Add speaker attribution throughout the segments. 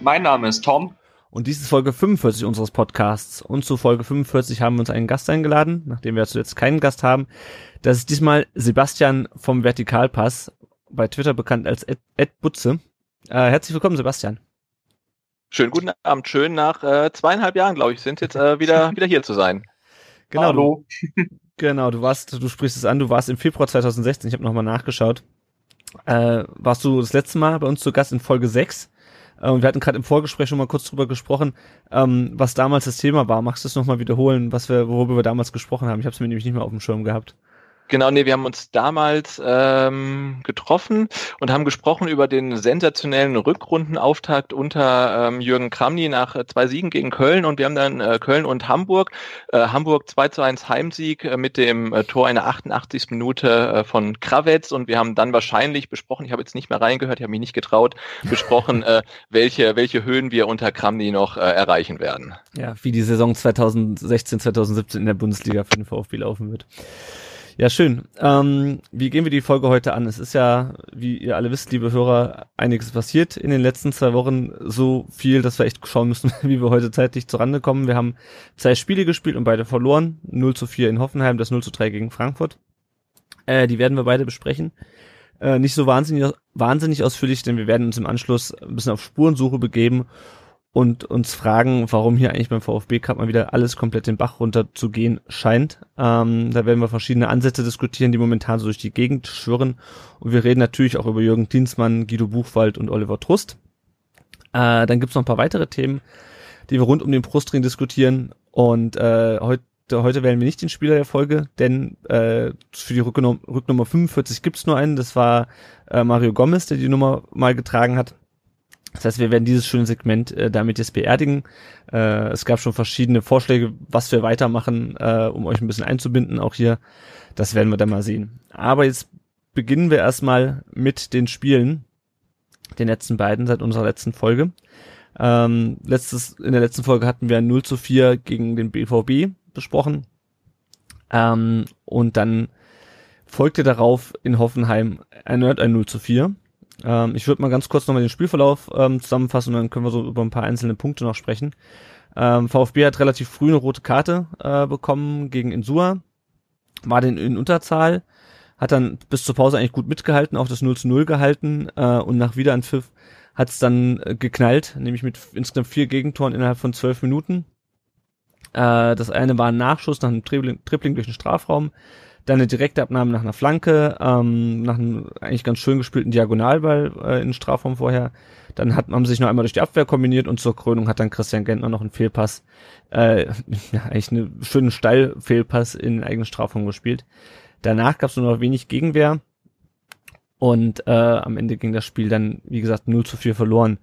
Speaker 1: Mein Name ist Tom.
Speaker 2: Und dies ist Folge 45 unseres Podcasts. Und zu Folge 45 haben wir uns einen Gast eingeladen, nachdem wir zuletzt keinen Gast haben. Das ist diesmal Sebastian vom Vertikalpass, bei Twitter bekannt als Ed, Ed Butze. Äh, herzlich willkommen, Sebastian.
Speaker 3: Schönen guten Abend. Schön nach äh, zweieinhalb Jahren, glaube ich, sind jetzt äh, wieder, wieder hier zu sein.
Speaker 2: Genau.
Speaker 1: Hallo.
Speaker 2: Du, genau, du warst, du sprichst es an, du warst im Februar 2016, ich habe nochmal nachgeschaut. Äh, warst du das letzte Mal bei uns zu Gast in Folge 6. Äh, und wir hatten gerade im Vorgespräch schon mal kurz drüber gesprochen, ähm, was damals das Thema war. Magst du es nochmal wiederholen, was wir, worüber wir damals gesprochen haben? Ich habe es mir nämlich nicht mehr auf dem Schirm gehabt.
Speaker 3: Genau, nee, wir haben uns damals ähm, getroffen und haben gesprochen über den sensationellen Rückrundenauftakt unter ähm, Jürgen Kramny nach äh, zwei Siegen gegen Köln und wir haben dann äh, Köln und Hamburg, äh, Hamburg 2 zu 1 Heimsieg äh, mit dem äh, Tor in der 88. Minute äh, von Krawetz und wir haben dann wahrscheinlich besprochen, ich habe jetzt nicht mehr reingehört, ich habe mich nicht getraut, besprochen, äh, welche, welche Höhen wir unter Kramny noch äh, erreichen werden.
Speaker 2: Ja, wie die Saison 2016, 2017 in der Bundesliga für den VfB laufen wird. Ja, schön. Ähm, wie gehen wir die Folge heute an? Es ist ja, wie ihr alle wisst, liebe Hörer, einiges passiert in den letzten zwei Wochen. So viel, dass wir echt schauen müssen, wie wir heute zeitlich zurande kommen. Wir haben zwei Spiele gespielt und beide verloren. 0 zu 4 in Hoffenheim, das 0 zu 3 gegen Frankfurt. Äh, die werden wir beide besprechen. Äh, nicht so wahnsinnig, wahnsinnig ausführlich, denn wir werden uns im Anschluss ein bisschen auf Spurensuche begeben und uns fragen, warum hier eigentlich beim VfB Cup mal wieder alles komplett den Bach runter zu gehen scheint. Ähm, da werden wir verschiedene Ansätze diskutieren, die momentan so durch die Gegend schwirren. Und wir reden natürlich auch über Jürgen Dienstmann, Guido Buchwald und Oliver Trust. Äh, dann gibt's noch ein paar weitere Themen, die wir rund um den Brustring diskutieren. Und äh, heute heute wählen wir nicht den Spieler der Folge, denn äh, für die Rücknummer, Rücknummer 45 gibt's nur einen. Das war äh, Mario Gomez, der die Nummer mal getragen hat. Das heißt, wir werden dieses schöne Segment äh, damit jetzt beerdigen. Äh, es gab schon verschiedene Vorschläge, was wir weitermachen, äh, um euch ein bisschen einzubinden, auch hier. Das werden wir dann mal sehen. Aber jetzt beginnen wir erstmal mit den Spielen, den letzten beiden seit unserer letzten Folge. Ähm, letztes, in der letzten Folge hatten wir 0 zu 4 gegen den BVB besprochen. Ähm, und dann folgte darauf in Hoffenheim erneut ein 0 zu 4. Ähm, ich würde mal ganz kurz nochmal den Spielverlauf ähm, zusammenfassen und dann können wir so über ein paar einzelne Punkte noch sprechen. Ähm, VfB hat relativ früh eine rote Karte äh, bekommen gegen Insua, war den in Unterzahl, hat dann bis zur Pause eigentlich gut mitgehalten, auch das 0 zu 0 gehalten äh, und nach Wiederanpfiff hat es dann äh, geknallt, nämlich mit insgesamt vier Gegentoren innerhalb von zwölf Minuten. Äh, das eine war ein Nachschuss nach einem Tripling, Tripling durch den Strafraum, dann eine direkte Abnahme nach einer Flanke, ähm, nach einem eigentlich ganz schön gespielten Diagonalball äh, in Strafraum vorher. Dann hat, sie sich noch einmal durch die Abwehr kombiniert und zur Krönung hat dann Christian Gentner noch einen Fehlpass, äh, ja, eigentlich einen schönen Steilfehlpass in den eigenen Strafraum gespielt. Danach gab es nur noch wenig Gegenwehr und äh, am Ende ging das Spiel dann, wie gesagt, 0 zu 4 verloren.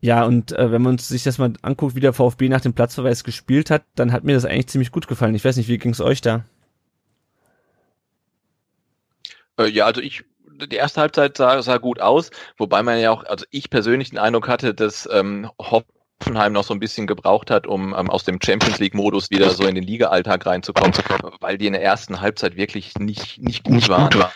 Speaker 2: Ja, und äh, wenn man sich das mal anguckt, wie der VfB nach dem Platzverweis gespielt hat, dann hat mir das eigentlich ziemlich gut gefallen. Ich weiß nicht, wie ging's euch da?
Speaker 3: Äh, ja, also ich die erste Halbzeit sah, sah gut aus, wobei man ja auch, also ich persönlich den Eindruck hatte, dass ähm, Hoffenheim noch so ein bisschen gebraucht hat, um ähm, aus dem Champions League Modus wieder so in den Liga-Alltag reinzukommen, weil die in der ersten Halbzeit wirklich nicht nicht gut waren. Gut war.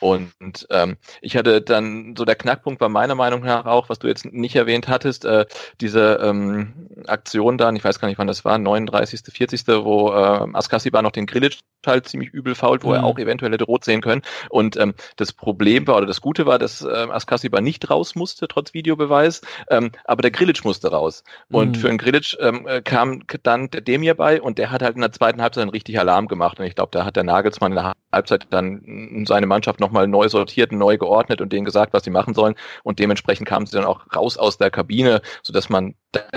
Speaker 3: Und ähm, ich hatte dann so der Knackpunkt war meiner Meinung nach auch, was du jetzt nicht erwähnt hattest, äh, diese ähm, Aktion dann, ich weiß gar nicht, wann das war, 39., 40., wo äh, Askasiba noch den Grilic halt ziemlich übel fault, wo mhm. er auch eventuell hätte rot sehen können. Und ähm, das Problem war, oder das Gute war, dass äh, Askasiba nicht raus musste, trotz Videobeweis, ähm, aber der Grilic musste raus. Und mhm. für den Grilic ähm, äh, kam dann der Demir bei und der hat halt in der zweiten Halbzeit einen richtig Alarm gemacht. Und ich glaube, da hat der Nagelsmann in der Halbzeit dann seine Mannschaft noch nochmal neu sortiert, neu geordnet und denen gesagt, was sie machen sollen. Und dementsprechend kamen sie dann auch raus aus der Kabine, sodass man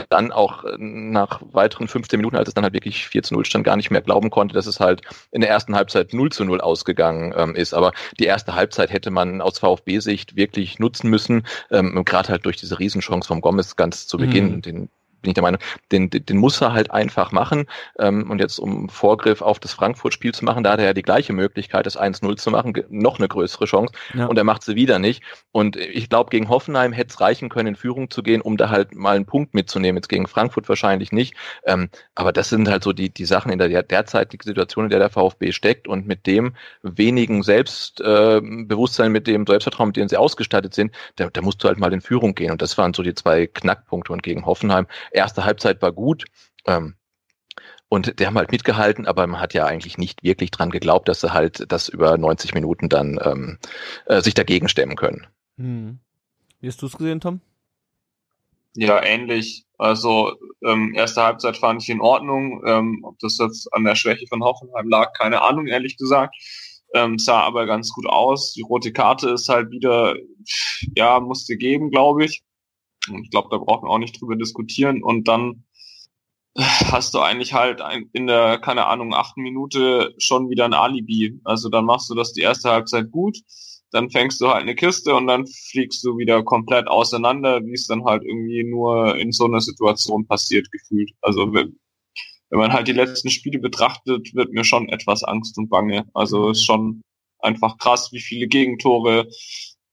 Speaker 3: dann auch nach weiteren 15 Minuten, als es dann halt wirklich 4 zu 0 stand, gar nicht mehr glauben konnte, dass es halt in der ersten Halbzeit 0 zu 0 ausgegangen ähm, ist. Aber die erste Halbzeit hätte man aus VfB-Sicht wirklich nutzen müssen, ähm, gerade halt durch diese Riesenchance vom Gomez ganz zu Beginn, mhm. den bin ich der Meinung, den, den, muss er halt einfach machen. Ähm, und jetzt, um Vorgriff auf das Frankfurt-Spiel zu machen, da hat er ja die gleiche Möglichkeit, das 1-0 zu machen, noch eine größere Chance. Ja. Und er macht sie wieder nicht. Und ich glaube, gegen Hoffenheim hätte es reichen können, in Führung zu gehen, um da halt mal einen Punkt mitzunehmen. Jetzt gegen Frankfurt wahrscheinlich nicht. Ähm, aber das sind halt so die, die Sachen in der derzeitigen Situation, in der der VfB steckt und mit dem wenigen Selbstbewusstsein, äh, mit dem Selbstvertrauen, mit dem sie ausgestattet sind, da, da musst du halt mal in Führung gehen. Und das waren so die zwei Knackpunkte. Und gegen Hoffenheim Erste Halbzeit war gut. Ähm, und die haben halt mitgehalten, aber man hat ja eigentlich nicht wirklich dran geglaubt, dass sie halt das über 90 Minuten dann ähm, äh, sich dagegen stemmen können.
Speaker 2: Hm. Wie hast du es gesehen, Tom?
Speaker 1: Ja, ähnlich. Also ähm, erste Halbzeit fand ich in Ordnung. Ähm, ob das jetzt an der Schwäche von Hoffenheim lag, keine Ahnung, ehrlich gesagt. Ähm, sah aber ganz gut aus. Die rote Karte ist halt wieder, ja, musste geben, glaube ich. Und ich glaube, da brauchen wir auch nicht drüber diskutieren. Und dann hast du eigentlich halt in der, keine Ahnung, achten Minute schon wieder ein Alibi. Also dann machst du das die erste Halbzeit gut, dann fängst du halt eine Kiste und dann fliegst du wieder komplett auseinander, wie es dann halt irgendwie nur in so einer Situation passiert gefühlt. Also wenn, wenn man halt die letzten Spiele betrachtet, wird mir schon etwas Angst und Bange. Also ist schon einfach krass, wie viele Gegentore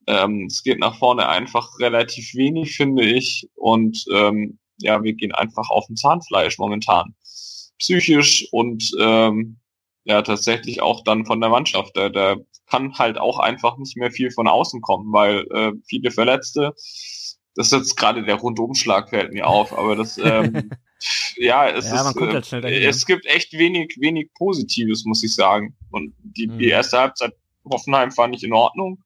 Speaker 1: ähm, es geht nach vorne einfach relativ wenig, finde ich. Und ähm, ja, wir gehen einfach auf dem Zahnfleisch momentan. Psychisch und ähm, ja, tatsächlich auch dann von der Mannschaft. Da, da kann halt auch einfach nicht mehr viel von außen kommen, weil äh, viele Verletzte, das ist jetzt gerade der Rundumschlag fällt mir auf, aber das ähm, ja, es ja, ist, äh, dahin, es gibt echt wenig, wenig Positives, muss ich sagen. Und die, mhm. die erste Halbzeit Hoffenheim fand ich in Ordnung.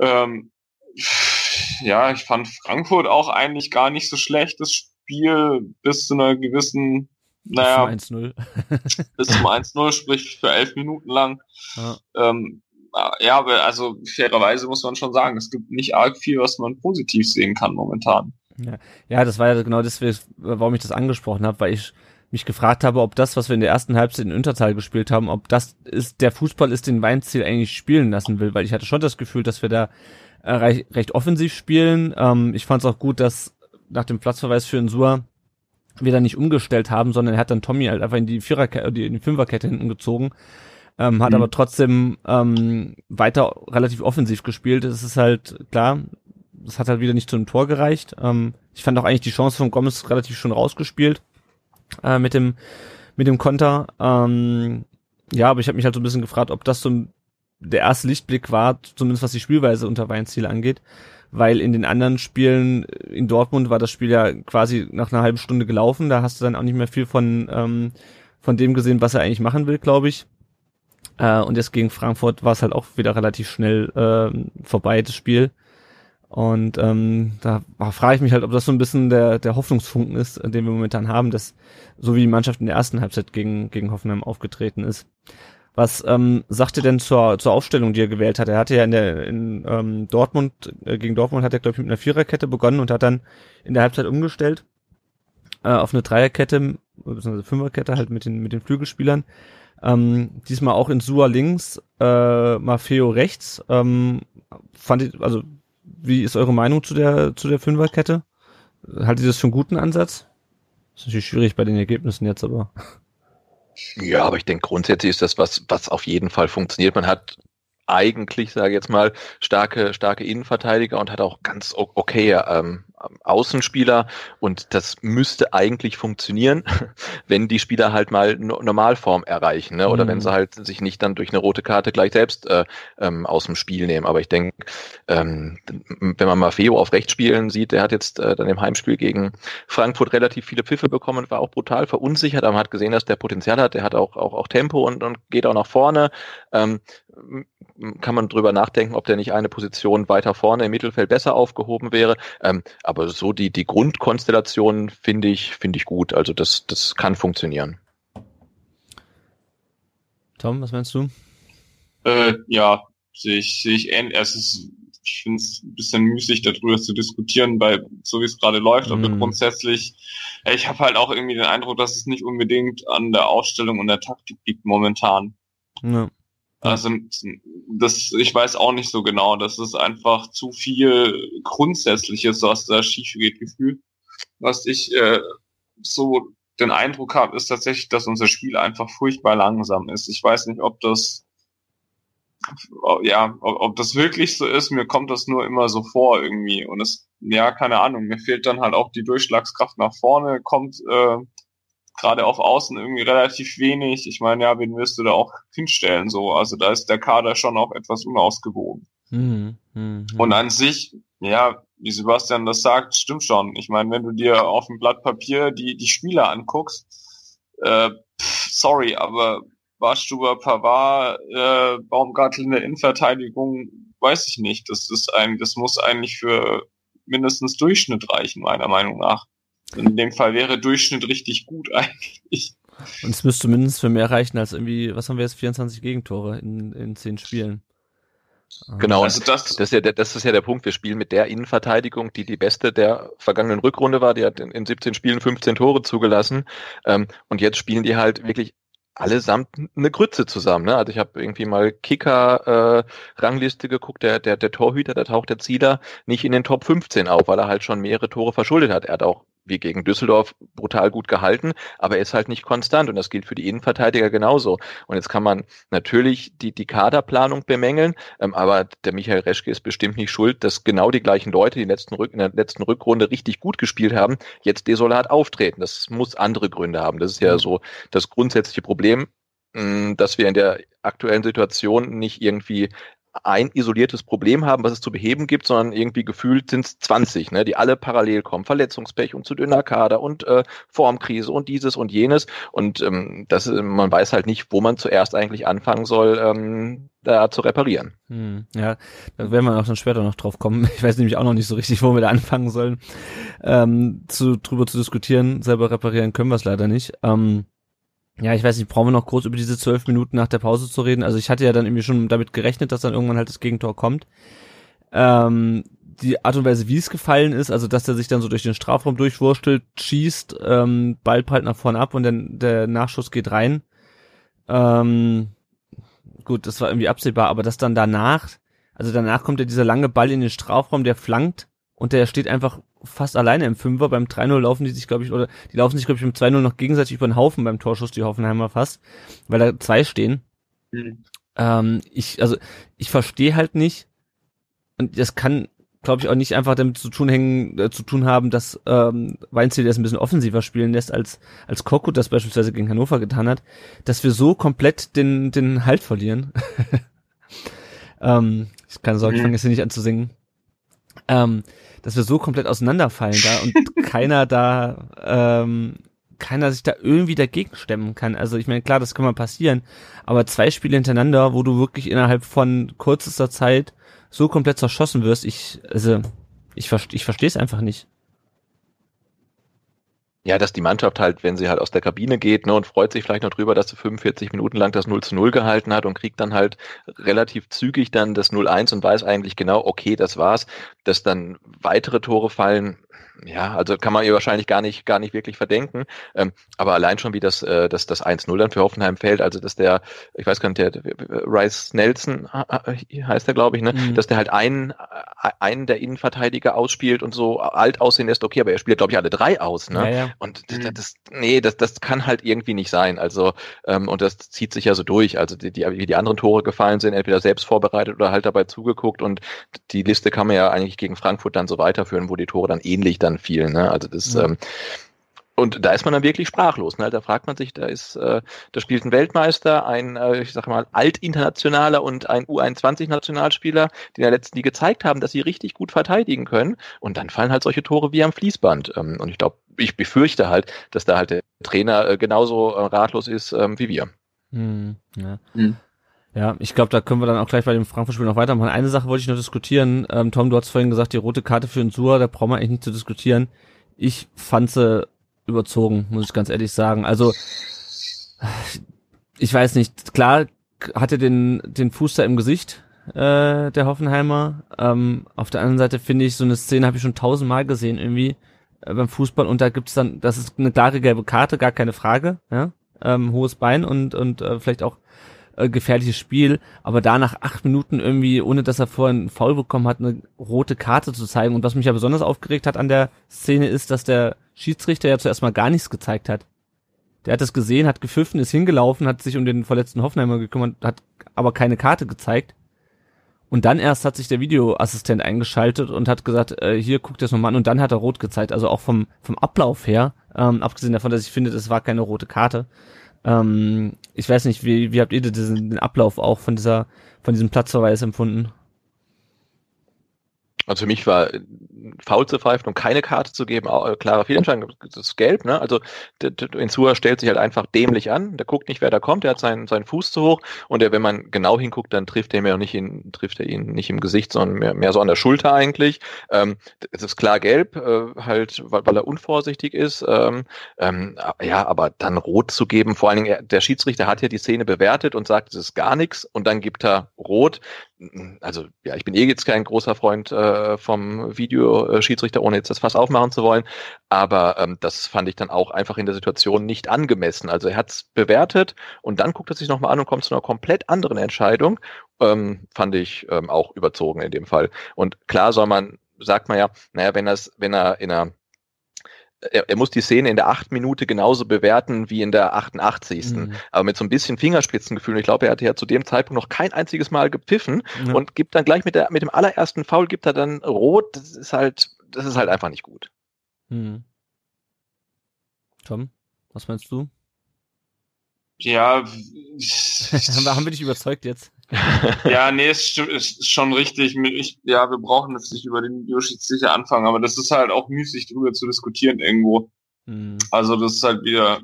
Speaker 1: Ähm, ja, ich fand Frankfurt auch eigentlich gar nicht so schlecht, das Spiel bis zu einer gewissen, naja, bis zum 1-0, bis zum 1-0, sprich für elf Minuten lang. Ja. Ähm, ja, aber also fairerweise muss man schon sagen, es gibt nicht arg viel, was man positiv sehen kann momentan.
Speaker 2: Ja, ja das war ja genau das, warum ich das angesprochen habe, weil ich mich gefragt habe, ob das, was wir in der ersten Halbzeit in Unterzahl gespielt haben, ob das ist der Fußball ist, den Weinziel eigentlich spielen lassen will, weil ich hatte schon das Gefühl, dass wir da äh, recht, recht offensiv spielen. Ähm, ich fand es auch gut, dass nach dem Platzverweis für Insua wir da nicht umgestellt haben, sondern er hat dann Tommy halt einfach in die Viererkette, in die Fünferkette hinten gezogen. Ähm, hat mhm. aber trotzdem ähm, weiter relativ offensiv gespielt. Es ist halt klar, das hat halt wieder nicht zu einem Tor gereicht. Ähm, ich fand auch eigentlich die Chance von Gomez relativ schon rausgespielt äh, mit dem mit dem Konter. Ähm, ja, aber ich habe mich halt so ein bisschen gefragt, ob das so der erste Lichtblick war, zumindest was die Spielweise unter Weinziel angeht, weil in den anderen Spielen in Dortmund war das Spiel ja quasi nach einer halben Stunde gelaufen. Da hast du dann auch nicht mehr viel von ähm, von dem gesehen, was er eigentlich machen will, glaube ich. Äh, und jetzt gegen Frankfurt war es halt auch wieder relativ schnell äh, vorbei, das Spiel. Und ähm, da frage ich mich halt, ob das so ein bisschen der, der Hoffnungsfunken ist, den wir momentan haben, dass so wie die Mannschaft in der ersten Halbzeit gegen, gegen Hoffenheim aufgetreten ist. Was ähm, sagt ihr denn zur, zur Aufstellung, die er gewählt hat? Er hatte ja in der in ähm, Dortmund, äh, gegen Dortmund hat er, glaube ich, mit einer Viererkette begonnen und hat dann in der Halbzeit umgestellt äh, auf eine Dreierkette, beziehungsweise Fünferkette halt mit den, mit den Flügelspielern. Ähm, diesmal auch in Sua links, äh, Maffeo rechts. Ähm, fand ich, also wie ist eure Meinung zu der, zu der Fünferkette? Haltet ihr das für einen guten Ansatz? ist natürlich schwierig bei den Ergebnissen jetzt, aber.
Speaker 3: Ja, aber ich denke grundsätzlich ist das was, was auf jeden Fall funktioniert. Man hat eigentlich, sage ich jetzt mal, starke, starke Innenverteidiger und hat auch ganz okay ähm, Außenspieler und das müsste eigentlich funktionieren, wenn die Spieler halt mal Normalform erreichen, ne? oder mhm. wenn sie halt sich nicht dann durch eine rote Karte gleich selbst äh, ähm, aus dem Spiel nehmen. Aber ich denke, ähm, wenn man mal Feo auf rechts spielen sieht, der hat jetzt äh, dann im Heimspiel gegen Frankfurt relativ viele Pfiffe bekommen und war auch brutal verunsichert, aber man hat gesehen, dass der Potenzial hat, der hat auch, auch, auch Tempo und, und geht auch nach vorne. Ähm, kann man drüber nachdenken, ob der nicht eine Position weiter vorne im Mittelfeld besser aufgehoben wäre. Ähm, aber so die, die Grundkonstellation finde ich, finde ich gut. Also das, das kann funktionieren.
Speaker 2: Tom, was meinst du?
Speaker 1: Äh, ja, sehe ich, sehe ich ähnlich. Es ist, ich finde es ein bisschen müßig, darüber zu diskutieren, weil so wie es gerade läuft, aber
Speaker 2: Mhm.
Speaker 1: grundsätzlich, ja, ich habe halt auch irgendwie den Eindruck, dass es nicht unbedingt an der Ausstellung und der Taktik liegt momentan.
Speaker 2: Ja.
Speaker 1: Also das, ich weiß auch nicht so genau. Das ist einfach zu viel Grundsätzliches, was da schief geht, gefühlt. Was ich äh, so den Eindruck habe, ist tatsächlich, dass unser Spiel einfach furchtbar langsam ist. Ich weiß nicht, ob das ja, ob, ob das wirklich so ist. Mir kommt das nur immer so vor irgendwie. Und es, ja, keine Ahnung. Mir fehlt dann halt auch die Durchschlagskraft nach vorne. Kommt äh, gerade auf Außen irgendwie relativ wenig. Ich meine, ja, wen wirst du da auch hinstellen? So, also da ist der Kader schon auch etwas unausgewogen.
Speaker 2: Mhm. Mhm.
Speaker 1: Und an sich, ja, wie Sebastian das sagt, stimmt schon. Ich meine, wenn du dir auf dem Blatt Papier die, die Spieler anguckst, äh, pff, sorry, aber Barstuber, Pavard, äh, Baumgartel in der Innenverteidigung, weiß ich nicht. Das ist ein, das muss eigentlich für mindestens Durchschnitt reichen, meiner Meinung nach. In dem Fall wäre Durchschnitt richtig gut eigentlich.
Speaker 2: Und es müsste mindestens für mehr reichen als irgendwie, was haben wir jetzt, 24 Gegentore in, in 10 Spielen.
Speaker 3: Genau,
Speaker 1: Also das,
Speaker 3: Das ist, ja der, das ist ja der Punkt. Wir spielen mit der Innenverteidigung, die die beste der vergangenen Rückrunde war. Die hat in, in 17 Spielen 15 Tore zugelassen. Ähm, und jetzt spielen die halt wirklich allesamt eine Grütze zusammen. Ne? Also ich habe irgendwie mal Kicker-Rangliste geguckt. Der, der, der Torhüter, der taucht der Zieler nicht in den Top 15 auf, weil er halt schon mehrere Tore verschuldet hat. Er hat auch wie gegen Düsseldorf brutal gut gehalten, aber er ist halt nicht konstant und das gilt für die Innenverteidiger genauso. Und jetzt kann man natürlich die, die Kaderplanung bemängeln, ähm, aber der Michael Reschke ist bestimmt nicht schuld, dass genau die gleichen Leute, die in, letzten Rück, in der letzten Rückrunde richtig gut gespielt haben, jetzt desolat auftreten. Das muss andere Gründe haben. Das ist ja so das grundsätzliche Problem, mh, dass wir in der aktuellen Situation nicht irgendwie ein isoliertes Problem haben, was es zu beheben gibt, sondern irgendwie gefühlt sind es 20, ne, die alle parallel kommen. Verletzungspech und zu dünner Kader und äh, Formkrise und dieses und jenes. Und ähm, das, man weiß halt nicht, wo man zuerst eigentlich anfangen soll, ähm, da zu reparieren.
Speaker 2: Hm, ja, da werden wir auch dann später noch drauf kommen. Ich weiß nämlich auch noch nicht so richtig, wo wir da anfangen sollen, ähm, zu, drüber zu diskutieren. Selber reparieren können wir es leider nicht. Ähm, ja, ich weiß nicht, brauchen wir noch groß über diese zwölf Minuten nach der Pause zu reden? Also ich hatte ja dann irgendwie schon damit gerechnet, dass dann irgendwann halt das Gegentor kommt. Ähm, die Art und Weise, wie es gefallen ist, also dass er sich dann so durch den Strafraum durchwurstelt, schießt, ähm, Ball prallt nach vorne ab und dann der Nachschuss geht rein. Ähm, gut, das war irgendwie absehbar, aber dass dann danach, also danach kommt ja dieser lange Ball in den Strafraum, der flankt und der steht einfach fast alleine im Fünfer. Beim 3-0 laufen die sich, glaube ich, oder die laufen sich, glaube ich, beim 2-0 noch gegenseitig über den Haufen beim Torschuss, die Hoffenheimer fast, weil da zwei stehen.
Speaker 1: Mhm.
Speaker 2: Ähm, ich, also, ich verstehe halt nicht, und das kann, glaube ich, auch nicht einfach damit zu tun hängen, äh, zu tun haben, dass ähm, Weinziel das ein bisschen offensiver spielen lässt, als, als Korkut das beispielsweise gegen Hannover getan hat, dass wir so komplett den, den Halt verlieren. ähm, ich keine Sorge, ich
Speaker 1: Mhm.
Speaker 2: fange jetzt hier nicht an zu singen. Ähm, dass wir so komplett auseinanderfallen da und keiner da, ähm, keiner sich da irgendwie dagegen stemmen kann. Also ich meine, klar, das kann mal passieren, aber zwei Spiele hintereinander, wo du wirklich innerhalb von kürzester Zeit so komplett zerschossen wirst, ich, also, ich, ich verstehe es einfach nicht.
Speaker 3: Ja, dass die Mannschaft halt, wenn sie halt aus der Kabine geht ne, und freut sich vielleicht noch drüber, dass sie 45 Minuten lang das 0 zu 0 gehalten hat und kriegt dann halt relativ zügig dann das 0-1 und weiß eigentlich genau, okay, das war's, dass dann weitere Tore fallen. Ja, also kann man ihr wahrscheinlich gar nicht, gar nicht wirklich verdenken. Ähm, aber allein schon, wie das, äh, das, das 1-0 dann für Hoffenheim fällt, also dass der, ich weiß gar nicht, der, Rice Nelson äh, heißt der, glaube ich, ne,
Speaker 2: Mhm.
Speaker 3: dass der halt einen, äh, einen der Innenverteidiger ausspielt und so alt aussehen lässt, okay, aber er spielt, glaube ich, alle drei aus, ne?
Speaker 2: Ja, ja.
Speaker 3: Und
Speaker 1: Mhm.
Speaker 3: das, das, nee, das, das kann halt irgendwie nicht sein. Also, ähm, und das zieht sich ja so durch. Also, die, die, wie die anderen Tore gefallen sind, entweder selbst vorbereitet oder halt dabei zugeguckt. Und die Liste kann man ja eigentlich gegen Frankfurt dann so weiterführen, wo die Tore dann ähnlich dann fielen. Ne? Also, das,
Speaker 2: Ja.
Speaker 3: ähm, und da ist man dann wirklich sprachlos. Ne? Da fragt man sich, da ist, äh, da spielt ein Weltmeister, ein, äh, ich sag mal, altinternationaler und ein U21-Nationalspieler, die in der letzten Liga gezeigt haben, dass sie richtig gut verteidigen können. Und dann fallen halt solche Tore wie am Fließband. Ähm, und ich glaube, ich befürchte halt, dass da halt der Trainer äh, genauso äh, ratlos ist ähm, wie wir.
Speaker 2: Hm, ja.
Speaker 1: Hm.
Speaker 2: Ja, ich glaube, da können wir dann auch gleich bei dem Frankfurt-Spiel noch weitermachen. Eine Sache wollte ich noch diskutieren. Ähm, Tom, du hast vorhin gesagt, die rote Karte für Insua, da brauchen wir eigentlich nicht zu diskutieren. Ich fand sie überzogen, muss ich ganz ehrlich sagen. Also, ich weiß nicht, klar hat er den, den Fuß da im Gesicht, äh, der Hoffenheimer. Ähm, auf der anderen Seite finde ich, so eine Szene habe ich schon tausendmal gesehen irgendwie äh, beim Fußball und da gibt's dann, das ist eine klare gelbe Karte, gar keine Frage, ja. Ähm, hohes Bein und, und äh, vielleicht auch äh, gefährliches Spiel, aber da nach acht Minuten irgendwie, ohne dass er vorher einen Foul bekommen hat, eine rote Karte zu zeigen. Und was mich ja besonders aufgeregt hat an der Szene ist, dass der Schiedsrichter ja zuerst mal gar nichts gezeigt hat. Der hat das gesehen, hat gepfiffen, ist hingelaufen, hat sich um den verletzten Hoffenheimer gekümmert, hat aber keine Karte gezeigt. Und dann erst hat sich der Videoassistent eingeschaltet und hat gesagt, äh, hier guckt das nochmal an und dann hat er rot gezeigt. Also auch vom, vom Ablauf her, ähm, abgesehen davon, dass ich finde, das war keine rote Karte. Ähm, ich weiß nicht, wie, wie habt ihr den Ablauf auch von dieser, von diesem Platzverweis empfunden?
Speaker 3: Also für mich war äh, faul zu pfeifen und keine Karte zu geben, äh, klarer Fehlentscheidung, das ist gelb, ne? Also Insua stellt sich halt einfach dämlich an, der guckt nicht, wer da kommt, der hat seinen, seinen Fuß zu hoch und der, wenn man genau hinguckt, dann trifft er mir auch nicht in, trifft er ihn nicht im Gesicht, sondern mehr, mehr so an der Schulter eigentlich. Ähm, es ist klar gelb, äh, halt, weil, weil er unvorsichtig ist. Ähm, ähm, ja, aber dann rot zu geben, vor allen Dingen, der Schiedsrichter hat ja die Szene bewertet und sagt, es ist gar nichts und dann gibt er rot. Also ja, ich bin eh jetzt kein großer Freund äh, vom Videoschiedsrichter, ohne jetzt das Fass aufmachen zu wollen, aber ähm, das fand ich dann auch einfach in der Situation nicht angemessen. Also er hat es bewertet und dann guckt er sich nochmal an und kommt zu einer komplett anderen Entscheidung. Ähm, fand ich ähm, auch überzogen in dem Fall. Und klar soll man, sagt man ja, naja, wenn das, wenn er in einer er, er muss die Szene in der achten Minute genauso bewerten wie in der 88. Mhm. Aber mit so ein bisschen Fingerspitzengefühl. Ich glaube, er hatte ja zu dem Zeitpunkt noch kein einziges Mal gepfiffen mhm. und gibt dann gleich mit der mit dem allerersten Foul gibt er dann rot. Das ist halt das ist halt einfach nicht gut. Mhm.
Speaker 2: Tom, was meinst du?
Speaker 1: Ja,
Speaker 2: haben wir dich überzeugt jetzt?
Speaker 1: ja, nee, ist, ist schon richtig. Ich, ja, wir brauchen jetzt nicht über den Videoschiedsrichter anfangen, aber das ist halt auch müßig, drüber zu diskutieren irgendwo. Mhm. Also das ist halt wieder.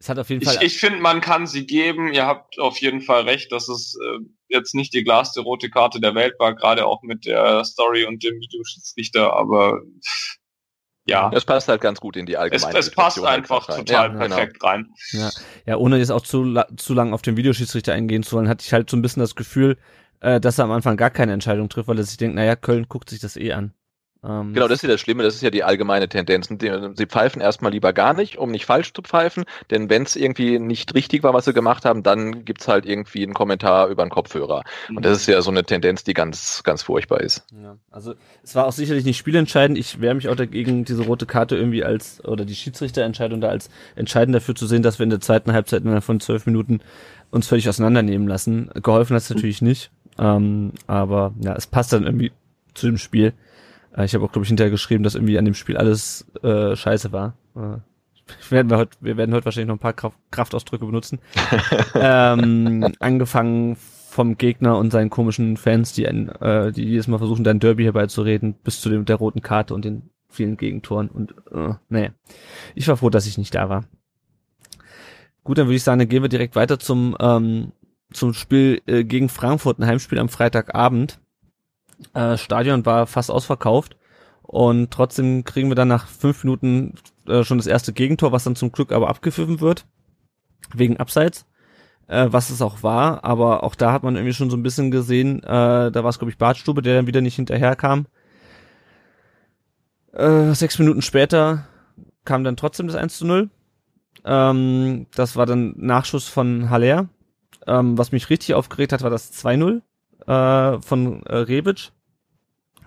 Speaker 2: Es hat auf jeden
Speaker 1: ich,
Speaker 2: Fall.
Speaker 1: Ich finde, man kann sie geben. Ihr habt auf jeden Fall recht, dass es äh, jetzt nicht die glasste rote Karte der Welt war, gerade auch mit der Story und dem Videoschiedsrichter, aber ja.
Speaker 3: Es passt halt ganz gut in die allgemeine
Speaker 1: Es, es passt einfach rein. total ja, perfekt genau. rein.
Speaker 2: Ja. ja, ohne jetzt auch zu, zu lang auf den Videoschiedsrichter eingehen zu wollen, hatte ich halt so ein bisschen das Gefühl, äh, dass er am Anfang gar keine Entscheidung trifft, weil er sich denkt, naja, Köln guckt sich das eh an.
Speaker 3: Ähm, genau, das ist ja das Schlimme, das ist ja die allgemeine Tendenz. Sie pfeifen erstmal lieber gar nicht, um nicht falsch zu pfeifen, denn wenn es irgendwie nicht richtig war, was sie gemacht haben, dann gibt's halt irgendwie einen Kommentar über einen Kopfhörer. Mhm. Und das ist ja so eine Tendenz, die ganz, ganz furchtbar ist.
Speaker 2: Ja, also es war auch sicherlich nicht spielentscheidend. Ich wehre mich auch dagegen, diese rote Karte irgendwie als, oder die Schiedsrichterentscheidung da als entscheidend dafür zu sehen, dass wir in der zweiten Halbzeit innerhalb von zwölf Minuten uns völlig auseinandernehmen lassen. Geholfen hat's natürlich nicht. Ähm, aber ja, es passt dann irgendwie zu dem Spiel. Äh, ich habe auch, glaube ich, hinterher geschrieben, dass irgendwie an dem Spiel alles äh, scheiße war. Äh, werden wir, heute, wir werden heute wahrscheinlich noch ein paar Kraft, Kraftausdrücke benutzen. ähm, angefangen vom Gegner und seinen komischen Fans, die, äh, die jedes Mal versuchen, dein Derby herbeizureden, bis zu dem, der roten Karte und den vielen Gegentoren. Und äh, nee, ich war froh, dass ich nicht da war. Gut, dann würde ich sagen, dann gehen wir direkt weiter zum, ähm, zum Spiel äh, gegen Frankfurt, ein Heimspiel am Freitagabend. Äh, Stadion war fast ausverkauft und trotzdem kriegen wir dann nach fünf Minuten äh, schon das erste Gegentor, was dann zum Glück aber abgepfiffen wird wegen Abseits, äh, was es auch war. Aber auch da hat man irgendwie schon so ein bisschen gesehen, äh, da war es glaube ich Bartstube, der dann wieder nicht hinterherkam. Äh, sechs Minuten später kam dann trotzdem das 1 zu 0. Ähm, das war dann Nachschuss von Haller. Ähm, was mich richtig aufgeregt hat, war das 2-0 äh, von äh, Rebic.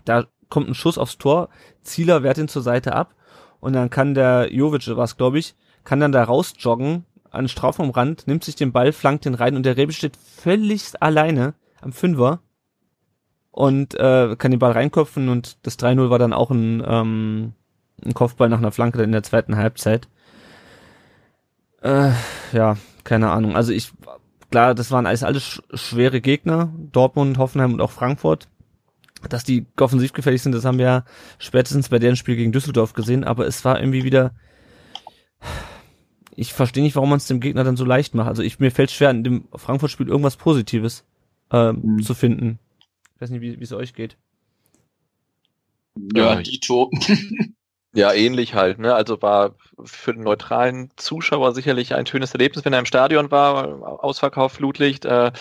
Speaker 2: Da kommt ein Schuss aufs Tor, Zieler wehrt ihn zur Seite ab und dann kann der Jovic, was glaube ich, kann dann da rausjoggen an den Strafraumrand, nimmt sich den Ball, flankt den rein und der Rebic steht völlig alleine am Fünfer und äh, kann den Ball reinköpfen und das 3-0 war dann auch ein, ähm, ein Kopfball nach einer Flanke in der zweiten Halbzeit. Äh, ja, keine Ahnung. Also ich klar, das waren alles, alles schwere Gegner, Dortmund, Hoffenheim und auch Frankfurt. Dass die offensiv gefährlich sind, das haben wir ja spätestens bei deren Spiel gegen Düsseldorf gesehen, aber es war irgendwie wieder, ich verstehe nicht, warum man es dem Gegner dann so leicht macht. Also ich, mir fällt schwer, in dem Frankfurt-Spiel irgendwas Positives ähm, mhm. zu finden. Ich weiß nicht, wie es euch geht.
Speaker 1: Ja, Dito.
Speaker 3: Ja, ähnlich halt. Ne? Also war für den neutralen Zuschauer sicherlich ein schönes Erlebnis, wenn er im Stadion war. Ausverkauf, Flutlicht, äh,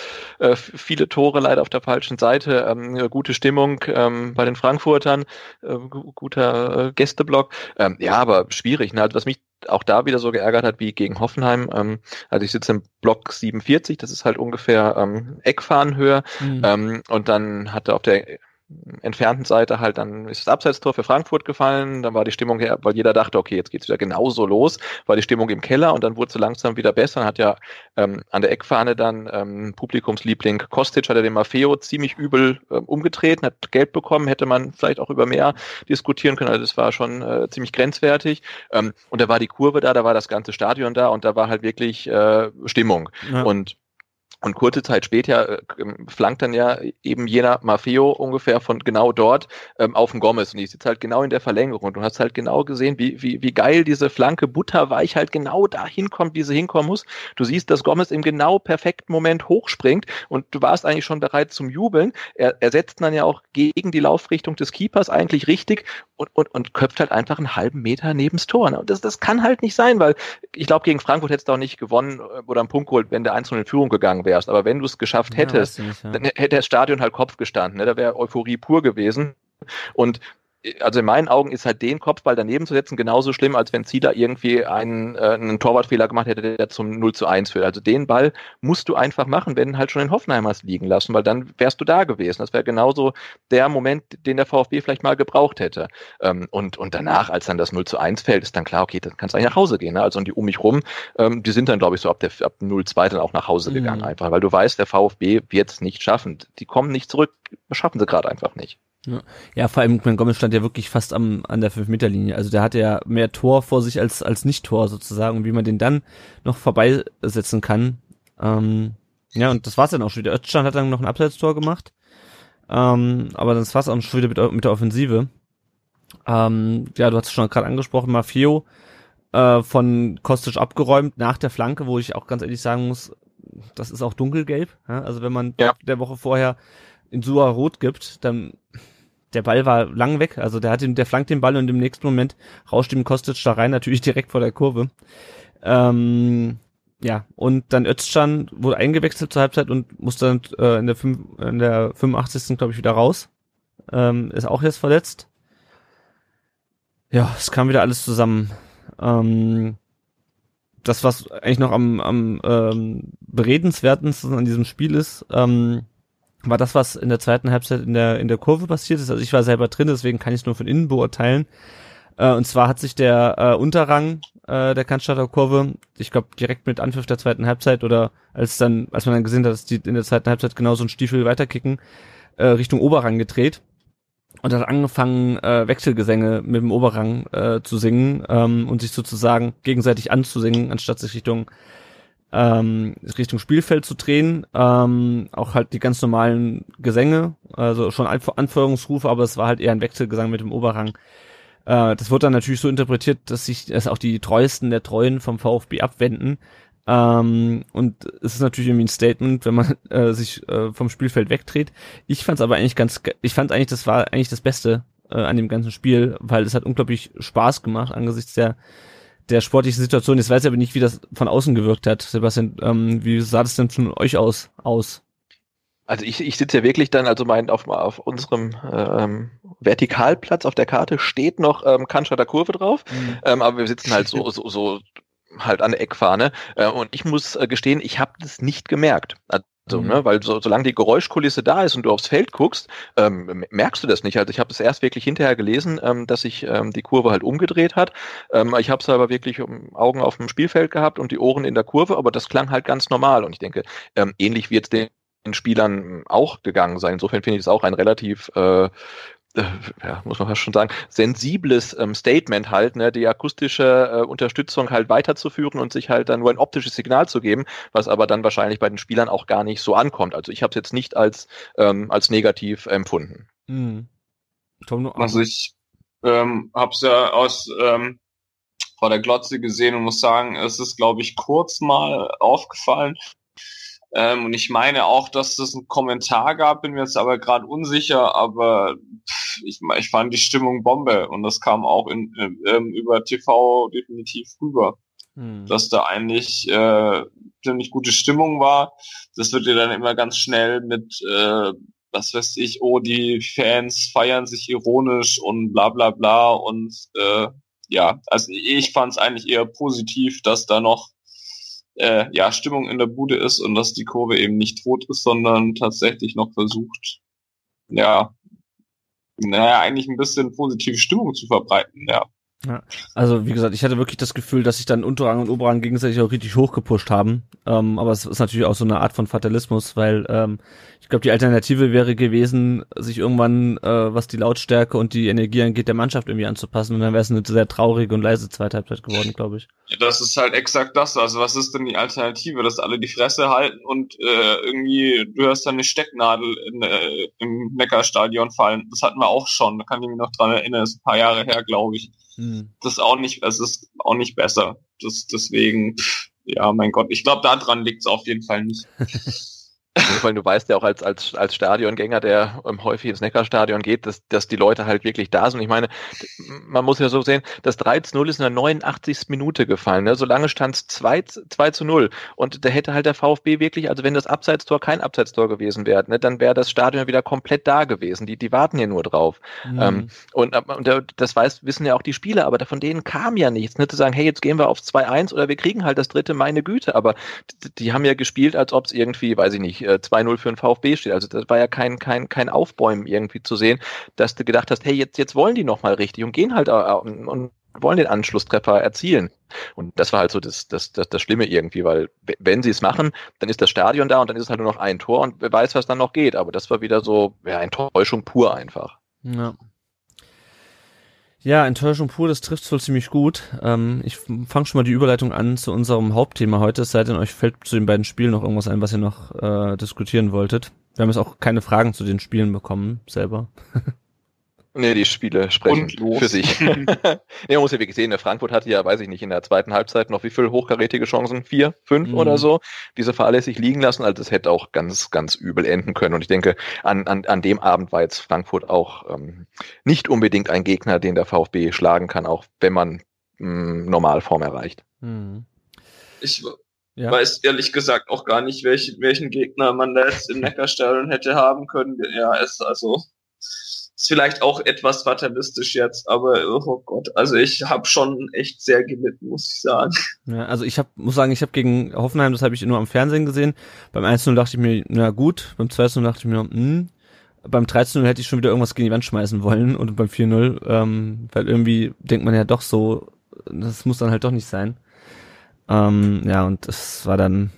Speaker 3: äh, viele Tore leider auf der falschen Seite, ähm, gute Stimmung ähm, bei den Frankfurtern, äh, guter Gästeblock. Ähm, ja, aber schwierig. Ne? Also was mich auch da wieder so geärgert hat wie gegen Hoffenheim. Ähm, also ich sitze im Block 47, das ist halt ungefähr ähm, Eckfahnenhöhe. Mhm. Ähm, und dann hatte auf der entfernten Seite halt dann ist das Abseitstor für Frankfurt gefallen, dann war die Stimmung her, weil jeder dachte, okay, jetzt geht's wieder genauso los, war die Stimmung im Keller und dann wurde sie langsam wieder besser. Dann hat ja ähm, an der Eckfahne dann ähm, Publikumsliebling Kostic hat er den Maffeo ziemlich übel ähm, umgedreht, hat Geld bekommen, hätte man vielleicht auch über mehr diskutieren können, also das war schon äh, ziemlich grenzwertig. Ähm, und da war die Kurve da, da war das ganze Stadion da und da war halt wirklich äh, Stimmung. Ja. Und und kurze Zeit später äh, ähm, flankt dann ja eben jener Maffeo ungefähr von genau dort ähm, auf den Gomez. Und ich sitze halt genau in der Verlängerung. Und du hast halt genau gesehen, wie, wie, wie geil diese Flanke butterweich halt genau da hinkommt, wie sie hinkommen muss. Du siehst, dass Gomez im genau perfekten Moment hochspringt und du warst eigentlich schon bereit zum Jubeln. Er, er setzt dann ja auch gegen die Laufrichtung des Keepers eigentlich richtig und, und, und köpft halt einfach einen halben Meter nebens Tor. Und das, das kann halt nicht sein, weil ich glaube, gegen Frankfurt hättest du auch nicht gewonnen äh, oder einen Punkt geholt, wenn der 1 in Führung gegangen wärst. Aber wenn du es geschafft hättest, ja, nicht, ja. dann hätte das Stadion halt Kopf gestanden. Ne? Da wäre Euphorie pur gewesen. Und also in meinen Augen ist halt den Kopfball daneben zu setzen genauso schlimm, als wenn Zieler irgendwie einen, äh, einen Torwartfehler gemacht hätte, der zum 0 zu 1 führt. Also den Ball musst du einfach machen, wenn halt schon den Hoffenheim hast liegen lassen, weil dann wärst du da gewesen. Das wäre genauso der Moment, den der VfB vielleicht mal gebraucht hätte. Ähm, und, und danach, als dann das 0 zu 1 fällt, ist dann klar, okay, dann kannst du eigentlich nach Hause gehen. Ne? Also und die um mich rum, ähm, die sind dann, glaube ich, so ab der ab 0-2 dann auch nach Hause gegangen, mhm. einfach, weil du weißt, der VfB wird es nicht schaffen. Die kommen nicht zurück, schaffen sie gerade einfach nicht.
Speaker 2: Ja. ja, vor allem, mein Gomez stand ja wirklich fast am, an der 5-Meter-Linie. Also der hatte ja mehr Tor vor sich als, als Nicht-Tor sozusagen. Und wie man den dann noch vorbeisetzen kann. Ähm, ja, und das war's dann auch schon wieder. Özcan hat dann noch ein Abseitstor gemacht. Ähm, aber das war's auch schon wieder mit, mit der Offensive. Ähm, ja, du hast es schon gerade angesprochen, Mafio äh, von Kostic abgeräumt nach der Flanke, wo ich auch ganz ehrlich sagen muss, das ist auch dunkelgelb. Ja? Also wenn man ja. der Woche vorher in Sua rot gibt, dann der Ball war lang weg, also der hat den, der flankt den Ball und im nächsten Moment rauscht ihm Kostic da rein, natürlich direkt vor der Kurve. Ähm, ja, und dann Özcan wurde eingewechselt zur Halbzeit und musste dann äh, in, der fünf, in der 85. glaube ich wieder raus. Ähm, ist auch jetzt verletzt. Ja, es kam wieder alles zusammen. Ähm, das, was eigentlich noch am, am ähm, beredenswertesten an diesem Spiel ist, ähm, war das, was in der zweiten Halbzeit in der, in der Kurve passiert ist. Also ich war selber drin, deswegen kann ich es nur von innen beurteilen. Äh, und zwar hat sich der äh, Unterrang äh, der Cannstatter Kurve, ich glaube direkt mit Anpfiff der zweiten Halbzeit oder als dann, als man dann gesehen hat, dass die in der zweiten Halbzeit genauso ein Stiefel weiterkicken, äh, Richtung Oberrang gedreht und hat angefangen, äh, Wechselgesänge mit dem Oberrang äh, zu singen ähm, und sich sozusagen gegenseitig anzusingen, anstatt sich Richtung ähm, Richtung Spielfeld zu drehen. Ähm, auch halt die ganz normalen Gesänge, also schon Anführungsrufe, aber es war halt eher ein Wechselgesang mit dem Oberrang. Äh, das wurde dann natürlich so interpretiert, dass sich dass auch die Treuesten der Treuen vom VfB abwenden. Ähm, und es ist natürlich irgendwie ein Statement, wenn man äh, sich äh, vom Spielfeld wegdreht. Ich fand es aber eigentlich ganz, ich fand eigentlich, das war eigentlich das Beste äh, an dem ganzen Spiel, weil es hat unglaublich Spaß gemacht angesichts der der sportlichen Situation. Jetzt weiß ich aber nicht, wie das von außen gewirkt hat. Sebastian, ähm, wie sah das denn von euch aus? aus?
Speaker 3: Also ich, ich sitze ja wirklich dann, also mein, auf, auf unserem ähm, Vertikalplatz auf der Karte steht noch ähm, Cannstatter Kurve drauf, mhm. ähm, aber wir sitzen halt so, so, so halt an der Eckfahne äh, und ich muss äh, gestehen, ich habe das nicht gemerkt. Also so, mhm. ne? Weil so, solange die Geräuschkulisse da ist und du aufs Feld guckst, ähm, merkst du das nicht. Also ich habe es erst wirklich hinterher gelesen, ähm, dass sich ähm, die Kurve halt umgedreht hat. Ähm, ich habe es aber wirklich um Augen auf dem Spielfeld gehabt und die Ohren in der Kurve, aber das klang halt ganz normal. Und ich denke, ähm, ähnlich wird es den Spielern auch gegangen sein. Insofern finde ich es auch ein relativ äh, äh, ja, muss man fast schon sagen, sensibles ähm, Statement halt, ne, die akustische äh, Unterstützung halt weiterzuführen und sich halt dann nur ein optisches Signal zu geben, was aber dann wahrscheinlich bei den Spielern auch gar nicht so ankommt. Also ich habe es jetzt nicht als, ähm, als negativ empfunden. Mhm.
Speaker 1: Also ich ähm, habe es ja aus ähm, vor der Glotze gesehen und muss sagen, es ist, glaube ich, kurz mal aufgefallen, ähm, und ich meine auch, dass das einen Kommentar gab, bin mir jetzt aber gerade unsicher, aber pff, ich, ich fand die Stimmung Bombe und das kam auch in, ähm, über TV definitiv rüber, hm. dass da eigentlich äh, ziemlich gute Stimmung war. Das wird ja dann immer ganz schnell mit äh, was weiß ich, oh, die Fans feiern sich ironisch und bla bla bla und äh, ja, also ich fand es eigentlich eher positiv, dass da noch äh, ja Stimmung in der Bude ist und dass die Kurve eben nicht tot ist, sondern tatsächlich noch versucht, ja, naja, eigentlich ein bisschen positive Stimmung zu verbreiten, ja.
Speaker 2: Ja, also wie gesagt, ich hatte wirklich das Gefühl, dass sich dann Unterrang und Oberrang gegenseitig auch richtig hochgepusht haben. Ähm, aber es ist natürlich auch so eine Art von Fatalismus, weil ähm, ich glaube, die Alternative wäre gewesen, sich irgendwann, äh, was die Lautstärke und die Energie angeht, der Mannschaft irgendwie anzupassen. Und dann wäre es eine sehr traurige und leise zweite Halbzeit geworden, glaube ich.
Speaker 1: Ja, das ist halt exakt das. Also was ist denn die Alternative? Dass alle die Fresse halten und äh, irgendwie, du hörst dann eine Stecknadel in, äh, im Neckarstadion fallen. Das hatten wir auch schon. Da kann ich mich noch dran erinnern. Das ist ein paar Jahre her, glaube ich. Hm. Das ist auch nicht, es ist auch nicht besser. Das, deswegen, ja, mein Gott, ich glaube, daran liegt es auf jeden Fall nicht.
Speaker 3: Weil du weißt ja auch als, als, als Stadiongänger, der ähm, häufig ins Neckarstadion geht, dass, dass die Leute halt wirklich da sind. Ich meine, man muss ja so sehen, das 3 zu 0 ist in der 89. Minute gefallen. Ne? Solange stand es 2, 2 zu 0. Und da hätte halt der VfB wirklich, also wenn das Abseitstor kein Abseitstor gewesen wäre, ne, dann wäre das Stadion wieder komplett da gewesen. Die, die warten ja nur drauf. Mhm. Ähm, und, und das weiß, wissen ja auch die Spieler, aber von denen kam ja nichts. Ne? Zu sagen, hey, jetzt gehen wir auf 2-1 oder wir kriegen halt das dritte, meine Güte. Aber die, die haben ja gespielt, als ob es irgendwie, weiß ich nicht, 2-0 äh, für den VfB steht. Also das war ja kein, kein, kein Aufbäumen irgendwie zu sehen, dass du gedacht hast, hey, jetzt, jetzt wollen die nochmal richtig und gehen halt äh, und wollen den Anschlusstreffer erzielen. Und das war halt so das, das, das, das Schlimme irgendwie, weil wenn sie es machen, dann ist das Stadion da und dann ist es halt nur noch ein Tor und wer weiß, was dann noch geht. Aber das war wieder so, ja, Enttäuschung pur einfach.
Speaker 2: Ja. Ja, Enttäuschung pur, das trifft wohl ziemlich gut. Ähm, ich fange schon mal die Überleitung an zu unserem Hauptthema heute, es sei denn, euch fällt zu den beiden Spielen noch irgendwas ein, was ihr noch äh, diskutieren wolltet. Wir haben jetzt auch keine Fragen zu den Spielen bekommen, selber.
Speaker 3: Nee, die Spiele sprechen für sich. nee, man muss ja wirklich sehen, Frankfurt hatte ja, weiß ich nicht, in der zweiten Halbzeit noch wie viel hochkarätige Chancen? Vier, fünf mhm. oder so, diese fahrlässig liegen lassen. Also das hätte auch ganz, ganz übel enden können. Und ich denke, an, an, an dem Abend war jetzt Frankfurt auch ähm, nicht unbedingt ein Gegner, den der VfB schlagen kann, auch wenn man ähm, Normalform erreicht. Mhm.
Speaker 1: Ich ja. weiß ehrlich gesagt auch gar nicht, welchen, welchen Gegner man da jetzt im Neckarstadion hätte haben können. Ja, es also ist vielleicht auch etwas fatalistisch jetzt, aber oh Gott, also ich habe schon echt sehr gelitten, muss ich sagen.
Speaker 2: Ja, also ich hab, muss sagen, ich habe gegen Hoffenheim, das habe ich nur am Fernsehen gesehen. Beim 1-0 dachte ich mir, na gut, beim 2-0 dachte ich mir, hm, beim 13-0 hätte ich schon wieder irgendwas gegen die Wand schmeißen wollen und beim 4-0, ähm, weil irgendwie denkt man ja doch so, das muss dann halt doch nicht sein. Ähm, ja, und es war dann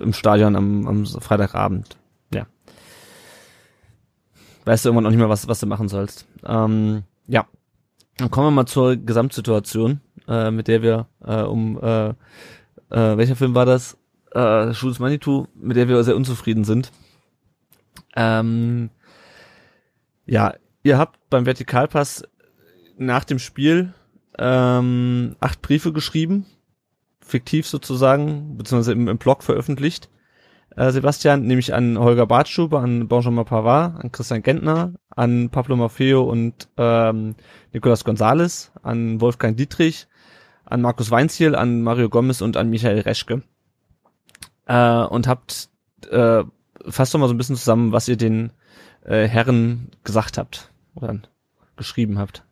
Speaker 2: im Stadion am, am Freitagabend weißt du irgendwann auch nicht mehr, was, was du machen sollst. Ähm, ja. Dann kommen wir mal zur Gesamtsituation, äh, mit der wir äh, um äh, äh, welcher Film war das? Äh, Schulz Manitou, mit der wir sehr unzufrieden sind. Ähm, ja, ihr habt beim Vertikalpass nach dem Spiel ähm, acht Briefe geschrieben, fiktiv sozusagen, beziehungsweise im, im Blog veröffentlicht äh, Sebastian, nämlich an Holger Bartstube, an Benjamin Pavard, an Christian Gentner, an Pablo Maffeo und ähm, Nicolas Gonzalez, an Wolfgang Dietrich, an Markus Weinziel, an Mario Gomez und an Michael Reschke. Äh, und habt äh, fasst doch mal so ein bisschen zusammen, was ihr den äh, Herren gesagt habt oder geschrieben habt.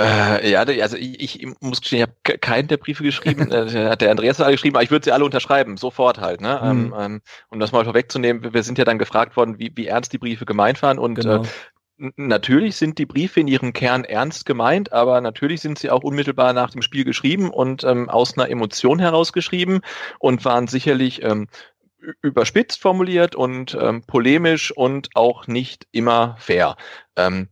Speaker 3: Äh, ja, also ich, ich muss gestehen, ich habe keinen der Briefe geschrieben. äh, hat der Andreas alle geschrieben, aber ich würde sie alle unterschreiben, sofort halt. Ne? Mhm. Ähm, ähm, um das mal vorwegzunehmen, wir sind ja dann gefragt worden, wie, wie ernst die Briefe gemeint waren und genau. äh, natürlich sind die Briefe in ihrem Kern ernst gemeint, aber natürlich sind sie auch unmittelbar nach dem Spiel geschrieben und ähm, aus einer Emotion heraus geschrieben und waren sicherlich ähm, überspitzt formuliert und ähm, polemisch und auch nicht immer fair. Ähm,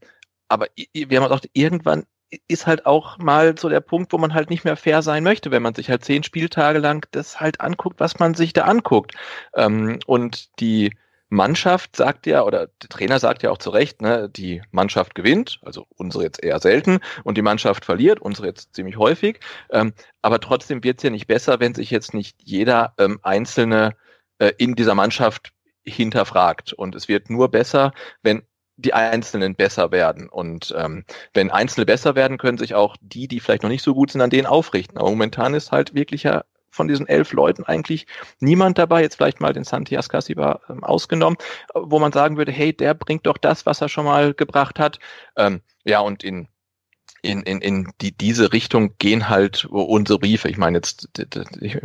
Speaker 3: aber wir haben gedacht, irgendwann ist halt auch mal so der Punkt, wo man halt nicht mehr fair sein möchte, wenn man sich halt zehn Spieltage lang das halt anguckt, was man sich da anguckt. Ähm, und die Mannschaft sagt ja, oder der Trainer sagt ja auch zu Recht, ne, die Mannschaft gewinnt, also unsere jetzt eher selten, und die Mannschaft verliert, unsere jetzt ziemlich häufig. Ähm, aber trotzdem wird es ja nicht besser, wenn sich jetzt nicht jeder ähm, Einzelne äh, in dieser Mannschaft hinterfragt. Und es wird nur besser, wenn die Einzelnen besser werden. Und ähm, wenn Einzelne besser werden, können sich auch die, die vielleicht noch nicht so gut sind, an denen aufrichten. Aber momentan ist halt wirklich ja von diesen elf Leuten eigentlich niemand dabei, jetzt vielleicht mal den Santi Ascasiba ähm, ausgenommen, wo man sagen würde, hey, der bringt doch das, was er schon mal gebracht hat. Ähm, ja, und in in, in, in die, diese Richtung gehen halt unsere Briefe. Ich meine jetzt, ich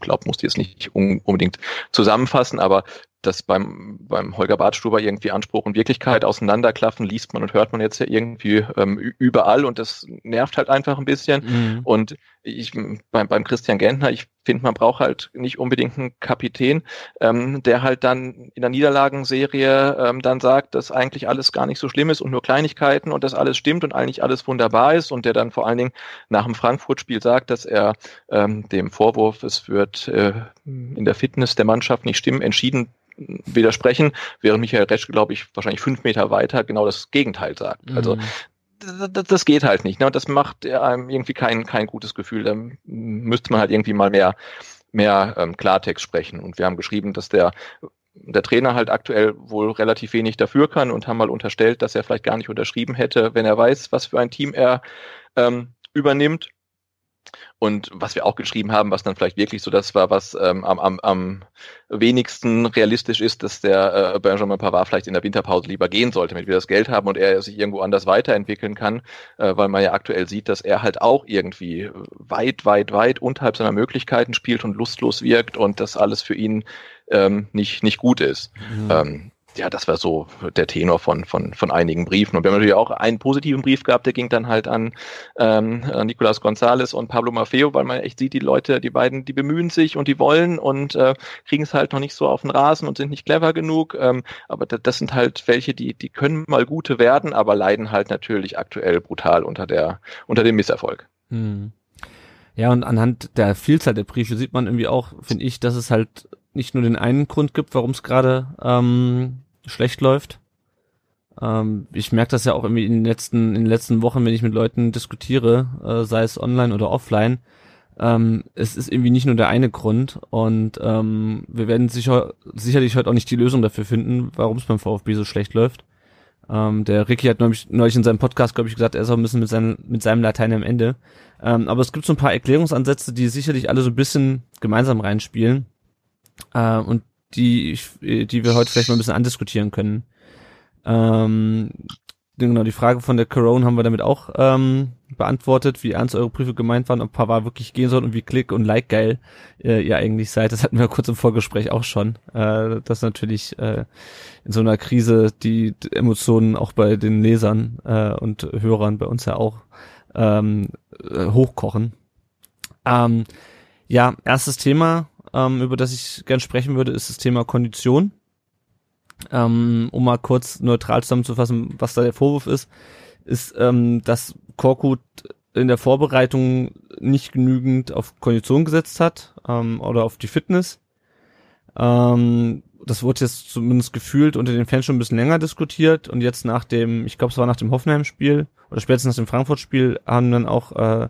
Speaker 3: glaube, muss die jetzt nicht unbedingt zusammenfassen, aber dass beim, beim Holger Badstuber irgendwie Anspruch und Wirklichkeit auseinanderklaffen, liest man und hört man jetzt ja irgendwie ähm, überall und das nervt halt einfach ein bisschen. Mhm. Und ich beim, beim Christian Gentner, ich finde, man braucht halt nicht unbedingt einen Kapitän, ähm, der halt dann in der Niederlagenserie ähm, dann sagt, dass eigentlich alles gar nicht so schlimm ist und nur Kleinigkeiten und dass alles stimmt und eigentlich alles wunderbar ist und der dann vor allen Dingen nach dem Frankfurt-Spiel sagt, dass er ähm, dem Vorwurf, es wird äh, in der Fitness der Mannschaft nicht stimmen, entschieden widersprechen, während Michael Reschke, glaube ich, wahrscheinlich fünf Meter weiter genau das Gegenteil sagt. Also mhm. das, geht halt nicht. Ne? Das macht einem irgendwie kein, kein gutes Gefühl. Da müsste man halt irgendwie mal mehr, mehr ähm, Klartext sprechen. Und wir haben geschrieben, dass der der Trainer halt aktuell wohl relativ wenig dafür kann und haben mal unterstellt, dass er vielleicht gar nicht unterschrieben hätte, wenn er weiß, was für ein Team er ähm, übernimmt. Und was wir auch geschrieben haben, was dann vielleicht wirklich so das war, was ähm, am, am, am wenigsten realistisch ist, dass der äh, Benjamin Pavard vielleicht in der Winterpause lieber gehen sollte, damit wir das Geld haben und er sich irgendwo anders weiterentwickeln kann, äh, weil man ja aktuell sieht, dass er halt auch irgendwie weit, weit, weit unterhalb seiner Möglichkeiten spielt und lustlos wirkt und das alles für ihn ähm, nicht, nicht gut ist. Mhm. Ähm, ja, das war so der Tenor von, von, von einigen Briefen. Und wir haben natürlich auch einen positiven Brief gehabt, der ging dann halt an ähm, Nicolas González und Pablo Maffeo, weil man echt sieht, die Leute, die beiden, die bemühen sich und die wollen und äh, kriegen es halt noch nicht so auf den Rasen und sind nicht clever genug. Ähm, aber das, das sind halt welche, die, die können mal gute werden, aber leiden halt natürlich aktuell brutal unter der, unter dem Misserfolg. Hm.
Speaker 2: Ja, und anhand der Vielzahl der Briefe sieht man irgendwie auch, finde ich, dass es halt nicht nur den einen Grund gibt, warum es gerade ähm, schlecht läuft. Ähm, ich merke das ja auch irgendwie in den letzten, in den letzten Wochen, wenn ich mit Leuten diskutiere, äh, sei es online oder offline. Ähm, es ist irgendwie nicht nur der eine Grund und ähm, wir werden sicher, sicherlich heute auch nicht die Lösung dafür finden, warum es beim VfB so schlecht läuft. Ähm, der Ricky hat neulich, neulich in seinem Podcast, glaube ich, gesagt, er ist auch ein bisschen mit, seinem mit seinem Latein am Ende. Ähm, aber es gibt so ein paar Erklärungsansätze, die sicherlich alle so ein bisschen gemeinsam reinspielen äh, und die, die wir heute vielleicht mal ein bisschen andiskutieren können. Ähm, genau, die Frage von der Corona haben wir damit auch ähm, beantwortet, wie ernst eure Briefe gemeint waren, ob Pavard wirklich gehen soll und wie klick und like geil äh, ihr eigentlich seid. Das hatten wir kurz im Vorgespräch auch schon. Äh, dass natürlich äh, in so einer Krise die Emotionen auch bei den Lesern äh, und Hörern bei uns ja auch ähm, äh, hochkochen. Ähm, ja, erstes Thema, ähm, über das ich gern sprechen würde, ist das Thema Kondition. Ähm, um mal kurz neutral zusammenzufassen, was da der Vorwurf ist, ist, ähm, dass Korkut in der Vorbereitung nicht genügend auf Kondition gesetzt hat ähm, oder auf die Fitness. Ähm, das wurde jetzt zumindest gefühlt unter den Fans schon ein bisschen länger diskutiert und jetzt nach dem, ich glaube es war nach dem Hoffenheim-Spiel oder spätestens nach dem Frankfurt-Spiel haben dann auch äh,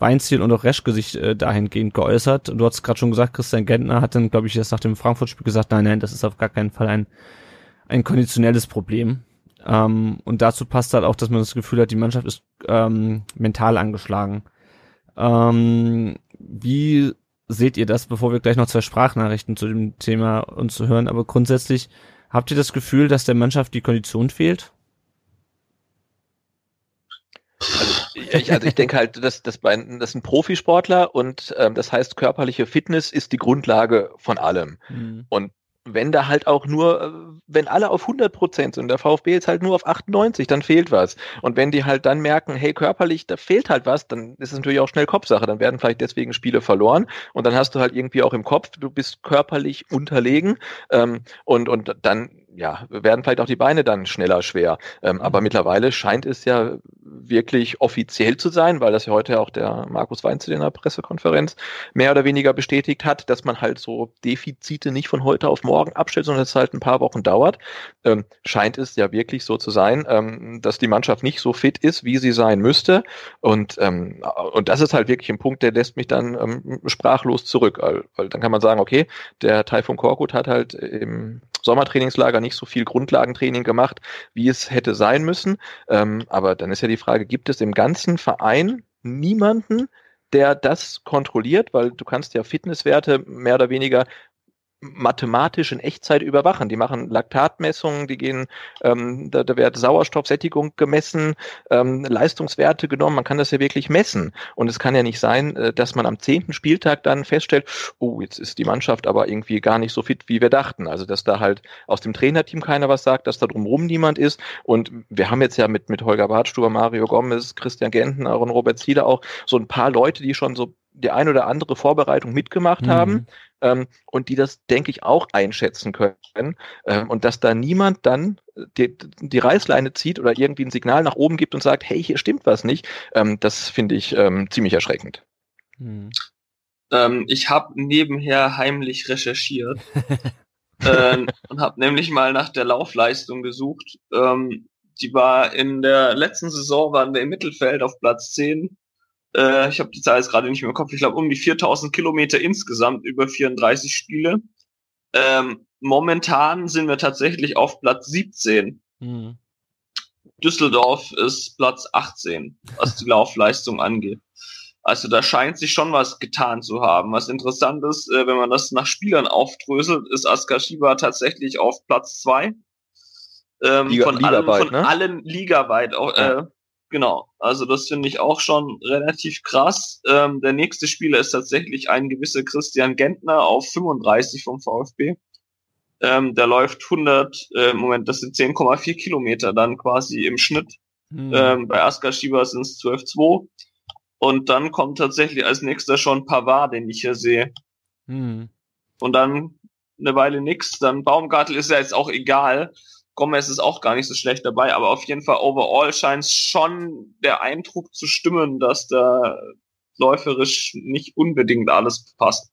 Speaker 2: Weinziel und auch Reschke sich äh, dahingehend geäußert. Du hast gerade schon gesagt, Christian Gentner hat dann, glaube ich, erst nach dem Frankfurt-Spiel gesagt, nein, nein, das ist auf gar keinen Fall ein, ein konditionelles Problem. Ähm, und dazu passt halt auch, dass man das Gefühl hat, die Mannschaft ist ähm, mental angeschlagen. Ähm, wie seht ihr das, bevor wir gleich noch zwei Sprachnachrichten zu dem Thema uns zu hören? Aber grundsätzlich, habt ihr das Gefühl, dass der Mannschaft die Kondition fehlt?
Speaker 3: Also ich, also ich denke halt, dass das, bei, das sind Profisportler und ähm, das heißt, körperliche Fitness ist die Grundlage von allem. Mhm. Und wenn da halt auch nur, äh, wenn alle auf 100 Prozent sind, der VfB jetzt halt nur auf 98, dann fehlt was. Und wenn die halt dann merken, hey, körperlich, da fehlt halt was, dann ist es natürlich auch schnell Kopfsache. Dann werden vielleicht deswegen Spiele verloren. Und dann hast du halt irgendwie auch im Kopf, du bist körperlich unterlegen. Ähm, und, und dann ja, werden vielleicht auch die Beine dann schneller schwer. Ähm, aber mhm. mittlerweile scheint es ja wirklich offiziell zu sein, weil das ja heute auch der Markus Weinzel in der Pressekonferenz mehr oder weniger bestätigt hat, dass man halt so Defizite nicht von heute auf morgen abstellt, sondern es halt ein paar Wochen dauert. Ähm, scheint es ja wirklich so zu sein, ähm, dass die Mannschaft nicht so fit ist, wie sie sein müsste. Und, ähm, und das ist halt wirklich ein Punkt, der lässt mich dann ähm, sprachlos zurück, weil, weil dann kann man sagen, okay, der Taifun Korkut hat halt im Sommertrainingslager nicht so viel Grundlagentraining gemacht, wie es hätte sein müssen. Ähm, aber dann ist ja die Frage, gibt es im ganzen Verein niemanden, der das kontrolliert, weil du kannst ja Fitnesswerte mehr oder weniger mathematisch in Echtzeit überwachen. Die machen Laktatmessungen, die gehen, ähm, da, da wird Sauerstoffsättigung gemessen, ähm, Leistungswerte genommen, man kann das ja wirklich messen. Und es kann ja nicht sein, äh, dass man am zehnten Spieltag dann feststellt, oh, jetzt ist die Mannschaft aber irgendwie gar nicht so fit, wie wir dachten. Also dass da halt aus dem Trainerteam keiner was sagt, dass da drumherum niemand ist. Und wir haben jetzt ja mit, mit Holger Bartstuber, Mario Gomez, Christian Gentner und Robert Ziele auch so ein paar Leute, die schon so die ein oder andere Vorbereitung mitgemacht mhm. haben ähm, und die das, denke ich, auch einschätzen können. Ähm, und dass da niemand dann die, die Reißleine zieht oder irgendwie ein Signal nach oben gibt und sagt, hey, hier stimmt was nicht, ähm, das finde ich ähm, ziemlich erschreckend.
Speaker 1: Mhm. Ähm, ich habe nebenher heimlich recherchiert ähm, und habe nämlich mal nach der Laufleistung gesucht. Ähm, die war in der letzten Saison waren wir im Mittelfeld auf Platz 10 äh, ich habe die Zahl jetzt gerade nicht mehr im Kopf, ich glaube um die 4000 Kilometer insgesamt über 34 Spiele. Ähm, momentan sind wir tatsächlich auf Platz 17. Mhm. Düsseldorf ist Platz 18, was die Laufleistung angeht. Also da scheint sich schon was getan zu haben. Was interessant ist, äh, wenn man das nach Spielern aufdröselt, ist Askar Shiba tatsächlich auf Platz 2. Ähm, Liga, von, allen, von ne? allen ligaweit auch, ja. Genau, also das finde ich auch schon relativ krass. Ähm, der nächste Spieler ist tatsächlich ein gewisser Christian Gentner auf 35 vom VfB. Ähm, der läuft 100, äh, Moment, das sind 10,4 Kilometer dann quasi im Schnitt. Hm. Ähm, bei Askar Schieber sind es 12,2. Und dann kommt tatsächlich als nächster schon Pavard, den ich hier sehe. Hm. Und dann eine Weile nix. Dann Baumgartel ist ja jetzt auch egal. Gomez ist auch gar nicht so schlecht dabei, aber auf jeden Fall overall scheint schon der Eindruck zu stimmen, dass da läuferisch nicht unbedingt alles passt.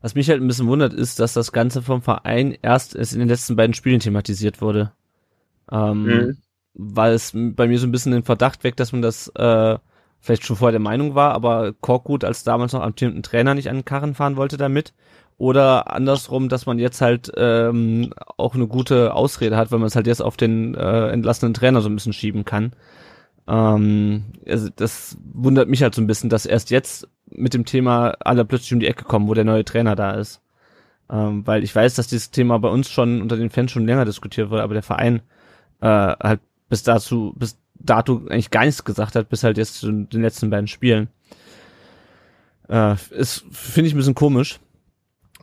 Speaker 2: Was mich halt ein bisschen wundert, ist, dass das Ganze vom Verein erst in den letzten beiden Spielen thematisiert wurde. Ähm, mhm. Weil es bei mir so ein bisschen den Verdacht weckt, dass man das äh, vielleicht schon vorher der Meinung war, aber Korkut als damals noch amtierenden Trainer nicht an den Karren fahren wollte damit oder andersrum, dass man jetzt halt ähm, auch eine gute Ausrede hat, weil man es halt jetzt auf den äh, entlassenen Trainer so ein bisschen schieben kann. Ähm, also das wundert mich halt so ein bisschen, dass erst jetzt mit dem Thema alle plötzlich um die Ecke kommen, wo der neue Trainer da ist. Ähm, weil ich weiß, dass dieses Thema bei uns schon unter den Fans schon länger diskutiert wurde, aber der Verein äh, halt bis dazu, bis dato eigentlich gar nichts gesagt hat, bis halt jetzt zu den letzten beiden Spielen. Äh, ist, finde ich ein bisschen komisch.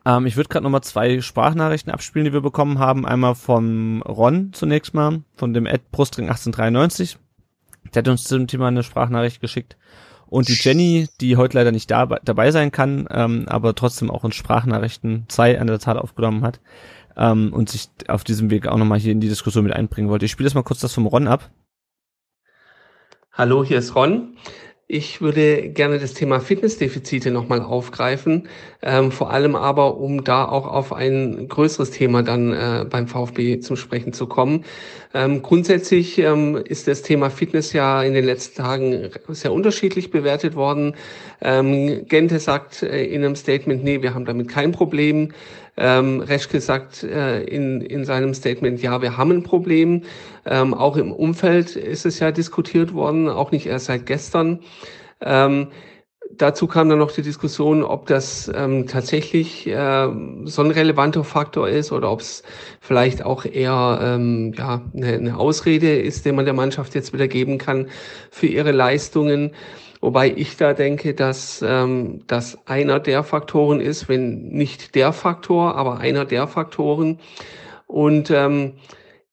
Speaker 2: Ähm, ich würde gerade nochmal zwei Sprachnachrichten abspielen, die wir bekommen haben. Einmal von Ron zunächst mal, von dem Ed Brustring 1893. Der hat uns zum Thema eine Sprachnachricht geschickt. Und die Jenny, die heute leider nicht da, dabei sein kann, ähm, aber trotzdem auch in Sprachnachrichten zwei an der Zahl aufgenommen hat ähm, und sich auf diesem Weg auch nochmal hier in die Diskussion mit einbringen wollte. Ich spiele jetzt mal kurz das vom Ron ab.
Speaker 4: Hallo, hier ist Ron. Ich würde gerne das Thema Fitnessdefizite nochmal aufgreifen, ähm, vor allem aber, um da auch auf ein größeres Thema dann äh, beim VfB zum Sprechen zu kommen. Ähm, grundsätzlich ähm, ist das Thema Fitness ja in den letzten Tagen sehr unterschiedlich bewertet worden. Ähm, Gente sagt äh, in einem Statement, nee, wir haben damit kein Problem. Ähm, Reschke sagt äh, in, in seinem Statement, ja, wir haben ein Problem. Ähm, auch im Umfeld ist es ja diskutiert worden, auch nicht erst seit gestern. Ähm, dazu kam dann noch die Diskussion, ob das ähm, tatsächlich äh, so ein relevanter Faktor ist oder ob es vielleicht auch eher ähm, ja, eine, eine Ausrede ist, den man der Mannschaft jetzt wieder geben kann für ihre Leistungen. Wobei ich da denke, dass ähm, das einer der Faktoren ist, wenn nicht der Faktor, aber einer der Faktoren. Und ähm,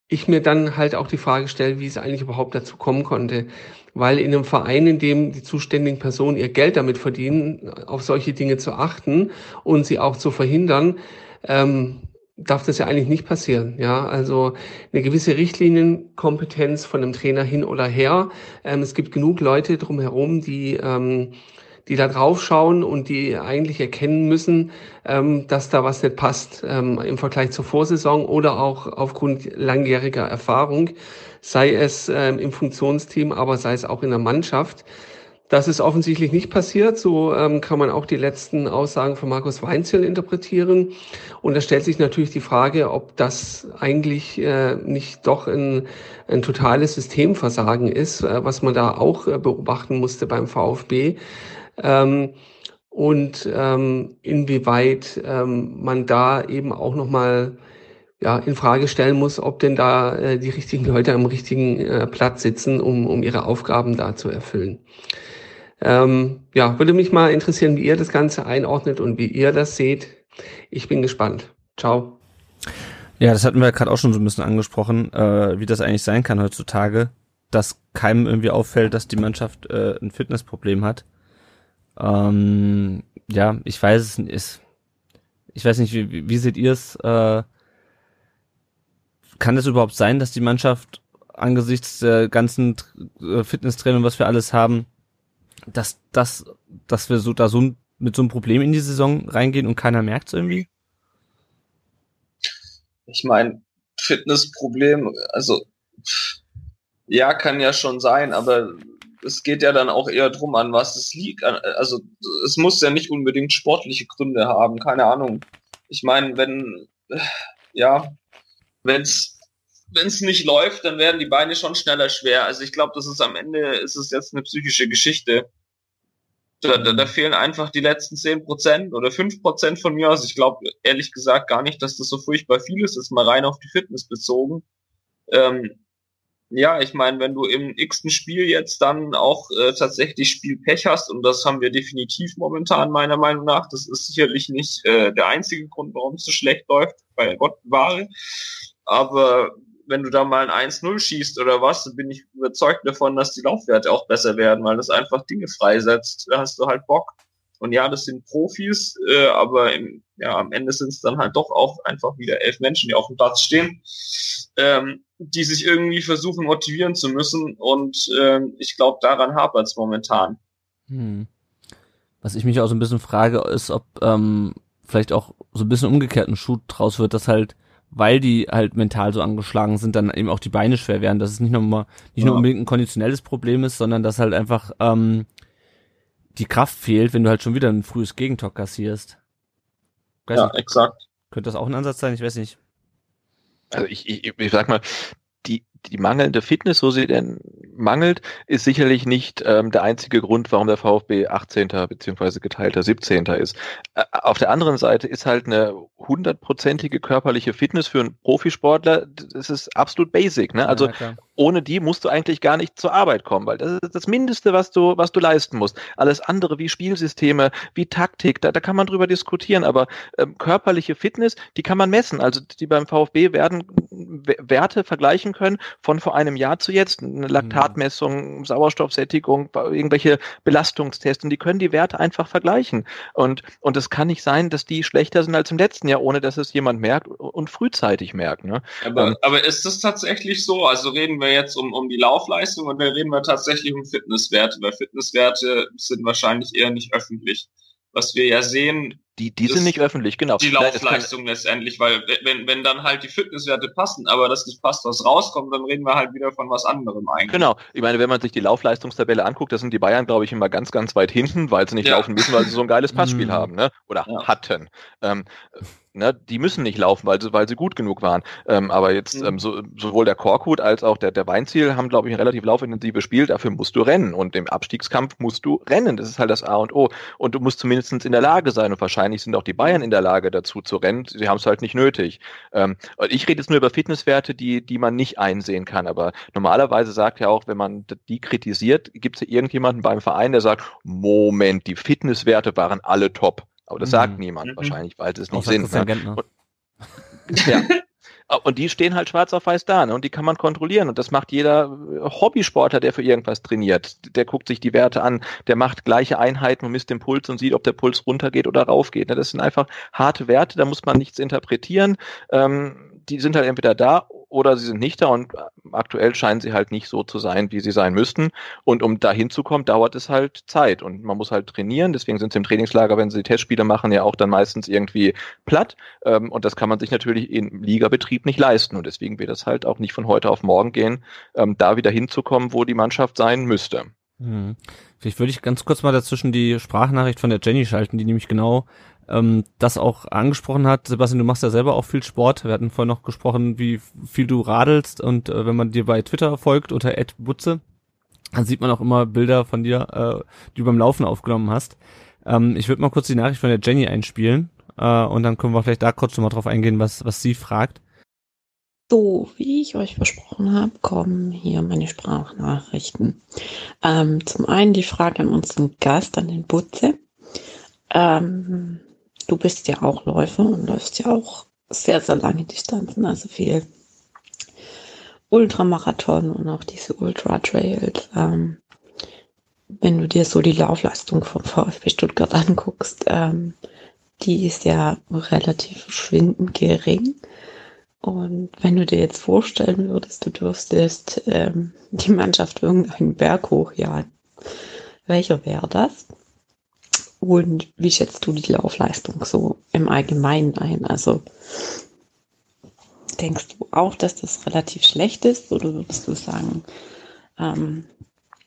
Speaker 4: ich mir dann halt auch die Frage stelle, wie es eigentlich überhaupt dazu kommen konnte. Weil in einem Verein, in dem die zuständigen Personen ihr Geld damit verdienen, auf solche Dinge zu achten und sie auch zu verhindern, ähm, darf das ja eigentlich nicht passieren. Ja, also eine gewisse Richtlinienkompetenz von einem Trainer hin oder her. Ähm, es gibt genug Leute drumherum, die ähm, die da drauf schauen und die eigentlich erkennen müssen, ähm, dass da was nicht passt ähm, im Vergleich zur Vorsaison oder auch aufgrund langjähriger Erfahrung, sei es ähm, im Funktionsteam, aber sei es auch in der Mannschaft. Das ist offensichtlich nicht passiert. So ähm, kann man auch die letzten Aussagen von Markus Weinzel interpretieren. Und da stellt sich natürlich die Frage, ob das eigentlich äh, nicht doch ein, ein totales Systemversagen ist, äh, was man da auch äh, beobachten musste beim VfB. Ähm, und ähm, inwieweit ähm, man da eben auch nochmal ja, in Frage stellen muss, ob denn da äh, die richtigen Leute am richtigen äh, Platz sitzen, um, um ihre Aufgaben da zu erfüllen. Ähm, ja, würde mich mal interessieren, wie ihr das Ganze einordnet und wie ihr das seht. Ich bin gespannt. Ciao.
Speaker 2: Ja, das hatten wir gerade auch schon so ein bisschen angesprochen, äh, wie das eigentlich sein kann heutzutage, dass keinem irgendwie auffällt, dass die Mannschaft äh, ein Fitnessproblem hat. Ähm, ja, ich weiß es nicht. Ich weiß nicht, wie, wie seht ihr es? Äh, kann es überhaupt sein, dass die Mannschaft angesichts der ganzen äh, Fitnesstraining, was wir alles haben, dass, dass, dass wir so da so mit so einem Problem in die Saison reingehen und keiner merkt es irgendwie?
Speaker 1: Ich meine, Fitnessproblem, also ja, kann ja schon sein, aber es geht ja dann auch eher drum, an was es liegt. Also es muss ja nicht unbedingt sportliche Gründe haben, keine Ahnung. Ich meine, wenn, ja, wenn es wenn es nicht läuft, dann werden die Beine schon schneller schwer. Also ich glaube, das ist am Ende, ist es jetzt eine psychische Geschichte. Da, da, da fehlen einfach die letzten zehn Prozent oder fünf Prozent von mir aus. Ich glaube ehrlich gesagt gar nicht, dass das so furchtbar viel ist, ist mal rein auf die Fitness bezogen. Ähm, ja, ich meine, wenn du im x-ten Spiel jetzt dann auch äh, tatsächlich Spielpech hast, und das haben wir definitiv momentan meiner Meinung nach, das ist sicherlich nicht äh, der einzige Grund, warum es so schlecht läuft, bei Gott bewahre. Aber wenn du da mal ein 1-0 schießt oder was, dann bin ich überzeugt davon, dass die Laufwerte auch besser werden, weil das einfach Dinge freisetzt. Da hast du halt Bock. Und ja, das sind Profis, äh, aber im, ja, am Ende sind es dann halt doch auch einfach wieder elf Menschen, die auf dem Platz stehen, ähm, die sich irgendwie versuchen motivieren zu müssen. Und ähm, ich glaube, daran hapert es momentan. Hm.
Speaker 2: Was ich mich auch so ein bisschen frage, ist, ob ähm, vielleicht auch so ein bisschen umgekehrten Schuh draus wird, dass halt weil die halt mental so angeschlagen sind, dann eben auch die Beine schwer werden. Dass es nicht nur mal, nicht ja. nur unbedingt ein konditionelles Problem ist, sondern dass halt einfach ähm, die Kraft fehlt, wenn du halt schon wieder ein frühes Gegentor kassierst.
Speaker 1: Weiß ja, nicht, exakt.
Speaker 2: Könnte das auch ein Ansatz sein? Ich weiß nicht.
Speaker 3: Also ich, ich, ich sag mal, die, die mangelnde Fitness, so sie denn mangelt, ist sicherlich nicht ähm, der einzige Grund, warum der VfB 18. bzw. geteilter 17. ist. Äh, auf der anderen Seite ist halt eine hundertprozentige körperliche Fitness für einen Profisportler, das ist absolut basic. Ne? Also ja, ohne die musst du eigentlich gar nicht zur Arbeit kommen, weil das ist das Mindeste, was du, was du leisten musst. Alles andere wie Spielsysteme, wie Taktik, da, da kann man drüber diskutieren, aber ähm, körperliche Fitness, die kann man messen. Also die beim VfB werden Werte vergleichen können von vor einem Jahr zu jetzt, eine mhm. Laktatmessung, Sauerstoffsättigung, irgendwelche Belastungstests und die können die Werte einfach vergleichen. Und, und es kann nicht sein, dass die schlechter sind als im letzten Jahr, ohne dass es jemand merkt und frühzeitig merkt. Ne?
Speaker 1: Aber, ähm, aber ist das tatsächlich so? Also reden wir jetzt um, um die Laufleistung und dann reden wir tatsächlich um Fitnesswerte, weil Fitnesswerte sind wahrscheinlich eher nicht öffentlich. Was wir ja sehen,
Speaker 3: die, die sind nicht öffentlich, genau.
Speaker 1: Die Laufleistung letztendlich, weil wenn, wenn dann halt die Fitnesswerte passen, aber das nicht passt, was rauskommt, dann reden wir halt wieder von was anderem eigentlich.
Speaker 3: Genau. Ich meine, wenn man sich die Laufleistungstabelle anguckt, da sind die Bayern, glaube ich, immer ganz, ganz weit hinten, weil sie nicht ja. laufen müssen, weil sie so ein geiles Passspiel mhm. haben, ne? Oder ja. hatten. Ähm, Ne, die müssen nicht laufen, weil sie, weil sie gut genug waren. Ähm, aber jetzt mhm. ähm, so, sowohl der Korkut als auch der, der Weinziel haben, glaube ich, ein relativ laufintensives Spiel. Dafür musst du rennen. Und im Abstiegskampf musst du rennen. Das ist halt das A und O. Und du musst zumindest in der Lage sein. Und wahrscheinlich sind auch die Bayern in der Lage dazu zu rennen. Sie haben es halt nicht nötig. Ähm, ich rede jetzt nur über Fitnesswerte, die, die man nicht einsehen kann. Aber normalerweise sagt ja auch, wenn man die kritisiert, gibt es ja irgendjemanden beim Verein, der sagt, Moment, die Fitnesswerte waren alle top. Aber das mhm. sagt niemand mhm. wahrscheinlich, weil es nicht Sind. Ne? Ja. Und die stehen halt schwarz auf weiß da, ne? Und die kann man kontrollieren. Und das macht jeder Hobbysportler, der für irgendwas trainiert. Der guckt sich die Werte an, der macht gleiche Einheiten und misst den Puls und sieht, ob der Puls runtergeht oder raufgeht. Ne? Das sind einfach harte Werte, da muss man nichts interpretieren. Ähm, die sind halt entweder da oder sie sind nicht da und aktuell scheinen sie halt nicht so zu sein, wie sie sein müssten. Und um da hinzukommen, dauert es halt Zeit und man muss halt trainieren. Deswegen sind sie im Trainingslager, wenn sie Testspiele machen, ja auch dann meistens irgendwie platt. Ähm, und das kann man sich natürlich im Ligabetrieb nicht leisten. Und deswegen wird das halt auch nicht von heute auf morgen gehen, ähm, da wieder hinzukommen, wo die Mannschaft sein müsste.
Speaker 2: Hm. Vielleicht würde ich ganz kurz mal dazwischen die Sprachnachricht von der Jenny schalten, die nämlich genau ähm, das auch angesprochen hat. Sebastian, du machst ja selber auch viel Sport. Wir hatten vorhin noch gesprochen, wie viel du radelst und äh, wenn man dir bei Twitter folgt unter @butze, dann sieht man auch immer Bilder von dir, äh, die du beim Laufen aufgenommen hast. Ähm, ich würde mal kurz die Nachricht von der Jenny einspielen äh, und dann können wir vielleicht da kurz nochmal drauf eingehen, was, was sie fragt.
Speaker 5: So, wie ich euch versprochen habe, kommen hier meine Sprachnachrichten. Ähm, zum einen die Frage an unseren Gast, an den Butze. Ähm, du bist ja auch Läufer und läufst ja auch sehr, sehr lange Distanzen, also viel Ultramarathon und auch diese Ultra-Trails. Ähm, wenn du dir so die Laufleistung vom VfB Stuttgart anguckst, ähm, die ist ja relativ verschwindend gering. Und wenn du dir jetzt vorstellen würdest, du dürftest ähm, die Mannschaft irgendeinen Berg hochjagen, welcher wäre das? Und wie schätzt du die Laufleistung so im Allgemeinen ein? Also denkst du auch, dass das relativ schlecht ist oder würdest du sagen, ähm,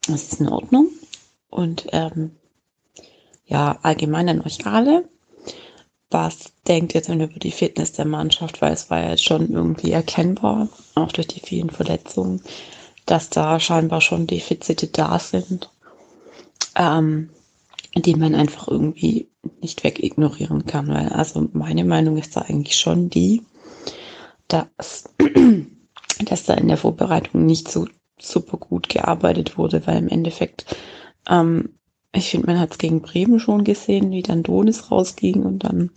Speaker 5: das ist in Ordnung? Und ähm, ja, allgemein an euch alle. Was denkt ihr denn über die Fitness der Mannschaft? Weil es war ja jetzt schon irgendwie erkennbar, auch durch die vielen Verletzungen, dass da scheinbar schon Defizite da sind. Ähm, die man einfach irgendwie nicht wegignorieren kann. Weil also meine Meinung ist da eigentlich schon die, dass, dass da in der Vorbereitung nicht so super gut gearbeitet wurde, weil im Endeffekt, ähm, ich finde, man hat es gegen Bremen schon gesehen, wie dann Donis rausging und dann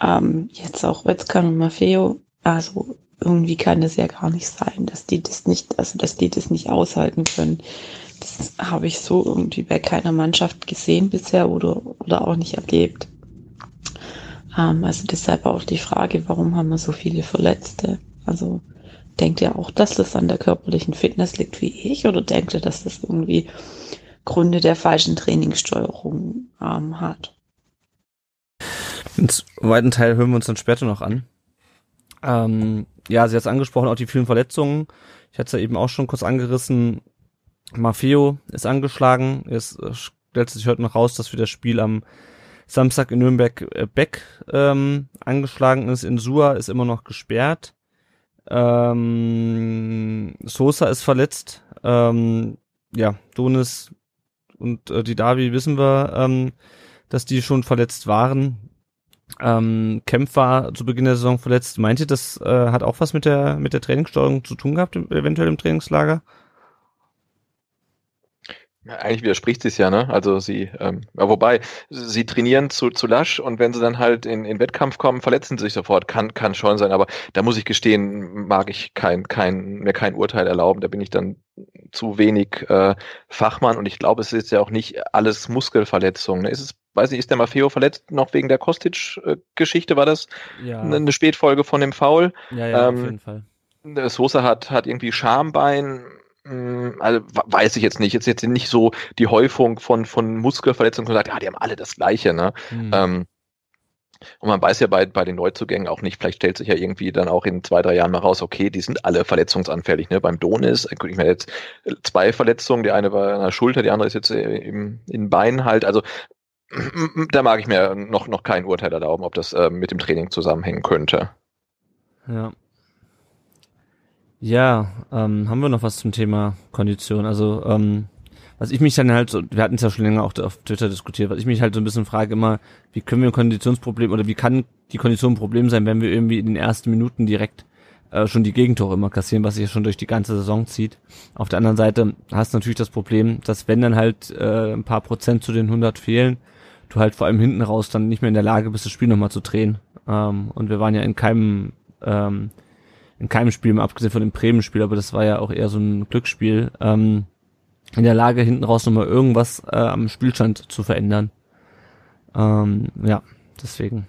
Speaker 5: ähm, jetzt auch Wetzkan und Maffeo. Also irgendwie kann es ja gar nicht sein, dass die das nicht, also dass die das nicht aushalten können. Das habe ich so irgendwie bei keiner Mannschaft gesehen bisher oder, oder auch nicht erlebt. Ähm, also deshalb auch die Frage, warum haben wir so viele Verletzte? Also denkt ihr auch, dass das an der körperlichen Fitness liegt wie ich oder denkt ihr, dass das irgendwie Gründe der falschen Trainingssteuerung ähm, hat?
Speaker 2: Den zweiten Teil hören wir uns dann später noch an. Ähm, ja, sie hat es angesprochen, auch die vielen Verletzungen. Ich hatte es ja eben auch schon kurz angerissen. Maffeo ist angeschlagen. Es äh, stellt sich heute noch raus, dass für das Spiel am Samstag in Nürnberg äh, Beck ähm, angeschlagen ist. Insua ist immer noch gesperrt. Ähm, Sosa ist verletzt. Ähm, ja, Donis und äh, die Davi wissen wir, ähm, dass die schon verletzt waren. Ähm, Kempf war zu Beginn der Saison verletzt. Meint ihr, das äh, hat auch was mit der mit der Trainingssteuerung zu tun gehabt, eventuell im Trainingslager?
Speaker 3: Ja, eigentlich widerspricht sie es ja, ne? Also sie, ähm, ja, wobei, sie trainieren zu, zu lasch und wenn sie dann halt in, in Wettkampf kommen, verletzen sie sich sofort. Kann, kann schon sein, aber da muss ich gestehen, mag ich kein, kein, mir kein Urteil erlauben. Da bin ich dann zu wenig äh, Fachmann und ich glaube, es ist ja auch nicht alles Muskelverletzung. Ne? Ist es, weiß ich, ist der Maffeo verletzt noch wegen der Kostic-Geschichte? War das ja. eine Spätfolge von dem Foul?
Speaker 2: Ja, ja, ähm, auf jeden Fall.
Speaker 3: Sosa hat, hat irgendwie Schambein also weiß ich jetzt nicht. Jetzt jetzt nicht so die Häufung von von Muskelverletzungen gesagt, ja, die haben alle das Gleiche. Ne? Mhm. Ähm, und man weiß ja bei, bei den Neuzugängen auch nicht, vielleicht stellt sich ja irgendwie dann auch in zwei, drei Jahren mal raus, okay, die sind alle verletzungsanfällig. Ne? Beim Donis, ich meine jetzt zwei Verletzungen, die eine war an der Schulter, die andere ist jetzt im, in Bein halt. Also da mag ich mir noch, noch kein Urteil erlauben, ob das äh, mit dem Training zusammenhängen könnte.
Speaker 2: Ja, ja, ähm, haben wir noch was zum Thema Kondition? Also, ähm, was ich mich dann halt so, wir hatten es ja schon länger auch auf Twitter diskutiert, was ich mich halt so ein bisschen frage immer, wie können wir ein Konditionsproblem oder wie kann die Kondition ein Problem sein, wenn wir irgendwie in den ersten Minuten direkt äh, schon die Gegentore immer kassieren, was sich ja schon durch die ganze Saison zieht. Auf der anderen Seite hast du natürlich das Problem, dass wenn dann halt äh, ein paar Prozent zu den 100 fehlen, du halt vor allem hinten raus dann nicht mehr in der Lage bist, das Spiel nochmal zu drehen. Ähm, und wir waren ja in keinem ähm, in keinem Spiel, mal abgesehen von dem Bremen-Spiel, aber das war ja auch eher so ein Glücksspiel, ähm, in der Lage, hinten raus nochmal irgendwas äh, am Spielstand zu verändern. Ähm, ja, deswegen.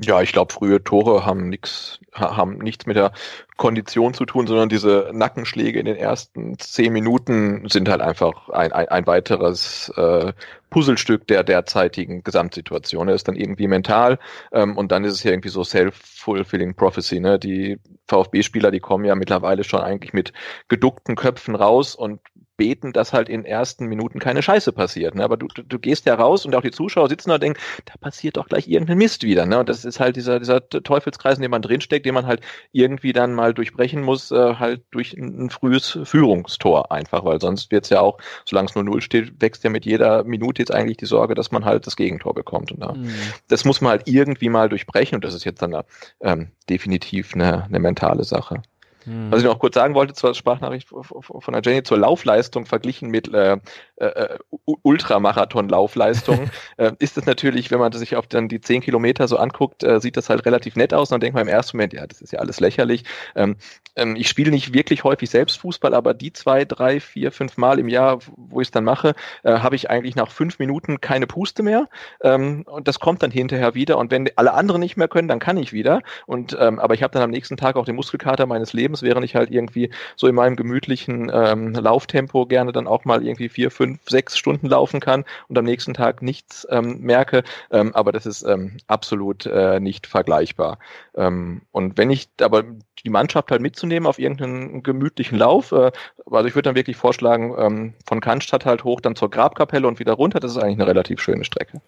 Speaker 3: Ja, ich glaube, frühe Tore haben nichts haben nichts mit der Kondition zu tun, sondern diese Nackenschläge in den ersten zehn Minuten sind halt einfach ein, ein, ein weiteres äh, Puzzlestück der derzeitigen Gesamtsituation. Er ist dann irgendwie mental ähm, und dann ist es ja irgendwie so self-fulfilling prophecy. Ne? Die VfB-Spieler, die kommen ja mittlerweile schon eigentlich mit geduckten Köpfen raus und beten, dass halt in ersten Minuten keine Scheiße passiert. Ne? Aber du, du, du gehst ja raus und auch die Zuschauer sitzen da und denken, da passiert doch gleich irgendein Mist wieder. Ne? Und das ist halt dieser, dieser Teufelskreis, in dem man drinsteckt, den man halt irgendwie dann mal durchbrechen muss, äh, halt durch ein, ein frühes Führungstor einfach, weil sonst wird's ja auch, solange es nur null steht, wächst ja mit jeder Minute jetzt eigentlich die Sorge, dass man halt das Gegentor bekommt. Und da, mhm. das muss man halt irgendwie mal durchbrechen und das ist jetzt dann ähm, definitiv eine, eine mentale Sache. Hm. Was ich noch kurz sagen wollte, zur Sprachnachricht von der Jenny zur Laufleistung verglichen mit äh, äh, Ultramarathon-Laufleistung, äh, ist es natürlich, wenn man sich auf dann die zehn Kilometer so anguckt, äh, sieht das halt relativ nett aus und dann denkt man im ersten Moment, ja, das ist ja alles lächerlich. Ähm, ähm, ich spiele nicht wirklich häufig selbst Fußball, aber die zwei, drei, vier, fünf Mal im Jahr, wo ich es dann mache, äh, habe ich eigentlich nach fünf Minuten keine Puste mehr. Ähm, und das kommt dann hinterher wieder. Und wenn alle anderen nicht mehr können, dann kann ich wieder. Und ähm, aber ich habe dann am nächsten Tag auch den Muskelkater meines Lebens, während ich halt irgendwie so in meinem gemütlichen ähm, Lauftempo gerne dann auch mal irgendwie vier, fünf, sechs Stunden laufen kann und am nächsten Tag nichts ähm, merke. Ähm, aber das ist absolut äh, nicht vergleichbar. Und wenn ich aber die Mannschaft halt mitzunehmen auf irgendeinen gemütlichen Lauf. Äh, also ich würde dann wirklich vorschlagen, ähm, von Cannstatt halt hoch dann zur Grabkapelle und wieder runter. Das ist eigentlich eine relativ schöne Strecke.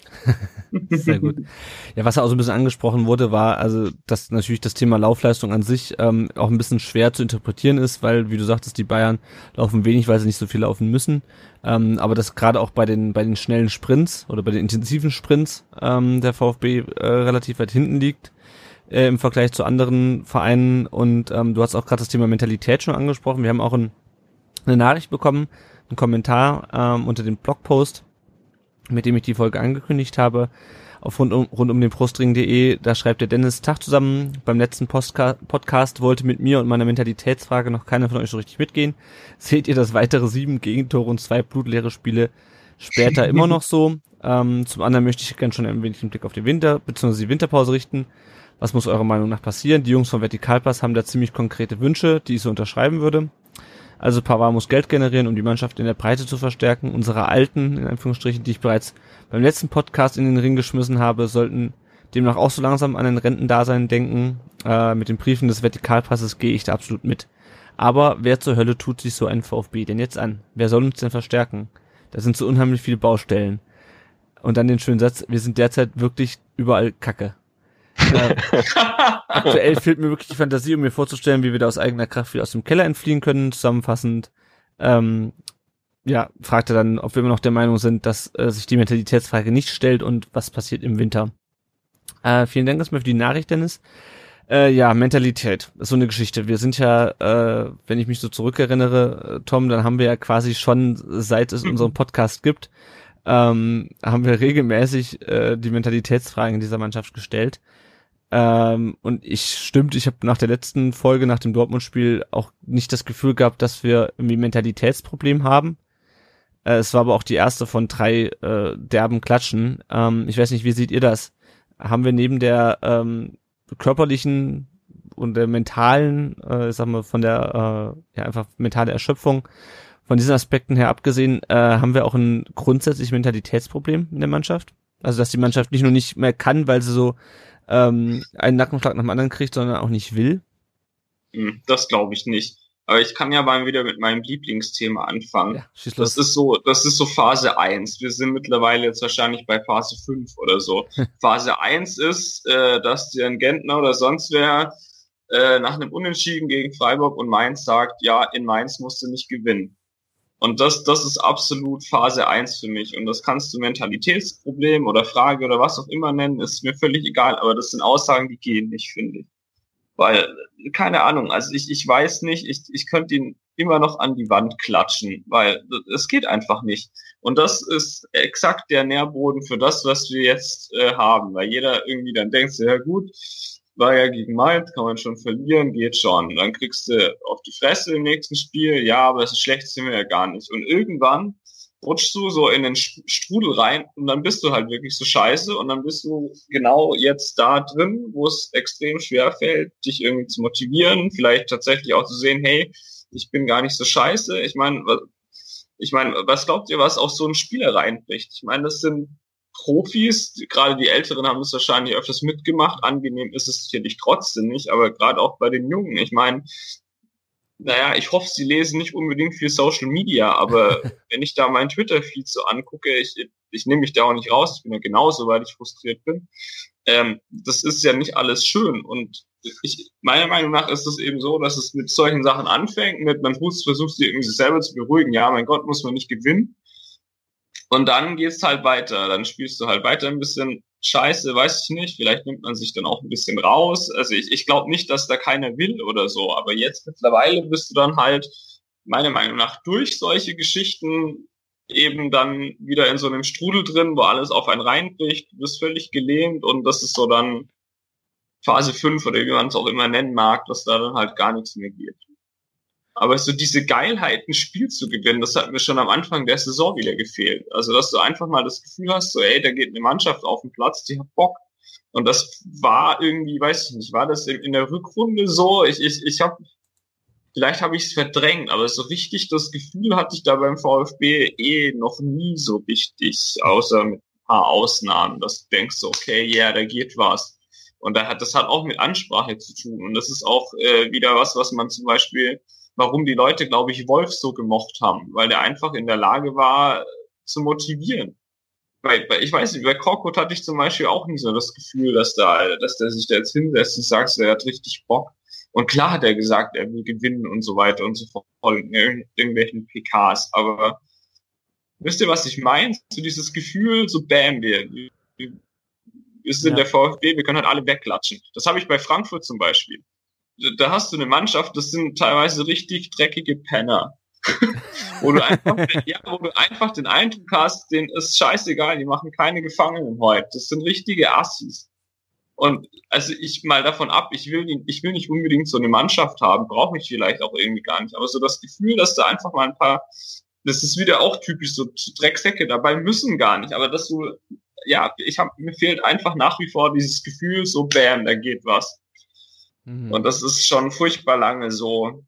Speaker 2: Sehr gut. Ja, was auch so ein bisschen angesprochen wurde, war also, dass natürlich das Thema Laufleistung an sich ähm, auch ein bisschen schwer zu interpretieren ist, weil, wie du sagtest, die Bayern laufen wenig, weil sie nicht so viel laufen müssen. Ähm, aber dass gerade auch bei den bei den schnellen Sprints oder bei den intensiven Sprints ähm, der VfB äh, relativ weit hinten liegt äh, im Vergleich zu anderen Vereinen. Und ähm, du hast auch gerade das Thema Mentalität schon angesprochen. Wir haben auch ein, eine Nachricht bekommen, einen Kommentar ähm, unter dem Blogpost, mit dem ich die Folge angekündigt habe, auf rund um, rund um den Brustring.de. Da schreibt der Dennis Tag zusammen. Beim letzten Postka Podcast wollte mit mir und meiner Mentalitätsfrage noch keiner von euch so richtig mitgehen. Seht ihr das weitere sieben Gegentore und zwei blutleere Spiele später immer noch so? Ähm, zum anderen möchte ich gerne schon ein wenig den Blick auf den Winter bzw. die Winterpause richten. Was muss eurer Meinung nach passieren? Die Jungs von Vertikalpass haben da ziemlich konkrete Wünsche, die ich so unterschreiben würde. Also Pavard muss Geld generieren, um die Mannschaft in der Breite zu verstärken. Unsere alten, in Anführungsstrichen, die ich bereits beim letzten Podcast in den Ring geschmissen habe, sollten demnach auch so langsam an ein Rentendasein denken. Äh, mit den Briefen des Vertikalpasses gehe ich da absolut mit. Aber wer zur Hölle tut sich so ein VfB denn jetzt an? Wer soll uns denn verstärken? Da sind so unheimlich viele Baustellen. Und dann den schönen Satz, wir sind derzeit wirklich überall Kacke. Äh, aktuell fehlt mir wirklich die Fantasie, um mir vorzustellen, wie wir da aus eigener Kraft wieder aus dem Keller entfliehen können. Zusammenfassend, ähm, ja, fragte dann, ob wir immer noch der Meinung sind, dass äh, sich die Mentalitätsfrage nicht stellt und was passiert im Winter. Äh, vielen Dank erstmal für die Nachricht, Dennis. Äh, ja, Mentalität, so eine Geschichte. Wir sind ja, äh, wenn ich mich so zurückerinnere, äh, Tom, dann haben wir ja quasi schon, seit es unseren Podcast gibt, ähm, haben wir regelmäßig äh, die Mentalitätsfragen dieser Mannschaft gestellt. Ähm, und ich stimmt, ich habe nach der letzten Folge, nach dem Dortmund-Spiel, auch nicht das Gefühl gehabt, dass wir irgendwie Mentalitätsproblem haben. Äh, es war aber auch die erste von drei äh, derben Klatschen. Ähm, ich weiß nicht, wie seht ihr das? Haben wir neben der ähm, körperlichen und der mentalen, äh, ich sag mal, von der äh, ja einfach mentale Erschöpfung, von diesen Aspekten her abgesehen, äh, haben wir auch ein grundsätzlich Mentalitätsproblem in der Mannschaft. Also dass die Mannschaft nicht nur nicht mehr kann, weil sie so ähm, einen Nackenschlag nach dem anderen kriegt, sondern auch nicht will?
Speaker 1: Hm, das glaube ich nicht. Aber ich kann ja mal wieder mit meinem Lieblingsthema anfangen. Ja, schieß los. Das ist so, das ist so Phase 1. Wir sind mittlerweile jetzt wahrscheinlich bei Phase 5 oder so. Phase 1 ist, äh, dass dir ein Gentner oder sonst wer äh, nach einem Unentschieden gegen Freiburg und Mainz sagt, ja, in Mainz musst du nicht gewinnen. Und das, das ist absolut Phase 1 für mich. Und das kannst du Mentalitätsproblem oder Frage oder was auch immer nennen, ist mir völlig egal. Aber das sind Aussagen, die gehen nicht, finde ich. Weil, keine Ahnung, also ich, ich weiß nicht, ich, ich könnte ihn immer noch an die Wand klatschen, weil es geht einfach nicht. Und das ist exakt der Nährboden für das, was wir jetzt äh, haben. Weil jeder irgendwie dann denkt, ja gut, war ja gegen Mainz, kann man schon verlieren, geht schon. Dann kriegst du auf die Fresse im nächsten Spiel, ja, aber das ist schlecht sind wir ja gar nicht. Und irgendwann rutschst du so in den Strudel rein und dann bist du halt wirklich so scheiße und dann bist du genau jetzt da drin, wo es extrem schwer fällt, dich irgendwie zu motivieren, vielleicht tatsächlich auch zu sehen, hey, ich bin gar nicht so scheiße. Ich meine, ich meine, was glaubt ihr, was auch so ein Spieler reinbricht? Ich meine, das sind Profis, gerade die Älteren haben es wahrscheinlich öfters mitgemacht. Angenehm ist es sicherlich trotzdem nicht, aber gerade auch bei den Jungen. Ich meine, naja, ich hoffe, sie lesen nicht unbedingt viel Social Media, aber wenn ich da meinen Twitter-Feed so angucke, ich, ich nehme mich da auch nicht raus, ich bin ja genauso, weil ich frustriert bin. Ähm, das ist ja nicht alles schön. Und ich, meiner Meinung nach ist es eben so, dass es mit solchen Sachen anfängt, mit man versucht sich irgendwie sich selber zu beruhigen, ja, mein Gott, muss man nicht gewinnen. Und dann geht's halt weiter. Dann spielst du halt weiter ein bisschen Scheiße, weiß ich nicht. Vielleicht nimmt man sich dann auch ein bisschen raus. Also ich, ich glaube nicht, dass da keiner will oder so. Aber jetzt mittlerweile bist du dann halt, meiner Meinung nach, durch solche Geschichten eben dann wieder in so einem Strudel drin, wo alles auf einen reinbricht. Du bist völlig gelähmt und das ist so dann Phase 5 oder wie man es auch immer nennen mag, dass da dann halt gar nichts mehr geht. Aber so diese Geilheit, ein Spiel zu gewinnen, das hat mir schon am Anfang der Saison wieder gefehlt. Also, dass du einfach mal das Gefühl hast, so, ey, da geht eine Mannschaft auf den Platz, die hat Bock. Und das war irgendwie, weiß ich nicht, war das in der Rückrunde so? Ich, ich, ich habe, vielleicht habe ich es verdrängt, aber so richtig das Gefühl hatte ich da beim VfB eh noch nie so richtig, außer mit ein paar Ausnahmen, dass du denkst, okay, ja, yeah, da geht was. Und das hat auch mit Ansprache zu tun. Und das ist auch äh, wieder was, was man zum Beispiel warum die Leute, glaube ich, Wolf so gemocht haben, weil der einfach in der Lage war, zu motivieren. Weil, weil ich weiß nicht, bei Korkut hatte ich zum Beispiel auch nie so das Gefühl, dass da, dass der sich da jetzt hinsetzt und sagt, er hat richtig Bock. Und klar hat er gesagt, er will gewinnen und so weiter und so fort in irgendwelchen PKs. Aber wisst ihr, was ich meine? So dieses Gefühl, so bam, wir, wir, wir sind ja. der VfB, wir können halt alle wegklatschen. Das habe ich bei Frankfurt zum Beispiel da hast du eine Mannschaft, das sind teilweise richtig dreckige Penner. wo, du einfach, ja, wo du einfach den Eindruck hast, denen ist scheißegal, die machen keine Gefangenen heute. Das sind richtige Assis. Und also ich mal davon ab, ich will, ich will nicht unbedingt so eine Mannschaft haben, brauche ich vielleicht auch irgendwie gar nicht. Aber so das Gefühl, dass da einfach mal ein paar, das ist wieder auch typisch, so Drecksäcke dabei müssen gar nicht. Aber dass du, ja, ich habe mir fehlt einfach nach wie vor dieses Gefühl, so bam, da geht was. Mhm. Und das ist schon furchtbar lange so.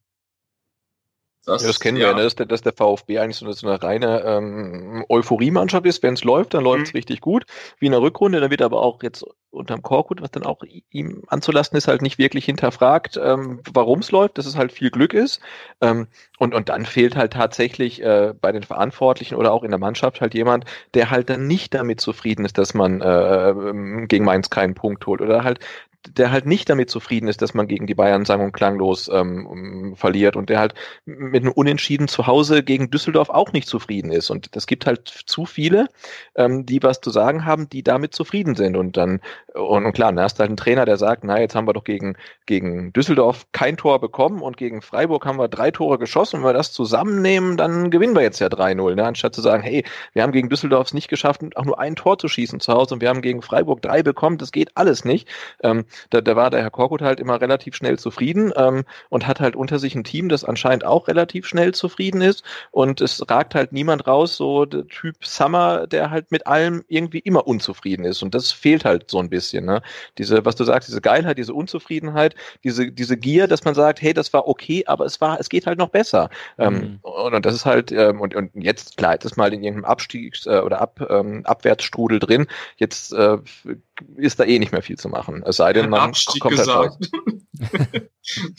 Speaker 3: Das, ja, das kennen ja. wir, ne? dass, der, dass der VfB eigentlich so eine, so eine reine ähm, Euphorie-Mannschaft ist. Wenn es läuft, dann läuft es mhm. richtig gut, wie in der Rückrunde. Dann wird aber auch jetzt unterm Korkut, was dann auch ihm anzulasten ist, halt nicht wirklich hinterfragt, ähm, warum es läuft, dass es halt viel Glück ist. Ähm, und, und dann fehlt halt tatsächlich äh, bei den Verantwortlichen oder auch in der Mannschaft halt jemand, der halt dann nicht damit zufrieden ist, dass man äh, ähm, gegen Mainz keinen Punkt holt oder halt der halt nicht damit zufrieden ist, dass man gegen die Bayern sang- und klanglos ähm, verliert und der halt mit einem Unentschieden zu Hause gegen Düsseldorf auch nicht zufrieden ist. Und es gibt halt zu viele, ähm, die was zu sagen haben, die damit zufrieden sind. Und dann, und, und klar, dann hast du halt einen Trainer, der sagt, na, jetzt haben wir doch gegen, gegen Düsseldorf kein Tor bekommen und gegen Freiburg haben wir drei Tore geschossen. Wenn wir das zusammennehmen, dann gewinnen wir jetzt ja 3-0. Ne? Anstatt zu sagen, hey, wir haben gegen Düsseldorf es nicht geschafft, auch nur ein Tor zu schießen zu Hause und wir haben gegen Freiburg drei bekommen, das geht alles nicht. Ähm, da, da war der Herr Korkut halt immer relativ schnell zufrieden ähm, und hat halt unter sich ein Team, das anscheinend auch relativ schnell zufrieden ist und es ragt halt niemand raus, so der Typ Summer, der halt mit allem irgendwie immer unzufrieden ist und das fehlt halt so ein bisschen, ne? Diese, was du sagst, diese Geilheit, diese Unzufriedenheit, diese, diese Gier, dass man sagt, hey, das war okay, aber es war, es geht halt noch besser. Ähm, mhm. Ähm, und, und, das ist halt, ähm, und, und jetzt, klar, jetzt ist mal in irgendeinem Abstiegs- äh, oder Ab, ähm, Abwärtsstrudel drin, jetzt äh, ist da eh nicht mehr viel zu machen. Es sei denn, man Abstieg kommt gesagt.
Speaker 2: halt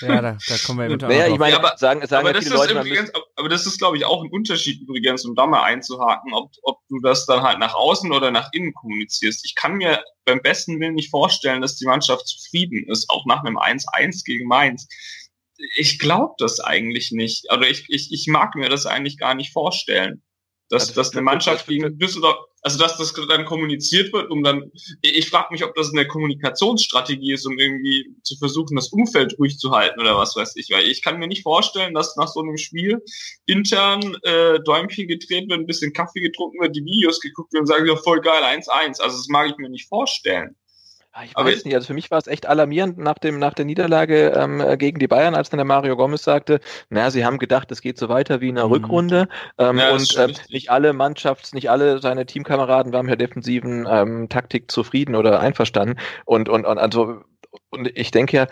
Speaker 2: Ja, da, da kommen wir eventuell
Speaker 1: naja, ich meine, aber, sagen, sagen aber, das ist Leute, übrigens, aber das ist, glaube ich, auch ein Unterschied übrigens, um da mal einzuhaken, ob, ob du das dann halt nach außen oder nach innen kommunizierst. Ich kann mir beim besten Willen nicht vorstellen, dass die Mannschaft zufrieden ist, auch nach einem 1-1 gegen Mainz. Ich glaube das eigentlich nicht. Oder ich, ich, ich mag mir das eigentlich gar nicht vorstellen dass, dass eine Mannschaft gegen Düsseldorf, also dass das dann kommuniziert wird, um dann, ich frage mich, ob das eine Kommunikationsstrategie ist, um irgendwie zu versuchen, das Umfeld ruhig zu halten oder was weiß ich, weil ich kann mir nicht vorstellen, dass nach so einem Spiel intern äh, Däumchen gedreht wird, ein bisschen Kaffee getrunken wird, die Videos geguckt werden und sagen, ja voll geil, 1-1, also das mag ich mir nicht vorstellen.
Speaker 3: Ah, ich weiß nicht, also für mich war es echt alarmierend nach dem nach der Niederlage ähm, gegen die Bayern, als dann der Mario Gomez sagte, naja, sie haben gedacht, es geht so weiter wie in der mhm. Rückrunde. Ähm, ja, und äh, nicht alle Mannschafts, nicht alle seine Teamkameraden waren mit der defensiven ähm, Taktik zufrieden oder einverstanden. Und und, und also und ich denke ja,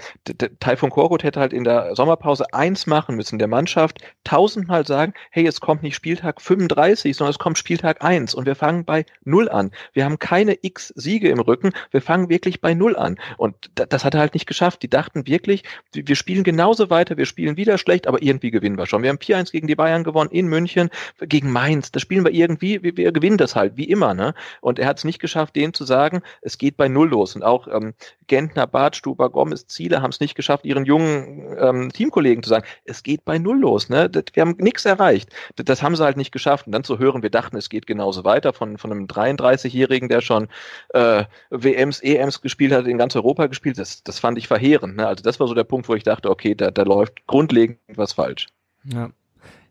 Speaker 3: Taifun Korkut hätte halt in der Sommerpause eins machen müssen, der Mannschaft tausendmal sagen, hey, es kommt nicht Spieltag 35, sondern es kommt Spieltag 1 und wir fangen bei Null an. Wir haben keine x Siege im Rücken, wir fangen wirklich bei Null an. Und das hat er halt nicht geschafft. Die dachten wirklich, wir spielen genauso weiter, wir spielen wieder schlecht, aber irgendwie gewinnen wir schon. Wir haben 4-1 gegen die Bayern gewonnen, in München, gegen Mainz, das spielen wir irgendwie, wir, wir gewinnen das halt, wie immer. Ne? Und er hat es nicht geschafft, denen zu sagen, es geht bei Null los. Und auch ähm, Gentner, Bartstuber, Gomez, Ziele haben es nicht geschafft, ihren jungen ähm, Teamkollegen zu sagen, es geht bei Null los, ne? Wir haben nichts erreicht. Das, das, haben sie halt nicht geschafft. Und dann zu hören, wir dachten, es geht genauso weiter von, von einem 33-Jährigen, der schon äh, WMs, EMs gespielt hat, in ganz Europa gespielt, das, das fand ich verheerend. Ne? Also das war so der Punkt, wo ich dachte, okay, da, da läuft grundlegend was falsch.
Speaker 2: Ja.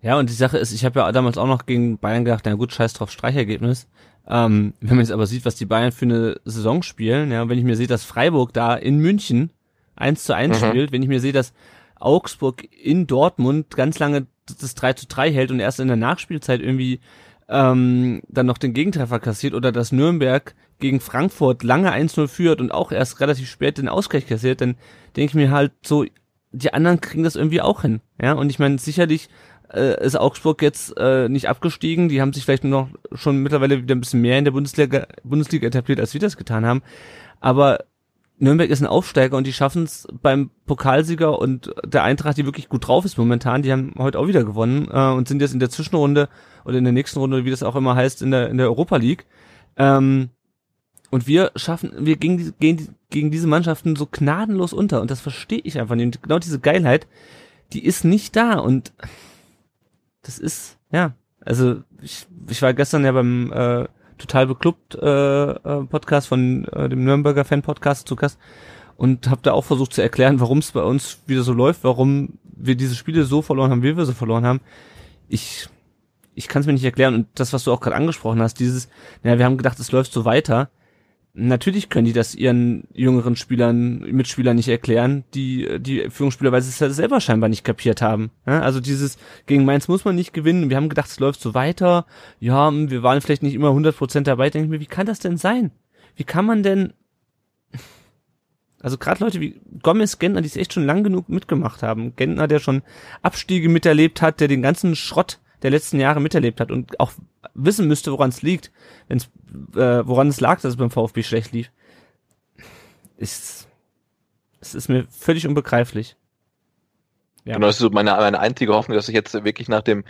Speaker 2: Ja, und die Sache ist, ich habe ja damals auch noch gegen Bayern gedacht, na gut, scheiß drauf, Streichergebnis. Ähm, wenn man jetzt aber sieht, was die Bayern für eine Saison spielen, ja, wenn ich mir sehe, dass Freiburg da in München eins zu eins mhm. spielt, wenn ich mir sehe, dass Augsburg in Dortmund ganz lange das 3 zu 3 hält und erst in der Nachspielzeit irgendwie ähm, dann noch den Gegentreffer kassiert oder dass Nürnberg gegen Frankfurt lange 1-0 führt und auch erst relativ spät den Ausgleich kassiert, dann denke ich mir halt so, die anderen kriegen das irgendwie auch hin. Ja, und ich meine, sicherlich äh, ist Augsburg jetzt äh, nicht abgestiegen. Die haben sich vielleicht noch schon mittlerweile wieder ein bisschen mehr in der Bundesliga, Bundesliga etabliert, als wir das getan haben. Aber Nürnberg ist ein Aufsteiger und die schaffen es beim Pokalsieger und der Eintracht, die wirklich gut drauf ist momentan, die haben heute auch wieder gewonnen äh, und sind jetzt in der Zwischenrunde oder in der nächsten Runde, wie das auch immer heißt, in der, in der Europa League. Ähm, und wir schaffen, wir gehen, gehen gegen diese Mannschaften so gnadenlos unter und das verstehe ich einfach nicht. Und genau diese Geilheit, die ist nicht da und das ist, ja, also ich, ich war gestern ja beim äh, total beklubbt äh, äh, Podcast von äh, dem Nürnberger Fan Podcast zu Gast und habe da auch versucht zu erklären, warum es bei uns wieder so läuft, warum wir diese Spiele so verloren haben, wie wir sie verloren haben. Ich ich kann es mir nicht erklären und das, was du auch gerade angesprochen hast, dieses, naja, wir haben gedacht, es läuft so weiter natürlich können die das ihren jüngeren Spielern, Mitspielern nicht erklären, die, die Führungsspieler, weil sie es selber scheinbar nicht kapiert haben. Also dieses, gegen Mainz muss man nicht gewinnen. Wir haben gedacht, es läuft so weiter. Ja, wir waren vielleicht nicht immer 100% dabei. Denke ich mir, wie kann das denn sein? Wie kann man denn, also gerade Leute wie Gomez, Gentner, die es echt schon lang genug mitgemacht haben. Gentner, der schon Abstiege miterlebt hat, der den ganzen Schrott der letzten Jahre miterlebt hat und auch wissen müsste, woran es liegt, wenn's, äh, woran es lag, dass es beim VfB schlecht lief, ist, es ist mir völlig unbegreiflich.
Speaker 3: Ja. Genau, das ist so meine, meine einzige Hoffnung, dass sich jetzt wirklich nach dem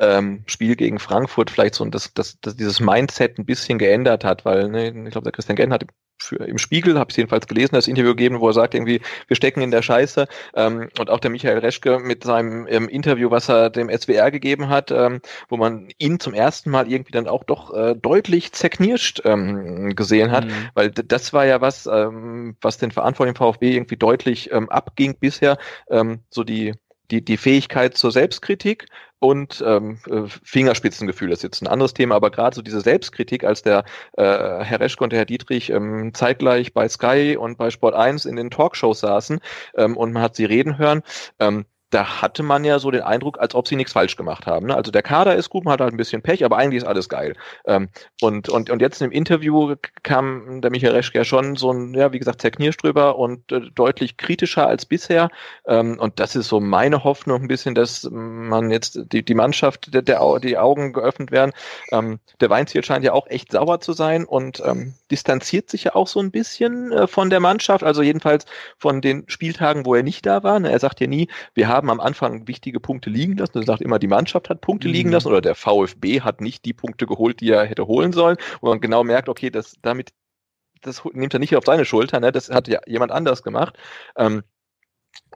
Speaker 3: ähm, Spiel gegen Frankfurt vielleicht so das, das, das, dieses Mindset ein bisschen geändert hat, weil ne, ich glaube, der Christian Genn hat für, im Spiegel, habe ich jedenfalls gelesen, das Interview gegeben, wo er sagt irgendwie, wir stecken in der Scheiße. Ähm, und auch der Michael Reschke mit seinem ähm, Interview, was er dem SWR gegeben hat, ähm, wo man ihn zum ersten Mal irgendwie dann auch doch äh, deutlich zerknirscht ähm, gesehen hat, mhm. weil das war ja was, ähm, was den Verantwortlichen VfB irgendwie deutlich ähm, abging bisher, ähm, so die die, die Fähigkeit zur Selbstkritik und ähm, äh, Fingerspitzengefühl ist jetzt ein anderes Thema, aber gerade so diese Selbstkritik, als der äh, Herr Reschke und der Herr Dietrich ähm, zeitgleich bei Sky und bei Sport 1 in den Talkshows saßen ähm, und man hat sie reden hören, ähm, da hatte man ja so den Eindruck, als ob sie nichts falsch gemacht haben. Ne? Also der Kader ist gut, man hat halt ein bisschen Pech, aber eigentlich ist alles geil. Ähm, und, und, und jetzt im Interview kam der Michael Reschke ja schon so ein, ja, wie gesagt, zerknirscht drüber und äh, deutlich kritischer als bisher. Ähm, und das ist so meine Hoffnung ein bisschen, dass man jetzt die, die Mannschaft, der, der, die Augen geöffnet werden. Ähm, der Weinziel scheint ja auch echt sauer zu sein und ähm, distanziert sich ja auch so ein bisschen äh, von der Mannschaft, also jedenfalls von den Spieltagen, wo er nicht da war. Ne? Er sagt ja nie, wir haben haben am Anfang wichtige Punkte liegen lassen. Er sagt immer, die Mannschaft hat Punkte mhm. liegen lassen oder der VfB hat nicht die Punkte geholt, die er hätte holen sollen. Wo man genau merkt, okay, das damit das nimmt er nicht auf seine Schulter, ne? das hat ja jemand anders gemacht. Ähm,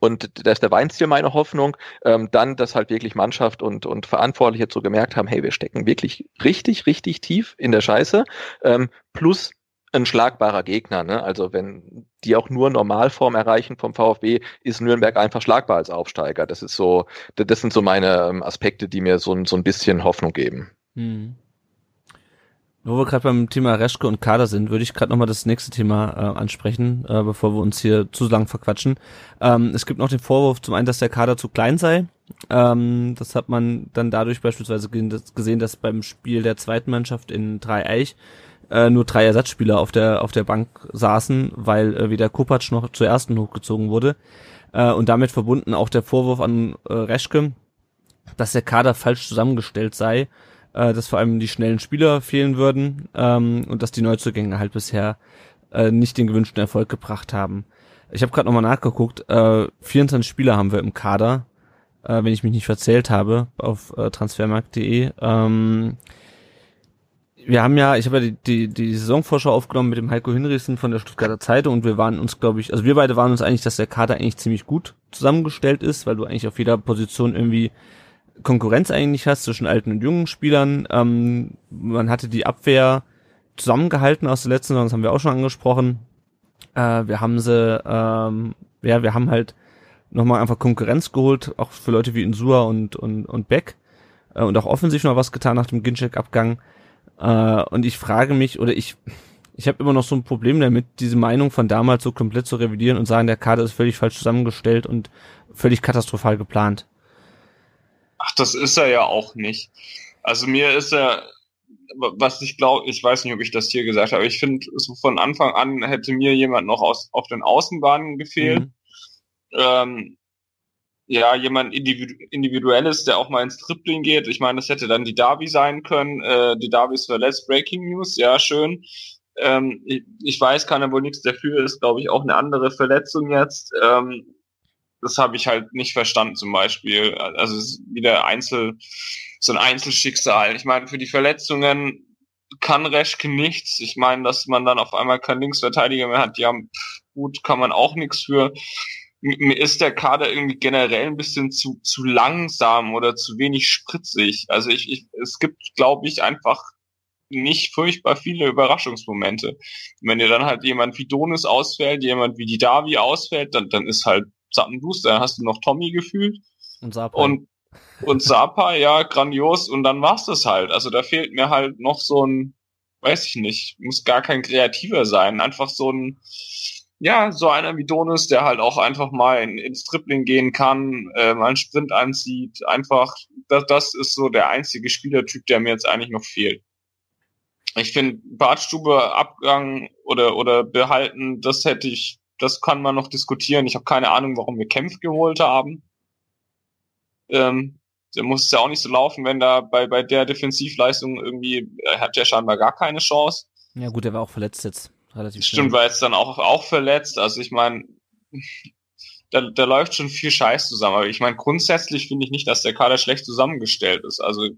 Speaker 3: und da ist der Weinziel meine Hoffnung, ähm, dann, dass halt wirklich Mannschaft und, und Verantwortliche so gemerkt haben, hey, wir stecken wirklich richtig, richtig tief in der Scheiße. Ähm, plus ein schlagbarer Gegner. Ne? Also wenn die auch nur Normalform erreichen vom VfB, ist Nürnberg einfach schlagbar als Aufsteiger. Das ist so, das sind so meine ähm, Aspekte, die mir so, so ein bisschen Hoffnung geben. Hm.
Speaker 2: Wo wir gerade beim Thema Reschke und Kader sind, würde ich gerade nochmal das nächste Thema äh, ansprechen, äh, bevor wir uns hier zu lang verquatschen. Ähm, es gibt noch den Vorwurf zum einen, dass der Kader zu klein sei. Ähm, das hat man dann dadurch beispielsweise gesehen, dass beim Spiel der zweiten Mannschaft in Dreieich äh, nur drei Ersatzspieler auf der auf der Bank saßen, weil äh, weder Kopacz noch zur ersten hochgezogen wurde. Äh, und damit verbunden auch der Vorwurf an äh, Reschke, dass der Kader falsch zusammengestellt sei äh, dass vor allem die schnellen Spieler fehlen würden ähm, und dass die Neuzugänge halt bisher äh, nicht den gewünschten Erfolg gebracht haben. Ich habe gerade nochmal nachgeguckt, äh, 24 Spieler haben wir im Kader, äh, wenn ich mich nicht verzählt habe, auf äh, transfermarkt.de. Ähm, wir haben ja, ich habe ja die, die, die Saisonvorschau aufgenommen mit dem Heiko Hinrichsen von der Stuttgarter Zeitung und wir waren uns, glaube ich, also wir beide waren uns eigentlich, dass der Kader eigentlich ziemlich gut zusammengestellt ist, weil du eigentlich auf jeder Position irgendwie Konkurrenz eigentlich hast zwischen alten und jungen Spielern. Ähm, man hatte die Abwehr zusammengehalten aus der letzten Saison, das haben wir auch schon angesprochen. Äh, wir haben sie, ähm, ja, wir haben halt nochmal einfach Konkurrenz geholt, auch für Leute wie Insua und, und, und Beck. Äh, und auch offensiv noch was getan nach dem Ginczek-Abgang. Äh, und ich frage mich, oder ich, ich habe immer noch so ein Problem damit, diese Meinung von damals so komplett zu revidieren und sagen, der Kader ist völlig falsch zusammengestellt und völlig katastrophal geplant.
Speaker 1: Ach, das ist er ja auch nicht. Also mir ist er, was ich glaube, ich weiß nicht, ob ich das hier gesagt habe, ich finde, so von Anfang an hätte mir jemand noch aus, auf den Außenbahnen gefehlt. Mhm. Ähm, ja, jemand Individu Individuelles, der auch mal ins Tripling geht. Ich meine, das hätte dann die Darby sein können. Äh, die Darby ist verletzt, Breaking News, ja, schön. Ähm, ich, ich weiß, kann er wohl nichts dafür, ist, glaube ich, auch eine andere Verletzung jetzt. Ähm, das habe ich halt nicht verstanden zum Beispiel. Also es ist wieder Einzel, so ein Einzelschicksal. Ich meine, für die Verletzungen kann Reschke nichts. Ich meine, dass man dann auf einmal keinen Linksverteidiger mehr hat, ja, gut, kann man auch nichts für. Mir ist der Kader irgendwie generell ein bisschen zu, zu langsam oder zu wenig spritzig. Also ich, ich es gibt, glaube ich, einfach nicht furchtbar viele Überraschungsmomente. Wenn dir dann halt jemand wie Donis ausfällt, jemand wie die Davi ausfällt, dann, dann ist halt Zappenduster, dann hast du noch Tommy gefühlt.
Speaker 2: Und Sapa.
Speaker 1: Und, und Sapa, ja, grandios. Und dann war's das halt. Also da fehlt mir halt noch so ein, weiß ich nicht, muss gar kein Kreativer sein. Einfach so ein, ja, so einer wie Donis, der halt auch einfach mal in, ins Tripling gehen kann, äh, mal einen Sprint anzieht. Einfach, das, das ist so der einzige Spielertyp, der mir jetzt eigentlich noch fehlt. Ich finde, Bartstube Abgang oder, oder behalten, das hätte ich das kann man noch diskutieren. Ich habe keine Ahnung, warum wir Kämpf geholt haben. Ähm, der muss es ja auch nicht so laufen, wenn da bei, bei der Defensivleistung irgendwie, er hat ja scheinbar gar keine Chance.
Speaker 2: Ja gut, er war auch verletzt jetzt.
Speaker 1: Relativ Stimmt, schnell. war jetzt dann auch, auch verletzt. Also ich meine, da, da läuft schon viel Scheiß zusammen. Aber ich meine, grundsätzlich finde ich nicht, dass der Kader schlecht zusammengestellt ist. Also,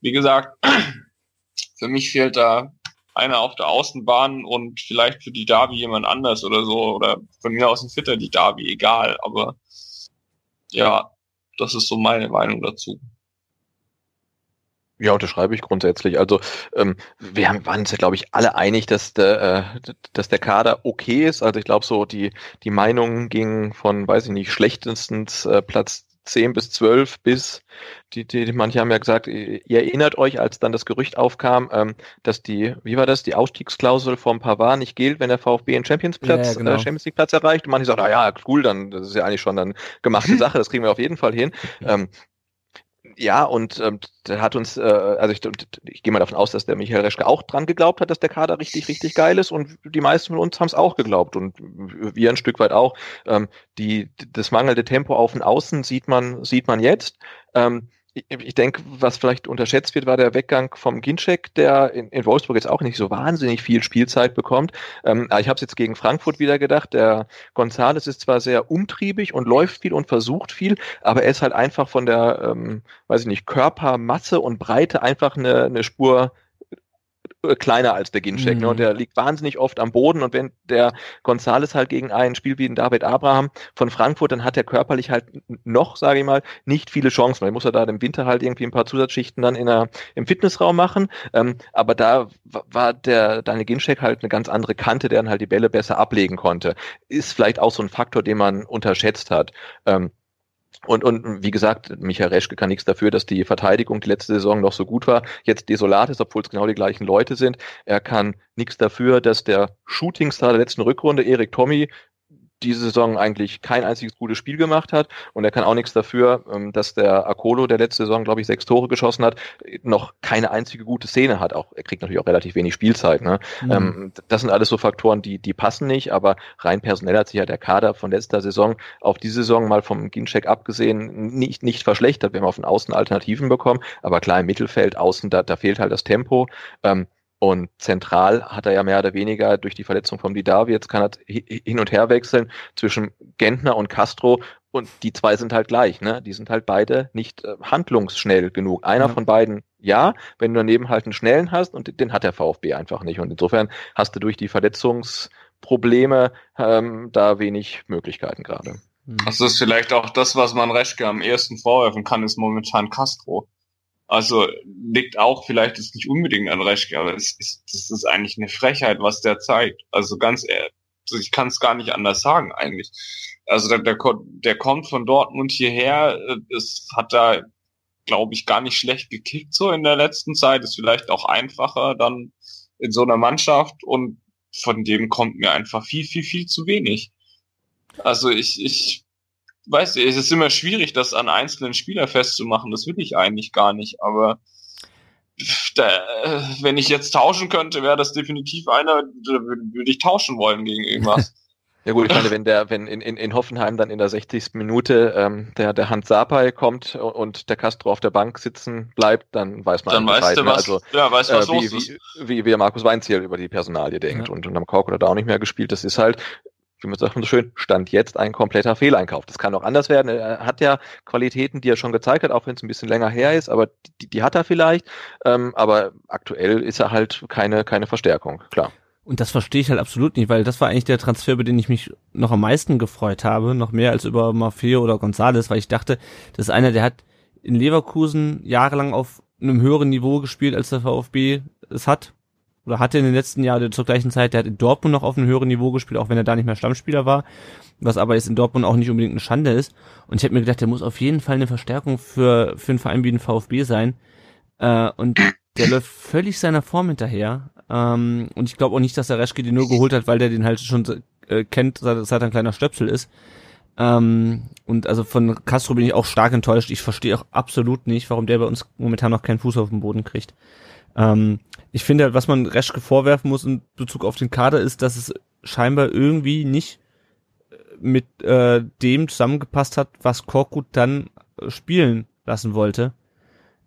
Speaker 1: wie gesagt, für mich fehlt da einer auf der Außenbahn und vielleicht für die Derby jemand anders oder so oder von mir aus ein Fitter die Derby, egal. Aber ja, das ist so meine Meinung dazu.
Speaker 3: Ja, unterschreibe ich grundsätzlich. Also ähm, wir haben, waren uns ja, glaube ich, alle einig, dass der, äh, dass der Kader okay ist. Also ich glaube, so die, die Meinungen gingen von, weiß ich nicht, schlechtestens äh, Platz 10 bis 12 bis, die, die, manche haben ja gesagt, ihr erinnert euch, als dann das Gerücht aufkam, ähm, dass die, wie war das, die Ausstiegsklausel vom Pavard nicht gilt, wenn der VfB einen Champions Platz, ja, ja, genau. äh, Champions League Platz erreicht. Und manche sagen, na ja, cool, dann, das ist ja eigentlich schon dann gemachte Sache, das kriegen wir auf jeden Fall hin. Ähm, ja, und ähm, der hat uns, äh, also ich, ich gehe mal davon aus, dass der Michael Reschke auch dran geglaubt hat, dass der Kader richtig, richtig geil ist und die meisten von uns haben es auch geglaubt und wir ein Stück weit auch. Ähm, die, das mangelnde Tempo auf und außen sieht man, sieht man jetzt. Ähm, ich denke, was vielleicht unterschätzt wird, war der Weggang vom Ginczek, der in, in Wolfsburg jetzt auch nicht so wahnsinnig viel Spielzeit bekommt. Ähm, ich habe es jetzt gegen Frankfurt wieder gedacht. Der Gonzales ist zwar sehr umtriebig und läuft viel und versucht viel, aber er ist halt einfach von der, ähm, weiß ich nicht, Körpermasse und Breite einfach eine, eine Spur kleiner als der Ginchek. Mhm. Ne? Und mhm. der liegt wahnsinnig oft am Boden. Und wenn der Gonzales halt gegen einen Spiel wie den David Abraham von Frankfurt, dann hat er körperlich halt noch, sage ich mal, nicht viele Chancen. Weil muss er da im Winter halt irgendwie ein paar Zusatzschichten dann in der, im Fitnessraum machen. Ähm, aber da war der Daniel Ginchek halt eine ganz andere Kante, der dann halt die Bälle besser ablegen konnte. Ist vielleicht auch so ein Faktor, den man unterschätzt hat. Ähm, Und, und wie gesagt, Michael Reschke kann nichts dafür, dass die Verteidigung die letzte Saison noch so gut war, jetzt desolat ist, obwohl es genau die gleichen Leute sind. Er kann nichts dafür, dass der Shootingstar der letzten Rückrunde, Erik Tommy, diese Saison eigentlich kein einziges gutes Spiel gemacht hat und er kann auch nichts dafür, ähm, dass der Akolo, der letzte Saison, glaube ich, sechs Tore geschossen hat, noch keine einzige gute Szene hat. Auch er kriegt natürlich auch relativ wenig Spielzeit. Ne? Mhm. das sind alles so Faktoren, die die passen nicht, aber rein personell hat sich ja der Kader von letzter Saison auf diese Saison mal vom Gincheck abgesehen nicht nicht verschlechtert. Wir haben auf den Außen Alternativen bekommen, aber klar im Mittelfeld außen da, da fehlt halt das Tempo. Ähm, und zentral hat er ja mehr oder weniger durch die Verletzung vom Didavi, jetzt kann er hin und her wechseln zwischen Gentner und Castro und die zwei sind halt gleich, ne? Die sind halt beide nicht äh, handlungsschnell genug. Einer ja. von beiden ja, wenn du daneben halt einen schnellen hast und den hat der VfB einfach nicht. Und insofern hast du durch die Verletzungsprobleme ähm, da wenig Möglichkeiten gerade.
Speaker 1: Das ist vielleicht auch das, was man Reschke am ersten vorwerfen kann, ist momentan Castro. Also liegt auch vielleicht ist nicht unbedingt an Reschke, aber es ist, das ist eigentlich eine Frechheit, was der zeigt. Also ganz ehrlich, also ich kann es gar nicht anders sagen eigentlich. Also der, der, der kommt von Dortmund hierher, es hat da, glaube ich, gar nicht schlecht gekickt so in der letzten Zeit. Ist vielleicht auch einfacher dann in so einer Mannschaft und von dem kommt mir einfach viel, viel, viel zu wenig. Also ich, ich weiß ich, es ist immer schwierig, das an einzelnen Spieler festzumachen. Das will ich eigentlich gar nicht. Aber da, wenn ich jetzt tauschen könnte, wäre das definitiv einer, da würde ich tauschen wollen gegen irgendwas.
Speaker 3: Ja gut, ich meine, wenn der, wenn in, in, in Hoffenheim dann in der 60. Minute ähm, der, der Hans Sapai kommt und der Castro auf der Bank sitzen bleibt, dann weiß man
Speaker 1: dann weißt du, ne? was, also, ja, weißt, was äh,
Speaker 3: wie, wie, wie, wie, Markus Weinziel über die Personalie denkt. Ja. Und, und am Kork hat er auch nicht mehr gespielt. Das ist halt, wie man sagt so schön, stand jetzt ein kompletter Fehleinkauf. Das kann auch anders werden. Er hat ja Qualitäten, die er schon gezeigt hat, auch wenn es ein bisschen länger her ist, aber die, die hat er vielleicht. Ähm, aber aktuell ist er halt keine, keine Verstärkung, klar.
Speaker 2: Und das verstehe ich halt absolut nicht, weil das war eigentlich der Transfer, über den ich mich noch am meisten gefreut habe, noch mehr als über Maffeo oder Gonzales, weil ich dachte, das ist einer, der hat in Leverkusen jahrelang auf einem höheren Niveau gespielt, als der VfB es hat oder hatte in den letzten Jahren zur gleichen Zeit, der hat in Dortmund noch auf einem höheren Niveau gespielt, auch wenn er da nicht mehr Stammspieler war, was aber jetzt in Dortmund auch nicht unbedingt eine Schande ist. Und ich habe mir gedacht, der muss auf jeden Fall eine Verstärkung für, für einen Verein wie den VfB sein. Äh, und der läuft völlig seiner Form hinterher. Ähm, und ich glaube auch nicht, dass der Reschke den nur geholt hat, weil der den halt schon äh, kennt, seit, seit er ein kleiner Stöpsel ist. Ähm, und also von Castro bin ich auch stark enttäuscht. Ich verstehe auch absolut nicht, warum der bei uns momentan noch keinen Fuß auf den Boden kriegt. Ähm, ich finde, was man Reschke vorwerfen muss in Bezug auf den Kader ist, dass es scheinbar irgendwie nicht äh, mit äh, dem zusammengepasst hat, was Korkut dann äh, spielen lassen wollte.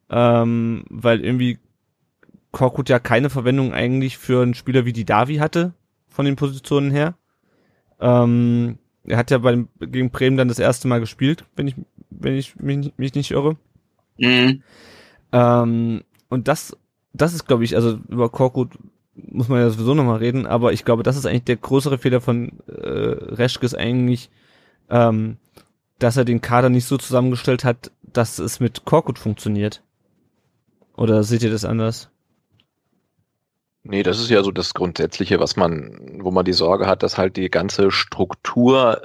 Speaker 2: Ähm, weil irgendwie Korkut ja keine Verwendung eigentlich für einen Spieler wie die Davi hatte, von den Positionen her. Ähm, er hat ja bei, gegen Bremen dann das erste Mal gespielt, wenn ich, wenn ich mich, mich nicht irre. Mhm. Ähm, und das das ist, glaube ich, also über Korkut muss man ja sowieso nochmal reden, aber ich glaube, das ist eigentlich der größere Fehler von äh, Reschkes eigentlich, ähm, dass er den Kader nicht so zusammengestellt hat, dass es mit Korkut funktioniert. Oder seht ihr das anders?
Speaker 3: Nee, das ist ja so das Grundsätzliche, was man, wo man die Sorge hat, dass halt die ganze Struktur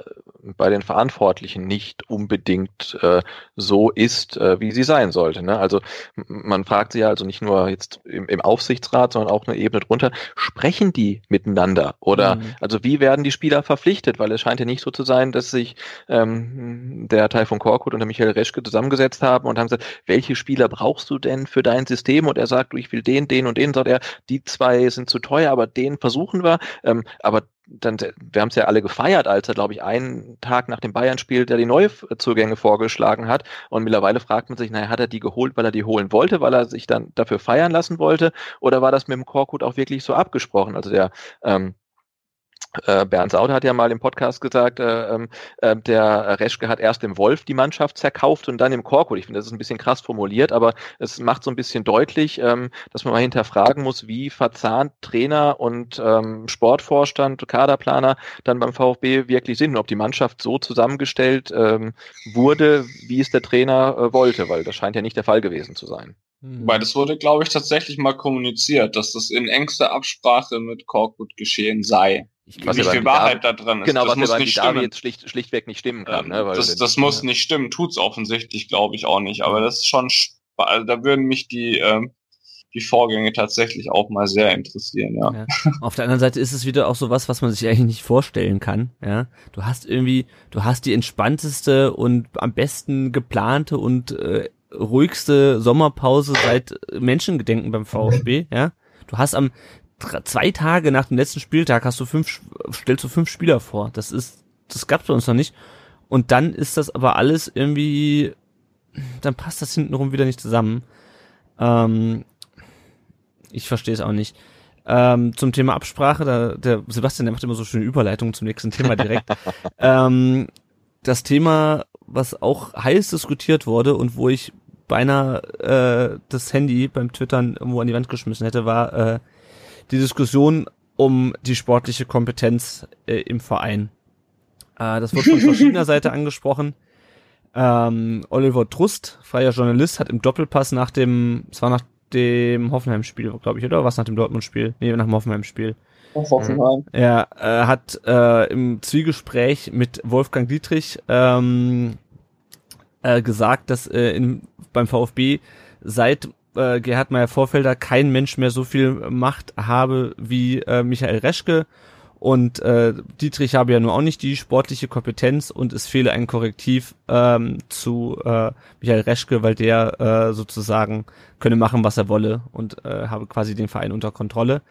Speaker 3: bei den Verantwortlichen nicht unbedingt äh, so ist, äh, wie sie sein sollte. Ne? Also man fragt sich ja also nicht nur jetzt im, im, Aufsichtsrat, sondern auch eine Ebene drunter, sprechen die miteinander? Oder mhm. also wie werden die Spieler verpflichtet? Weil es scheint ja nicht so zu sein, dass sich ähm, der Teil von Korkut und der Michael Reschke zusammengesetzt haben und haben gesagt, welche Spieler brauchst du denn für dein System? Und er sagt, du, ich will den, den und den, sagt er, die zwei sind zu teuer, aber den versuchen wir. Ähm, aber dann, wir haben es ja alle gefeiert, als er, glaube ich, einen Tag nach dem Bayern-Spiel der die Neuzugänge vorgeschlagen hat. Und mittlerweile fragt man sich, naja, hat er die geholt, weil er die holen wollte, weil er sich dann dafür feiern lassen wollte? Oder war das mit dem Korkut auch wirklich so abgesprochen? Also der ähm, äh, Bernd Sauter hat ja mal im Podcast gesagt, äh, ähm, äh, der Reschke hat erst im Wolf die Mannschaft zerkauft und dann im Korkut. Ich finde, das ist ein bisschen krass formuliert, aber es macht so ein bisschen deutlich, ähm, dass man mal hinterfragen muss, wie verzahnt Trainer und ähm, Sportvorstand, Kaderplaner dann beim VfB wirklich sind und ob die Mannschaft so zusammengestellt ähm, wurde, wie es der Trainer äh, wollte, weil das scheint ja nicht der Fall gewesen zu sein.
Speaker 1: Weil das wurde, glaube ich, tatsächlich mal kommuniziert, dass das in engster Absprache mit Korkut geschehen sei. Was wie viel Wahrheit da dran ist.
Speaker 3: Genau,
Speaker 1: das
Speaker 3: was ja bei Davi jetzt schlicht, schlichtweg nicht stimmen kann.
Speaker 1: Ähm, ne? das, das muss nicht stimmen, tut's offensichtlich, glaube ich auch nicht. Aber das ist schon, also da würden mich die ähm, die Vorgänge tatsächlich auch mal sehr interessieren, ja. ja.
Speaker 2: Auf der anderen Seite ist es wieder auch so was, was man sich eigentlich nicht vorstellen kann, ja. Du hast irgendwie, du hast die entspannteste und am besten geplante und äh, ruhigste Sommerpause seit Menschengedenken beim VfB, ja. Du hast am zwei Tage nach dem letzten Spieltag hast du fünf, stellst du fünf Spieler vor. Das ist, das gab's bei uns noch nicht. Und dann ist das aber alles irgendwie, dann passt das hintenrum wieder nicht zusammen. Ähm, ich verstehe es auch nicht. Ähm, zum Thema Absprache, da, der Sebastian, der macht immer so schöne Überleitungen zum nächsten Thema direkt. ähm, das Thema, was auch heiß diskutiert wurde und wo ich beinahe äh, das Handy beim Twittern irgendwo an die Wand geschmissen hätte, war äh, die Diskussion um die sportliche Kompetenz äh, im Verein. Äh, das wurde von verschiedener Seite angesprochen. Ähm, Oliver Trust, freier Journalist, hat im Doppelpass nach dem, es war nach dem Hoffenheim-Spiel, glaube ich, oder was nach dem Dortmund-Spiel? Nee, nach dem Hoffenheim-Spiel. Hoffenheim. Er äh, hat äh, im Zwiegespräch mit Wolfgang Dietrich ähm, äh, gesagt, dass äh, in, beim VfB seit äh, Gerhard Meyer-Vorfelder kein Mensch mehr so viel Macht habe wie äh, Michael Reschke und äh, Dietrich habe ja nur auch nicht die sportliche Kompetenz und es fehle ein Korrektiv ähm, zu äh, Michael Reschke, weil der äh, sozusagen könne machen, was er wolle und äh, habe quasi den Verein unter Kontrolle.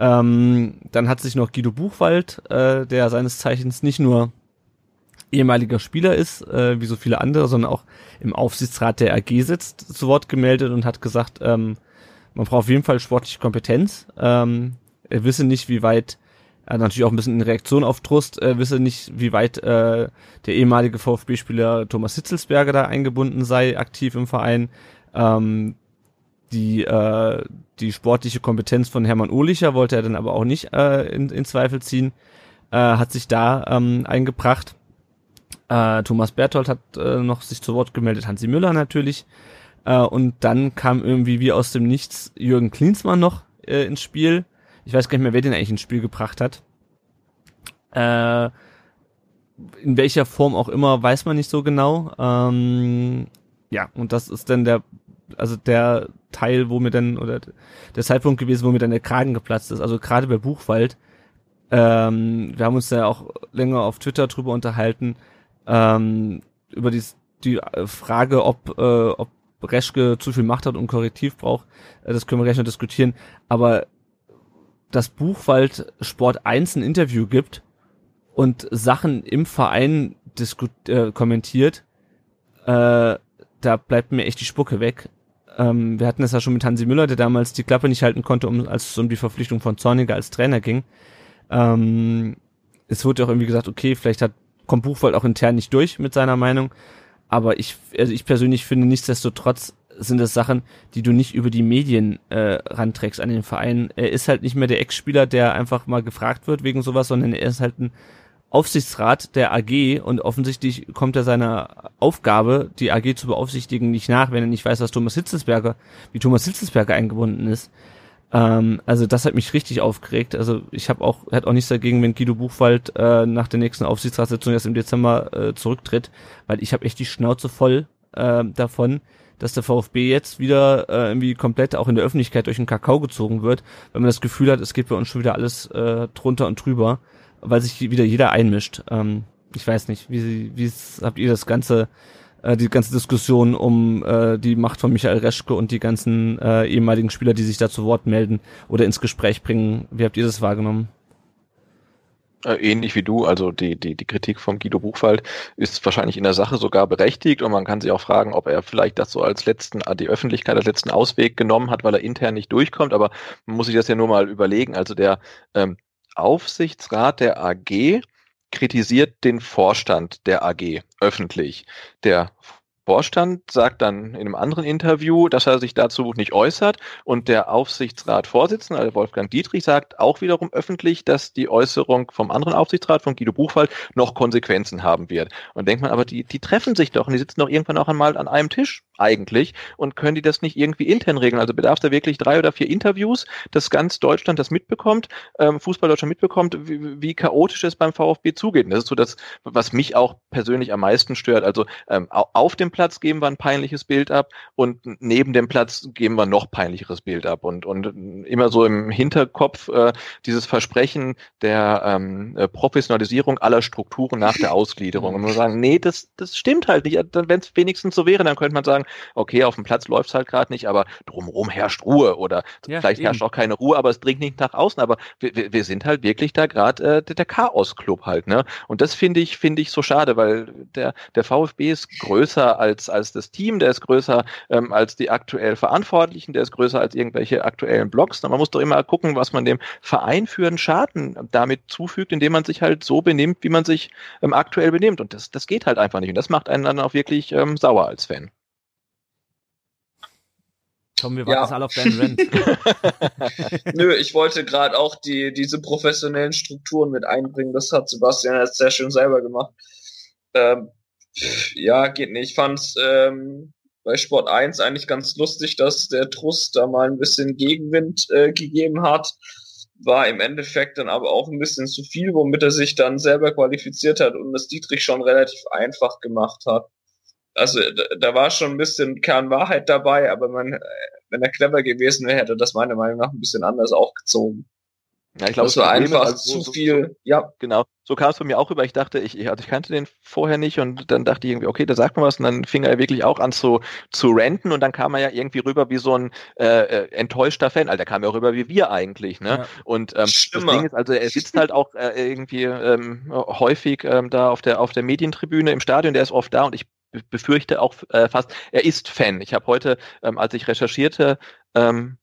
Speaker 2: Ähm, dann hat sich noch Guido Buchwald, äh, der seines Zeichens nicht nur ehemaliger Spieler ist, äh, wie so viele andere, sondern auch im Aufsichtsrat der AG sitzt, zu Wort gemeldet und hat gesagt, ähm, man braucht auf jeden Fall sportliche Kompetenz. Ähm, er wisse nicht, wie weit äh, natürlich auch ein bisschen in Reaktion auf Trust, äh, wisse nicht, wie weit äh, der ehemalige VfB-Spieler Thomas Hitzelsberger da eingebunden sei, aktiv im Verein. Ähm, die, äh, die sportliche Kompetenz von Hermann Ohlicher wollte er dann aber auch nicht äh, in, in Zweifel ziehen, äh, hat sich da ähm, eingebracht. Äh, Thomas Berthold hat äh, noch sich zu Wort gemeldet, Hansi Müller natürlich. Äh, und dann kam irgendwie wie aus dem Nichts Jürgen Klinsmann noch äh, ins Spiel ich weiß gar nicht mehr, wer den eigentlich ins Spiel gebracht hat. Äh, in welcher Form auch immer, weiß man nicht so genau. Ähm, ja, und das ist dann der, also der Teil, wo mir dann, oder der Zeitpunkt gewesen, wo mir dann der Kragen geplatzt ist. Also gerade bei Buchwald, ähm, wir haben uns da auch länger auf Twitter drüber unterhalten, ähm, über die, die Frage, ob, äh, ob Reschke zu viel Macht hat und Korrektiv braucht. Äh, das können wir gleich noch diskutieren. Aber dass Buchwald Sport 1 ein Interview gibt und Sachen im Verein äh, kommentiert, äh, da bleibt mir echt die Spucke weg. Ähm, wir hatten es ja schon mit Hansi Müller, der damals die Klappe nicht halten konnte, um, als es um die Verpflichtung von Zorniger als Trainer ging. Ähm, es wurde auch irgendwie gesagt, okay, vielleicht hat, kommt Buchwald auch intern nicht durch mit seiner Meinung. Aber ich, also ich persönlich finde nichtsdestotrotz, sind das Sachen, die du nicht über die Medien äh, ranträgst an den Verein. Er ist halt nicht mehr der Ex-Spieler, der einfach mal gefragt wird wegen sowas, sondern er ist halt ein Aufsichtsrat der AG und offensichtlich kommt er seiner Aufgabe, die AG zu beaufsichtigen, nicht nach, wenn er nicht weiß, was Thomas Hitzelsberger, wie Thomas Hitzelsberger eingebunden ist. Ähm, also das hat mich richtig aufgeregt. Also ich habe auch, hat auch nichts dagegen, wenn Guido Buchwald äh, nach der nächsten Aufsichtsratssitzung erst im Dezember äh, zurücktritt, weil ich habe echt die Schnauze voll äh, davon, dass der VfB jetzt wieder äh, irgendwie komplett auch in der Öffentlichkeit durch den Kakao gezogen wird, wenn man das Gefühl hat, es geht bei uns schon wieder alles äh, drunter und drüber, weil sich wieder jeder einmischt. Ähm, ich weiß nicht, wie, wie habt ihr das ganze, äh, die ganze Diskussion um äh, die Macht von Michael Reschke und die ganzen äh, ehemaligen Spieler, die sich da zu Wort melden oder ins Gespräch bringen, wie habt ihr das wahrgenommen?
Speaker 3: Äh, ähnlich wie du, also die, die, die Kritik vom Guido Buchwald ist wahrscheinlich in der Sache sogar berechtigt und man kann sich auch fragen, ob er vielleicht das so als letzten, die Öffentlichkeit als letzten Ausweg genommen hat, weil er intern nicht durchkommt, aber man muss sich das ja nur mal überlegen. Also der ähm, Aufsichtsrat der AG kritisiert den Vorstand der AG öffentlich. Der Vorstand sagt dann in einem anderen Interview, dass er sich dazu nicht äußert und der Aufsichtsratsvorsitzende, also Wolfgang Dietrich, sagt auch wiederum öffentlich, dass die Äußerung vom anderen Aufsichtsrat, von Guido Buchwald, noch Konsequenzen haben wird. Und denkt man, aber die, die treffen sich doch und die sitzen doch irgendwann auch einmal an einem Tisch, eigentlich und können die das nicht irgendwie intern regeln? Also bedarf da wirklich drei oder vier Interviews, dass ganz Deutschland das mitbekommt, ähm, Fußball Deutschland mitbekommt, wie, wie chaotisch es beim VfB zugeht. Und das ist so das, was mich auch persönlich am meisten stört. Also ähm, auf dem Platz geben wir ein peinliches Bild ab und neben dem Platz geben wir noch peinlicheres Bild ab und, und immer so im Hinterkopf äh, dieses Versprechen der ähm, äh, Professionalisierung aller Strukturen nach der Ausgliederung. Und man sagen, nee, das, das stimmt halt nicht. Wenn es wenigstens so wäre, dann könnte man sagen, okay, auf dem Platz läuft es halt gerade nicht, aber drumherum herrscht Ruhe oder ja, vielleicht eben. herrscht auch keine Ruhe, aber es dringt nicht nach außen. Aber wir, wir sind halt wirklich da gerade äh, der Chaos-Club halt, ne? Und das finde ich, finde ich so schade, weil der, der VfB ist größer als, als das Team, der ist größer ähm, als die aktuell Verantwortlichen, der ist größer als irgendwelche aktuellen Blogs. Man muss doch immer gucken, was man dem Verein für einen Schaden damit zufügt, indem man sich halt so benimmt, wie man sich ähm, aktuell benimmt. Und das, das geht halt einfach nicht. Und das macht einen dann auch wirklich ähm, sauer als Fan.
Speaker 2: Komm, wir warten ja. alle auf deinen Rent.
Speaker 1: Nö, ich wollte gerade auch die, diese professionellen Strukturen mit einbringen. Das hat Sebastian jetzt sehr schön selber gemacht. Ähm, ja, geht nicht. Ich fand's ähm, bei Sport 1 eigentlich ganz lustig, dass der Trust da mal ein bisschen Gegenwind äh, gegeben hat. War im Endeffekt dann aber auch ein bisschen zu viel, womit er sich dann selber qualifiziert hat und das Dietrich schon relativ einfach gemacht hat also da war schon ein bisschen Kernwahrheit dabei, aber man, wenn er clever gewesen wäre, hätte das meiner Meinung nach ein bisschen anders aufgezogen.
Speaker 3: Ja, ich glaube, es war einfach also zu viel. So, ja, genau. So kam es bei mir auch über. Ich dachte, ich, also ich kannte den vorher nicht und dann dachte ich irgendwie, okay, da sagt man was und dann fing er wirklich auch an zu zu renten und dann kam er ja irgendwie rüber wie so ein äh, äh enttäuschter Fan. Alter, kam er rüber wie wir eigentlich, ne? Ja. Und ähm, das Ding ist, also er sitzt halt auch äh, irgendwie ähm, häufig ähm, da auf der auf der Medientribüne im Stadion. Der ist oft da und ich befürchte auch äh, fast, er ist Fan. Ich habe heute, ähm, als ich recherchierte, ähm,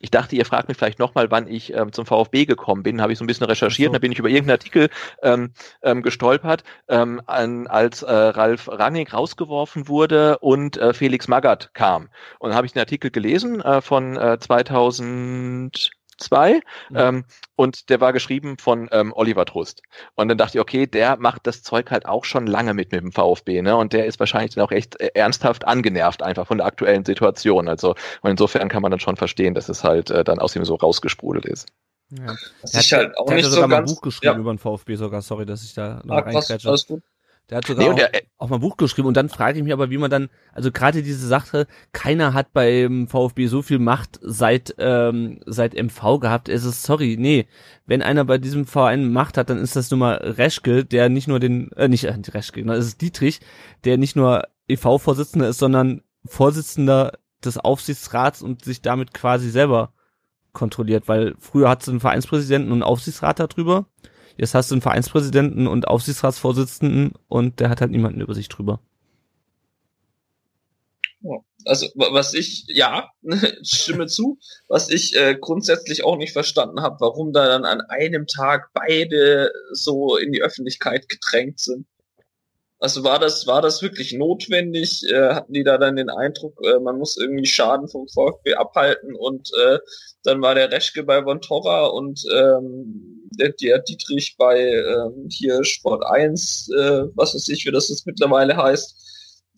Speaker 3: ich dachte, ihr fragt mich vielleicht nochmal, wann ich ähm, zum VfB gekommen bin. Habe ich so ein bisschen recherchiert, so. da bin ich über irgendeinen Artikel ähm, ähm, gestolpert, ähm, an, als äh, Ralf Rangnick rausgeworfen wurde und äh, Felix Magath kam. Und dann habe ich den Artikel gelesen äh, von äh, 2000 2 mhm. ähm, und der war geschrieben von ähm, Oliver Trust. Und dann dachte ich, okay, der macht das Zeug halt auch schon lange mit mit dem VfB, ne? Und der ist wahrscheinlich dann auch echt äh, ernsthaft angenervt einfach von der aktuellen Situation. Also und insofern kann man dann schon verstehen, dass es halt äh, dann aus ihm so rausgesprudelt ist.
Speaker 2: Ja. Das ist halt auch nicht so ganz. ein Buch geschrieben ja. über den VfB sogar. Sorry, dass ich da noch ah, reingrätsche. Alles gut. Der hat sogar nee, auch, der, auch, mal ein Buch geschrieben. Und dann frage ich mich aber, wie man dann, also gerade diese Sache, keiner hat beim VfB so viel Macht seit ähm, seit MV gehabt. Es ist sorry, nee, wenn einer bei diesem Verein Macht hat, dann ist das nun mal Reschke, der nicht nur den, äh, nicht äh, Reschke, ne, es ist Dietrich, der nicht nur EV-Vorsitzender ist, sondern Vorsitzender des Aufsichtsrats und sich damit quasi selber kontrolliert, weil früher hat es einen Vereinspräsidenten und einen Aufsichtsrat darüber Jetzt hast du einen Vereinspräsidenten und Aufsichtsratsvorsitzenden und der hat halt niemanden über sich drüber.
Speaker 1: Also was ich, ja, stimme zu, was ich äh, grundsätzlich auch nicht verstanden habe, warum da dann an einem Tag beide so in die Öffentlichkeit gedrängt sind. Also war das, war das wirklich notwendig? Äh, hatten die da dann den Eindruck, äh, man muss irgendwie Schaden vom VfB abhalten und äh, dann war der Reschke bei Von Torra und ähm, der, der Dietrich bei ähm, hier Sport 1, äh, was weiß ich, wie das jetzt mittlerweile heißt.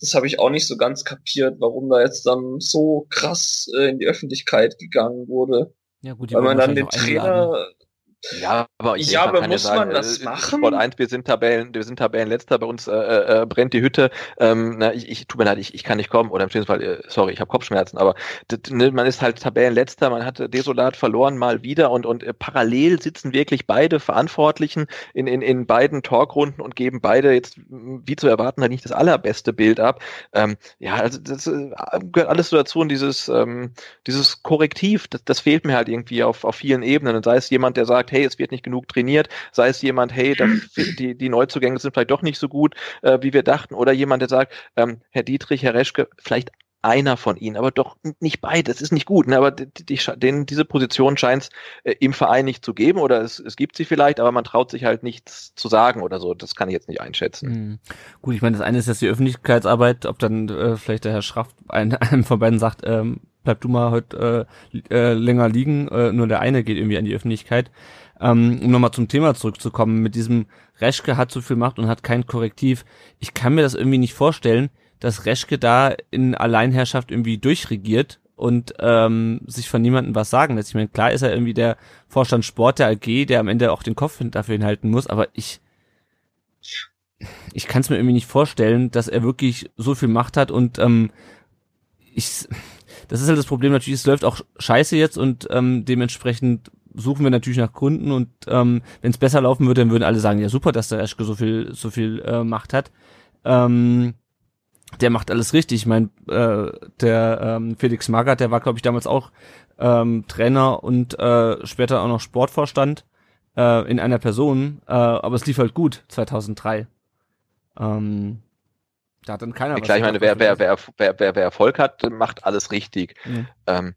Speaker 1: Das habe ich auch nicht so ganz kapiert, warum da jetzt dann so krass äh, in die Öffentlichkeit gegangen wurde. Ja, gut, Weil man dann den Trainer,
Speaker 3: ja, aber ich ja, aber muss ja sagen, man das äh, machen? Sport 1, wir sind Tabellen, wir sind Tabellenletzter, bei uns äh, äh, brennt die Hütte. Ähm, na, ich, ich tut mir leid, ich, ich kann nicht kommen oder im schlimmsten Fall, äh, sorry, ich habe Kopfschmerzen, aber ne, man ist halt Tabellenletzter, man hatte desolat verloren mal wieder und und äh, parallel sitzen wirklich beide Verantwortlichen in in in beiden Talkrunden und geben beide jetzt wie zu erwarten halt nicht das allerbeste Bild ab. Ähm, ja, also das äh, gehört alles so dazu und dieses ähm, dieses Korrektiv, das, das fehlt mir halt irgendwie auf auf vielen Ebenen und sei es jemand, der sagt sagt, hey, es wird nicht genug trainiert, sei es jemand, hey, das, die, die Neuzugänge sind vielleicht doch nicht so gut, äh, wie wir dachten, oder jemand, der sagt, ähm, Herr Dietrich, Herr Reschke, vielleicht einer von ihnen, aber doch nicht beide. Das ist nicht gut, ne? aber die, die, den, diese Position scheint es äh, im Verein nicht zu geben oder es, es gibt sie vielleicht, aber man traut sich halt nichts zu sagen oder so. Das kann ich jetzt nicht einschätzen. Mhm.
Speaker 2: Gut, ich meine, das eine ist jetzt die Öffentlichkeitsarbeit, ob dann äh, vielleicht der Herr Schraff ein, einem von beiden sagt, ähm, bleib du mal heute äh, äh, länger liegen, äh, nur der eine geht irgendwie an die Öffentlichkeit. Ähm, um nochmal zum Thema zurückzukommen, mit diesem Reschke hat so viel Macht und hat kein Korrektiv. Ich kann mir das irgendwie nicht vorstellen, dass Reschke da in Alleinherrschaft irgendwie durchregiert und ähm, sich von niemandem was sagen lässt. Ich meine, klar ist er irgendwie der Vorstand Sport der AG, der am Ende auch den Kopf dafür hinhalten muss, aber ich ich kann es mir irgendwie nicht vorstellen, dass er wirklich so viel Macht hat und ähm, ich das ist halt das Problem natürlich, es läuft auch scheiße jetzt und ähm, dementsprechend suchen wir natürlich nach Gründen und ähm, wenn es besser laufen würde, dann würden alle sagen, ja super, dass der Eschke so viel so viel äh, Macht hat. Ähm, der macht alles richtig. Ich meine, äh, der ähm, Felix Magath, der war, glaube ich, damals auch ähm, Trainer und äh, später auch noch Sportvorstand äh, in einer Person, äh, aber es lief halt gut 2003. Ähm, da hat dann keiner.
Speaker 3: Ja, klar, ich meine, wer, wer, wer, wer, wer, wer Erfolg hat, macht alles richtig.
Speaker 2: Mhm.
Speaker 3: Ähm,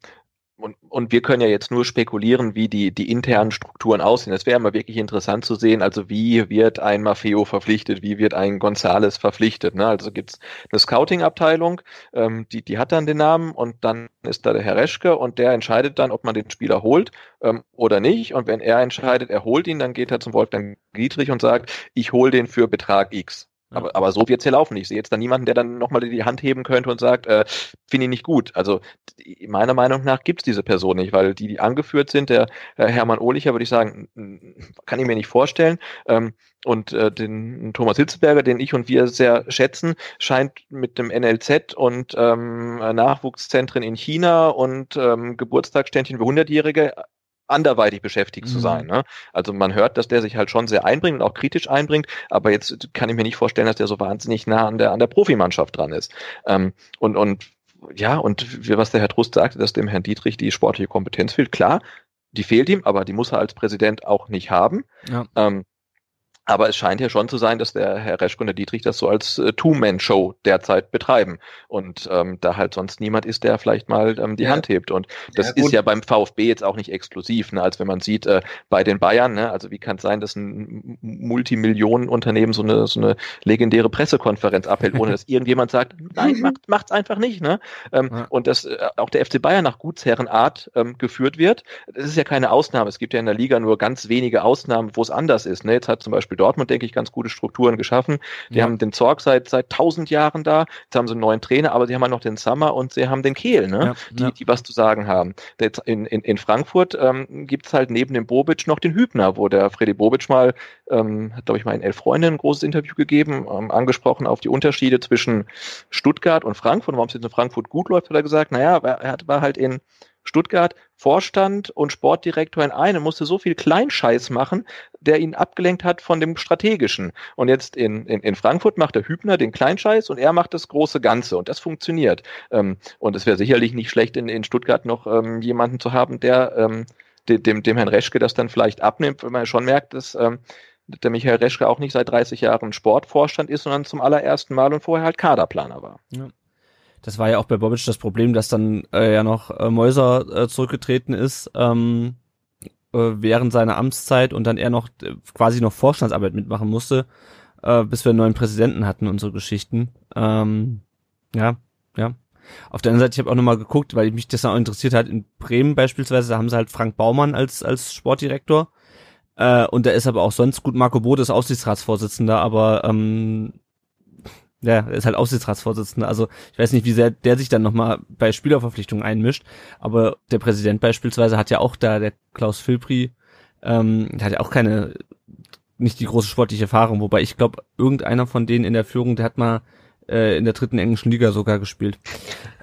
Speaker 3: und, und wir können ja jetzt nur spekulieren, wie die, die internen Strukturen aussehen. Es wäre mal wirklich interessant zu sehen, also wie wird ein Maffeo verpflichtet, wie wird ein Gonzales verpflichtet. Ne? Also gibt's eine Scouting-Abteilung, ähm, die, die hat dann den Namen und dann ist da der Herr Reschke und der entscheidet dann, ob man den Spieler holt ähm, oder nicht. Und wenn er entscheidet, er holt ihn, dann geht er zum Wolfgang Dietrich und sagt, ich hole den für Betrag X. Aber, aber so wird's hier laufen. Ich sehe jetzt da niemanden, der dann nochmal die Hand heben könnte und sagt, äh, finde ich nicht gut. Also meiner Meinung nach gibt's diese Person nicht, weil die, die angeführt sind, der äh, Hermann Ohlicher, würde ich sagen, kann ich mir nicht vorstellen. Ähm, und äh, den Thomas Hitzberger, den ich und wir sehr schätzen, scheint mit dem NLZ und ähm, Nachwuchszentren in China und ähm, Geburtstagsständchen für Hundertjährige anderweitig beschäftigt mhm. zu sein. Ne? Also man hört, dass der sich halt schon sehr einbringt und auch kritisch einbringt, aber jetzt kann ich mir nicht vorstellen, dass der so wahnsinnig nah an der an der Profimannschaft dran ist. Ähm, und und ja, und wie, was der Herr Trust sagte, dass dem Herrn Dietrich die sportliche Kompetenz fehlt, klar, die fehlt ihm, aber die muss er als Präsident auch nicht haben.
Speaker 2: Ja.
Speaker 3: Ähm, aber es scheint ja schon zu sein, dass der Herr Reschke und der Dietrich das so als äh, Two-Man-Show derzeit betreiben. Und ähm, da halt sonst niemand ist, der vielleicht mal ähm, die ja. Hand hebt. Und das ja, ist ja beim VfB jetzt auch nicht exklusiv, ne? als wenn man sieht, äh, bei den Bayern, ne? also wie kann es sein, dass ein Multimillionenunternehmen so eine, so eine legendäre Pressekonferenz abhält, ohne dass irgendjemand sagt, nein, macht, macht's einfach nicht. Ne? Ähm, ja. Und dass äh, auch der FC Bayern nach Gutsherrenart ähm, geführt wird. Das ist ja keine Ausnahme. Es gibt ja in der Liga nur ganz wenige Ausnahmen, wo es anders ist. Ne? Jetzt hat zum Beispiel Dortmund, denke ich, ganz gute Strukturen geschaffen. Die ja. haben den Zorg seit seit tausend Jahren da. Jetzt haben sie einen neuen Trainer, aber sie haben halt noch den Sommer und sie haben den Kehl, ne? Ja, die, die was zu sagen haben. In, in, in Frankfurt ähm, gibt es halt neben dem Bobic noch den Hübner, wo der Freddy Bobic mal, ähm, hat glaube ich mal in Elf Freunde ein großes Interview gegeben, ähm, angesprochen auf die Unterschiede zwischen Stuttgart und Frankfurt. Warum es jetzt in Frankfurt gut läuft, hat er gesagt, naja, er war halt in Stuttgart Vorstand und Sportdirektor in einem, musste so viel Kleinscheiß machen, der ihn abgelenkt hat von dem Strategischen. Und jetzt in, in, in Frankfurt macht der Hübner den Kleinscheiß und er macht das große Ganze und das funktioniert. Ähm, und es wäre sicherlich nicht schlecht, in, in Stuttgart noch ähm, jemanden zu haben, der ähm, dem, dem Herrn Reschke das dann vielleicht abnimmt, wenn man schon merkt, dass ähm, der Michael Reschke auch nicht seit 30 Jahren Sportvorstand ist, sondern zum allerersten Mal und vorher halt Kaderplaner war.
Speaker 2: Ja. Das war ja auch bei Bobic das Problem, dass dann äh, ja noch äh, Mäuser äh, zurückgetreten ist ähm, äh, während seiner Amtszeit und dann er noch äh, quasi noch Vorstandsarbeit mitmachen musste, äh, bis wir einen neuen Präsidenten hatten und so Geschichten. Ähm, ja, ja. Auf der anderen Seite, ich habe auch nochmal geguckt, weil mich das auch interessiert hat, in Bremen beispielsweise, da haben sie halt Frank Baumann als, als Sportdirektor. Äh, und da ist aber auch sonst gut Marco Bode ist Aufsichtsratsvorsitzender, aber ähm, ja, ist halt Aufsichtsratsvorsitzender. Also ich weiß nicht, wie sehr der sich dann nochmal bei Spielerverpflichtungen einmischt. Aber der Präsident beispielsweise hat ja auch da, der Klaus Filpri, ähm, der hat ja auch keine, nicht die große sportliche Erfahrung. Wobei ich glaube, irgendeiner von denen in der Führung, der hat mal äh, in der dritten englischen Liga sogar gespielt.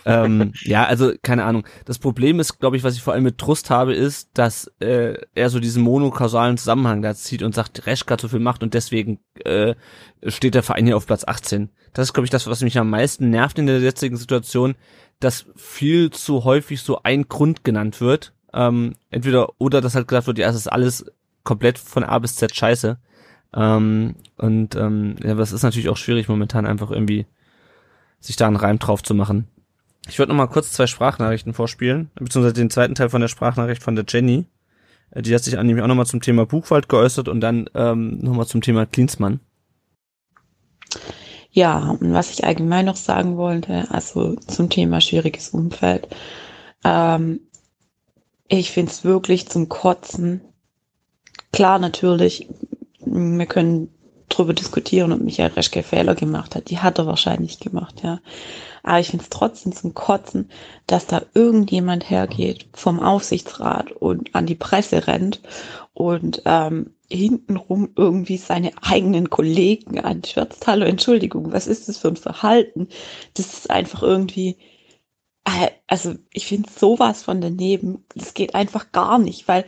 Speaker 2: ähm, ja, also keine Ahnung. Das Problem ist, glaube ich, was ich vor allem mit Trust habe, ist, dass äh, er so diesen monokausalen Zusammenhang da zieht und sagt, Reschka hat so viel Macht und deswegen äh, steht der Verein hier auf Platz 18. Das ist, glaube ich, das, was mich am meisten nervt in der jetzigen Situation, dass viel zu häufig so ein Grund genannt wird. Ähm, entweder oder dass halt gesagt wird, ja, es ist alles komplett von A bis Z scheiße. Ähm, und ähm, ja, das ist natürlich auch schwierig momentan einfach irgendwie sich da einen Reim drauf zu machen. Ich würde noch mal kurz zwei Sprachnachrichten vorspielen, beziehungsweise den zweiten Teil von der Sprachnachricht von der Jenny. Äh, die hat sich nämlich auch noch mal zum Thema Buchwald geäußert und dann ähm, noch mal zum Thema Klinsmann.
Speaker 5: Ja, und was ich allgemein noch sagen wollte, also zum Thema schwieriges Umfeld. Ähm, ich finde es wirklich zum Kotzen. Klar, natürlich, wir können drüber diskutieren, ob Michael Reschke Fehler gemacht hat. Die hat er wahrscheinlich gemacht, ja. Aber ich finde es trotzdem zum Kotzen, dass da irgendjemand hergeht vom Aufsichtsrat und an die Presse rennt und ähm, hintenrum irgendwie seine eigenen Kollegen anschwärzt. Hallo, Entschuldigung, was ist das für ein Verhalten? Das ist einfach irgendwie, äh, also ich finde sowas von daneben, das geht einfach gar nicht, weil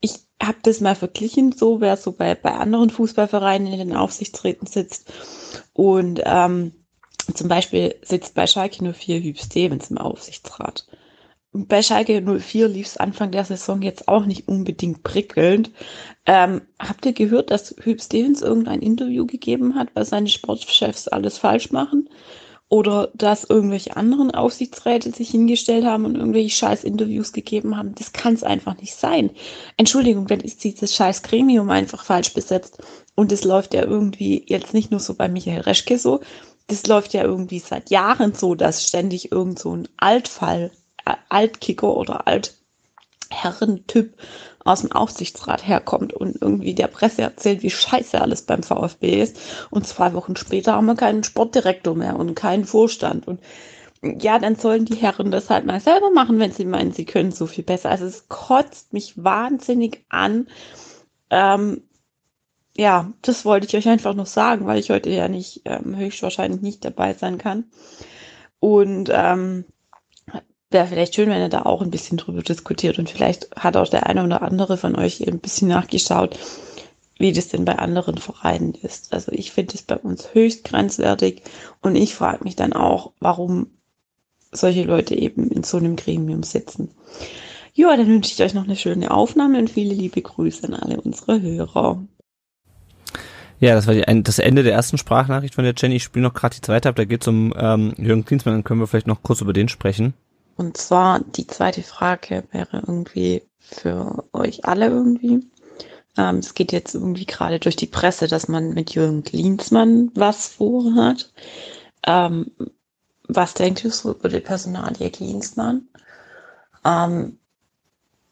Speaker 5: ich habe das mal verglichen, so wer so bei, bei anderen Fußballvereinen in den Aufsichtsräten sitzt und ähm, zum Beispiel sitzt bei Schalke 04 Hüb Stevens im Aufsichtsrat. Bei Schalke 04 lief es Anfang der Saison jetzt auch nicht unbedingt prickelnd. Ähm, habt ihr gehört, dass Hüb Stevens irgendein Interview gegeben hat, weil seine Sportchefs alles falsch machen? Oder dass irgendwelche anderen Aufsichtsräte sich hingestellt haben und irgendwelche scheiß Interviews gegeben haben. Das kann es einfach nicht sein. Entschuldigung, dann ist dieses scheiß Gremium einfach falsch besetzt. Und es läuft ja irgendwie jetzt nicht nur so bei Michael Reschke so, das läuft ja irgendwie seit Jahren so, dass ständig irgend so ein Altfall, äh, Altkicker oder Altherrentyp aus dem Aufsichtsrat herkommt und irgendwie der Presse erzählt, wie scheiße alles beim VfB ist. Und zwei Wochen später haben wir keinen Sportdirektor mehr und keinen Vorstand. Und ja, dann sollen die Herren das halt mal selber machen, wenn sie meinen, sie können so viel besser. Also es kotzt mich wahnsinnig an, ähm, ja, das wollte ich euch einfach noch sagen, weil ich heute ja nicht, ähm, höchstwahrscheinlich nicht dabei sein kann. Und ähm, wäre vielleicht schön, wenn ihr da auch ein bisschen drüber diskutiert und vielleicht hat auch der eine oder andere von euch ein bisschen nachgeschaut, wie das denn bei anderen Vereinen ist. Also ich finde es bei uns höchst grenzwertig und ich frage mich dann auch, warum solche Leute eben in so einem Gremium sitzen. Ja, dann wünsche ich euch noch eine schöne Aufnahme und viele liebe Grüße an alle unsere Hörer.
Speaker 2: Ja, das war die, das Ende der ersten Sprachnachricht von der Jenny. Ich spiele noch gerade die zweite ab. Da geht es um ähm, Jürgen Klinsmann. Dann können wir vielleicht noch kurz über den sprechen.
Speaker 5: Und zwar die zweite Frage wäre irgendwie für euch alle irgendwie. Ähm, es geht jetzt irgendwie gerade durch die Presse, dass man mit Jürgen Klinsmann was vorhat. Ähm, was denkt ihr so über die Personalie Klinsmann? Ähm,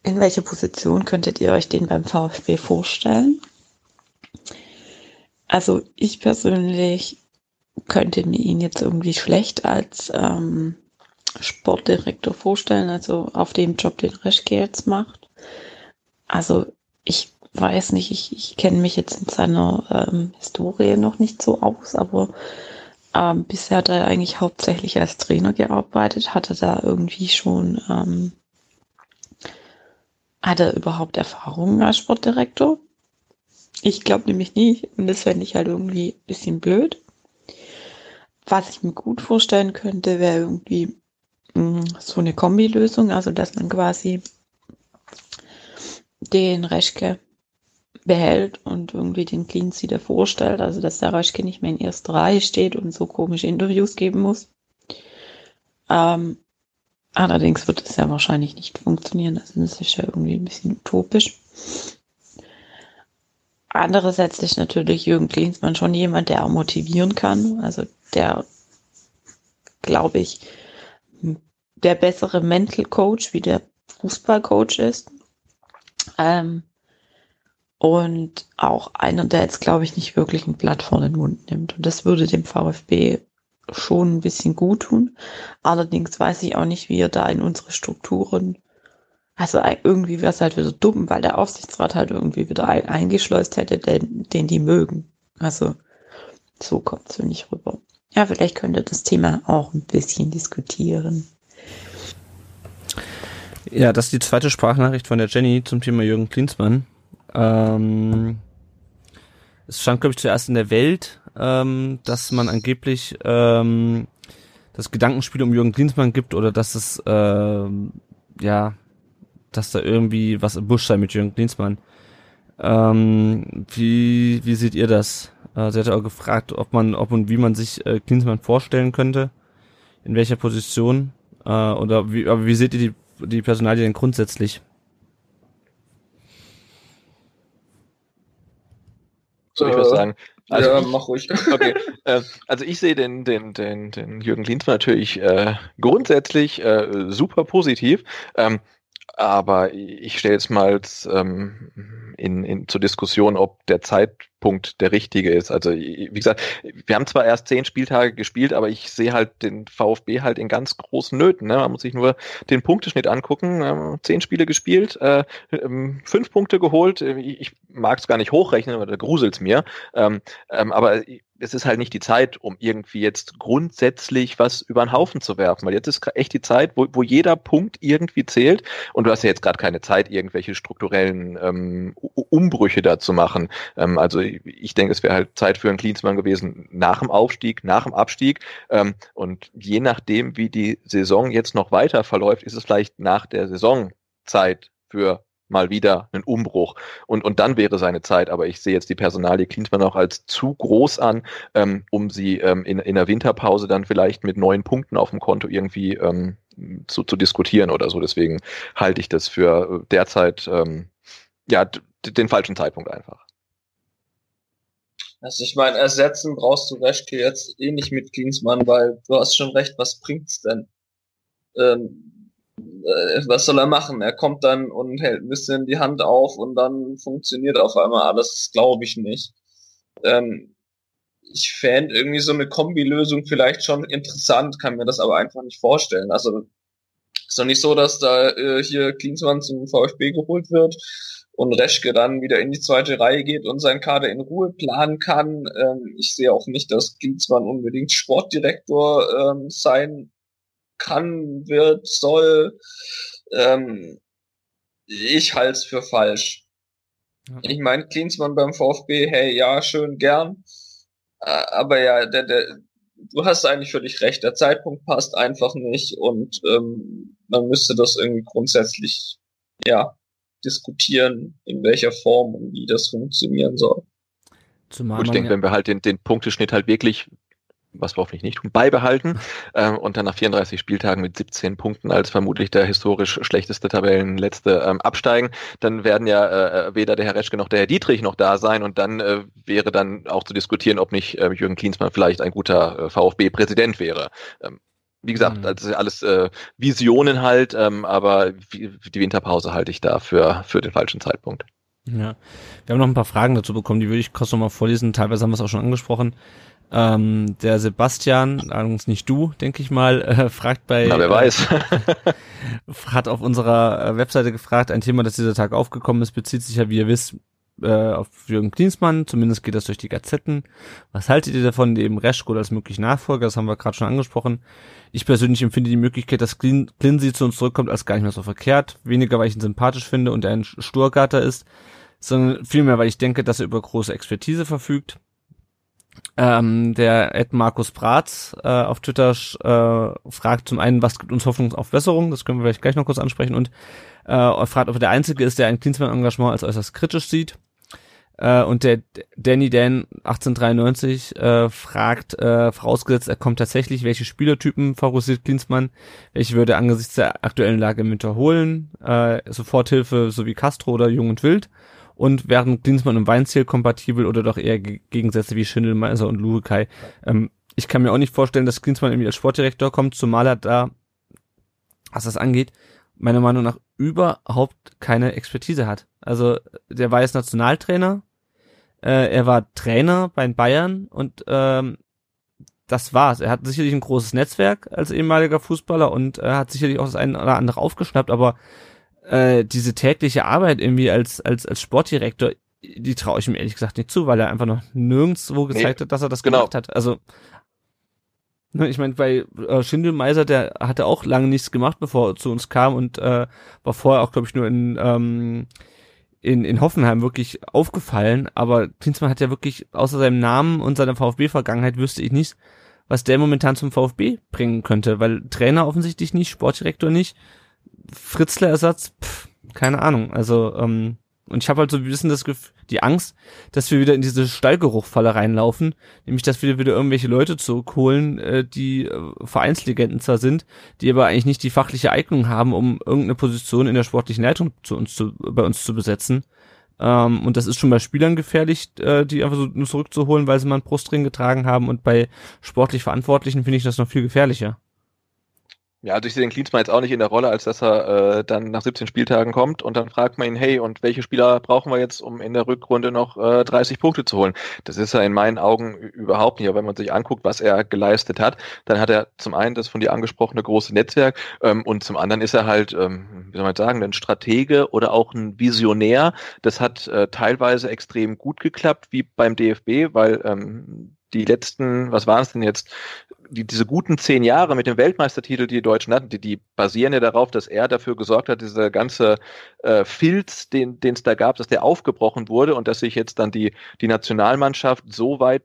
Speaker 5: in welcher Position könntet ihr euch den beim VfB vorstellen? Also ich persönlich könnte mir ihn jetzt irgendwie schlecht als ähm, Sportdirektor vorstellen, also auf dem Job, den Reschke jetzt macht. Also ich weiß nicht, ich, ich kenne mich jetzt in seiner ähm, Historie noch nicht so aus, aber ähm, bisher hat er eigentlich hauptsächlich als Trainer gearbeitet, hatte da irgendwie schon, ähm, hat er überhaupt Erfahrungen als Sportdirektor? Ich glaube nämlich nicht. Und das fände ich halt irgendwie ein bisschen blöd. Was ich mir gut vorstellen könnte, wäre irgendwie so eine Kombilösung, also dass man quasi den Reschke behält und irgendwie den Cleans wieder vorstellt, also dass der Reschke nicht mehr in erster Reihe steht und so komische Interviews geben muss. Ähm, allerdings wird es ja wahrscheinlich nicht funktionieren, also das ist ja irgendwie ein bisschen utopisch. Andererseits ist natürlich Jürgen Klinsmann schon jemand, der auch motivieren kann. Also der, glaube ich, der bessere Mental Coach wie der Fußballcoach ist. Ähm, und auch einer, der jetzt, glaube ich, nicht wirklich ein Blatt vor den Mund nimmt. Und das würde dem VfB schon ein bisschen gut tun. Allerdings weiß ich auch nicht, wie er da in unsere Strukturen also irgendwie wäre es halt wieder dumm, weil der Aufsichtsrat halt irgendwie wieder ein, eingeschleust hätte, den, den die mögen. Also so kommt es nicht rüber. Ja, vielleicht könnte das Thema auch ein bisschen diskutieren.
Speaker 2: Ja, das ist die zweite Sprachnachricht von der Jenny zum Thema Jürgen Klinsmann. Ähm, es stand, glaube ich, zuerst in der Welt, ähm, dass man angeblich ähm, das Gedankenspiel um Jürgen Klinsmann gibt oder dass es ähm, ja dass da irgendwie was im Busch sei mit Jürgen Klinsmann. Ähm, wie, wie seht ihr das? Äh, sie hat auch gefragt, ob man, ob und wie man sich äh, Klinsmann vorstellen könnte. In welcher Position? Äh, oder wie, aber wie seht ihr die, die Personalie denn grundsätzlich?
Speaker 3: Soll ich was sagen?
Speaker 1: Also ja, ich, mach ruhig.
Speaker 3: Okay. Äh, also ich sehe den, den, den, den Jürgen Klinsmann natürlich äh, grundsätzlich äh, super positiv. Ähm, aber ich stelle jetzt mal ähm, in, in, zur Diskussion, ob der Zeitpunkt der richtige ist. Also wie gesagt, wir haben zwar erst zehn Spieltage gespielt, aber ich sehe halt den VfB halt in ganz großen Nöten. Ne? Man muss sich nur den Punkteschnitt angucken. Ähm, zehn Spiele gespielt, äh, ähm, fünf Punkte geholt. Ich, mag es gar nicht hochrechnen, aber da gruselt's mir. Ähm, ähm, aber es ist halt nicht die Zeit, um irgendwie jetzt grundsätzlich was über den Haufen zu werfen, weil jetzt ist echt die Zeit, wo, wo jeder Punkt irgendwie zählt und du hast ja jetzt gerade keine Zeit, irgendwelche strukturellen ähm, Umbrüche da zu machen. Ähm, also ich denke, es wäre halt Zeit für einen Klinsmann gewesen nach dem Aufstieg, nach dem Abstieg ähm, und je nachdem, wie die Saison jetzt noch weiter verläuft, ist es vielleicht nach der Saison Zeit für mal wieder einen Umbruch. Und, und dann wäre seine Zeit, aber ich sehe jetzt die Personalie Klinsmann auch als zu groß an, ähm, um sie ähm, in, in der Winterpause dann vielleicht mit neun Punkten auf dem Konto irgendwie ähm, zu, zu diskutieren oder so. Deswegen halte ich das für derzeit ähm, ja den falschen Zeitpunkt einfach.
Speaker 1: Also ich meine, ersetzen brauchst du Reschke jetzt eh nicht mit Klinsmann, weil du hast schon recht, was bringt's denn? Ähm, äh, was soll er machen? Er kommt dann und hält ein bisschen die Hand auf und dann funktioniert auf einmal alles, glaube ich nicht. Ähm, ich fände irgendwie so eine Kombilösung vielleicht schon interessant, kann mir das aber einfach nicht vorstellen. Also ist doch nicht so, dass da äh, hier Klinsmann zum VfB geholt wird und Reschke dann wieder in die zweite Reihe geht und seinen Kader in Ruhe planen kann. Ähm, ich sehe auch nicht, dass Klinsmann unbedingt Sportdirektor ähm, sein kann, wird, soll. Ähm, ich halte es für falsch. Ja. Ich meine, Klinsmann beim VfB, hey, ja, schön, gern. Aber ja, der, der, du hast eigentlich völlig recht, der Zeitpunkt passt einfach nicht und ähm, man müsste das irgendwie grundsätzlich, ja, diskutieren, in welcher Form und wie das funktionieren soll.
Speaker 3: Zumal Gut, ich denke, ja wenn wir halt den, den Punkteschnitt halt wirklich was wir hoffentlich nicht tun, beibehalten ähm, und dann nach 34 Spieltagen mit 17 Punkten als vermutlich der historisch schlechteste Tabellenletzte ähm, absteigen, dann werden ja äh, weder der Herr Reschke noch der Herr Dietrich noch da sein und dann äh, wäre dann auch zu diskutieren, ob nicht äh, Jürgen Klinsmann vielleicht ein guter äh, VfB-Präsident wäre. Ähm, wie gesagt, mhm. das ist alles äh, Visionen halt, ähm, aber die Winterpause halte ich da für, für den falschen Zeitpunkt.
Speaker 2: Ja, wir haben noch ein paar Fragen dazu bekommen, die würde ich kurz nochmal vorlesen. Teilweise haben wir es auch schon angesprochen. Ähm, der Sebastian, allerdings nicht du, denke ich mal, äh, fragt bei.
Speaker 3: Na, wer weiß.
Speaker 2: Äh, hat auf unserer äh, Webseite gefragt, ein Thema, das dieser Tag aufgekommen ist, bezieht sich ja, wie ihr wisst, äh, auf Jürgen Klinsmann, zumindest geht das durch die Gazetten. Was haltet ihr davon, eben Reschko als möglich Nachfolger? Das haben wir gerade schon angesprochen. Ich persönlich empfinde die Möglichkeit, dass Klin Klinsi zu uns zurückkommt, als gar nicht mehr so verkehrt. Weniger, weil ich ihn sympathisch finde und er ein Sturgatter ist, sondern vielmehr, weil ich denke, dass er über große Expertise verfügt. Ähm, der Ed Markus Bratz äh, auf Twitter äh, fragt zum einen, was gibt uns Hoffnung auf Besserung, das können wir vielleicht gleich noch kurz ansprechen, und äh, fragt, ob er der Einzige ist, der ein Klinsmann-Engagement als äußerst kritisch sieht. Äh, und der Danny Dan 1893 äh, fragt, äh, vorausgesetzt, er kommt tatsächlich, welche Spielertypen favorisiert Klinsmann, welche würde angesichts der aktuellen Lage im Winter holen, äh, Soforthilfe sowie Castro oder Jung und Wild und wären Klinsmann und Weinziel kompatibel oder doch eher Gegensätze wie Schindelmeiser und Luhukai. Ähm, ich kann mir auch nicht vorstellen, dass Klinsmann irgendwie als Sportdirektor kommt, zumal er da, was das angeht, meiner Meinung nach überhaupt keine Expertise hat. Also der war jetzt Nationaltrainer, äh, er war Trainer bei Bayern und ähm, das war's. Er hat sicherlich ein großes Netzwerk als ehemaliger Fußballer und er hat sicherlich auch das eine oder andere aufgeschnappt, aber äh, diese tägliche Arbeit irgendwie als, als, als Sportdirektor, die traue ich ihm ehrlich gesagt nicht zu, weil er einfach noch nirgendwo gezeigt nee, hat, dass er das genau. gemacht hat. Also, ne, ich meine, bei äh, Schindelmeiser, der hatte auch lange nichts gemacht, bevor er zu uns kam und äh, war vorher auch, glaube ich, nur in, ähm, in, in Hoffenheim wirklich aufgefallen, aber Klinsmann hat ja wirklich, außer seinem Namen und seiner VfB-Vergangenheit, wüsste ich nicht, was der momentan zum VfB bringen könnte, weil Trainer offensichtlich nicht, Sportdirektor nicht. Fritzler-Ersatz, keine Ahnung. Also, ähm, und ich habe halt so ein bisschen das Gefühl, die Angst, dass wir wieder in diese Stallgeruchfalle reinlaufen, nämlich dass wir wieder irgendwelche Leute zurückholen, äh, die äh, Vereinslegenden zwar sind, die aber eigentlich nicht die fachliche Eignung haben, um irgendeine Position in der sportlichen Leitung zu uns zu, bei uns zu besetzen. Ähm, und das ist schon bei Spielern gefährlich, äh, die einfach so zurückzuholen, weil sie mal einen Brustring getragen haben. Und bei sportlich Verantwortlichen finde ich das noch viel gefährlicher.
Speaker 3: Ja, also ich sehe den Klinsmann jetzt auch nicht in der Rolle, als dass er äh, dann nach 17 Spieltagen kommt und dann fragt man ihn, hey, und welche Spieler brauchen wir jetzt, um in der Rückrunde noch äh, 30 Punkte zu holen? Das ist er in meinen Augen überhaupt nicht. Aber wenn man sich anguckt, was er geleistet hat, dann hat er zum einen das von dir angesprochene große Netzwerk ähm, und zum anderen ist er halt, ähm, wie soll man sagen, ein Stratege oder auch ein Visionär. Das hat äh, teilweise extrem gut geklappt, wie beim DFB, weil ähm, die letzten, was waren es denn jetzt, die, diese guten zehn Jahre mit dem Weltmeistertitel, die die Deutschen hatten, die, die basieren ja darauf, dass er dafür gesorgt hat, dieser ganze äh, Filz, den es da gab, dass der aufgebrochen wurde und dass sich jetzt dann die, die Nationalmannschaft so weit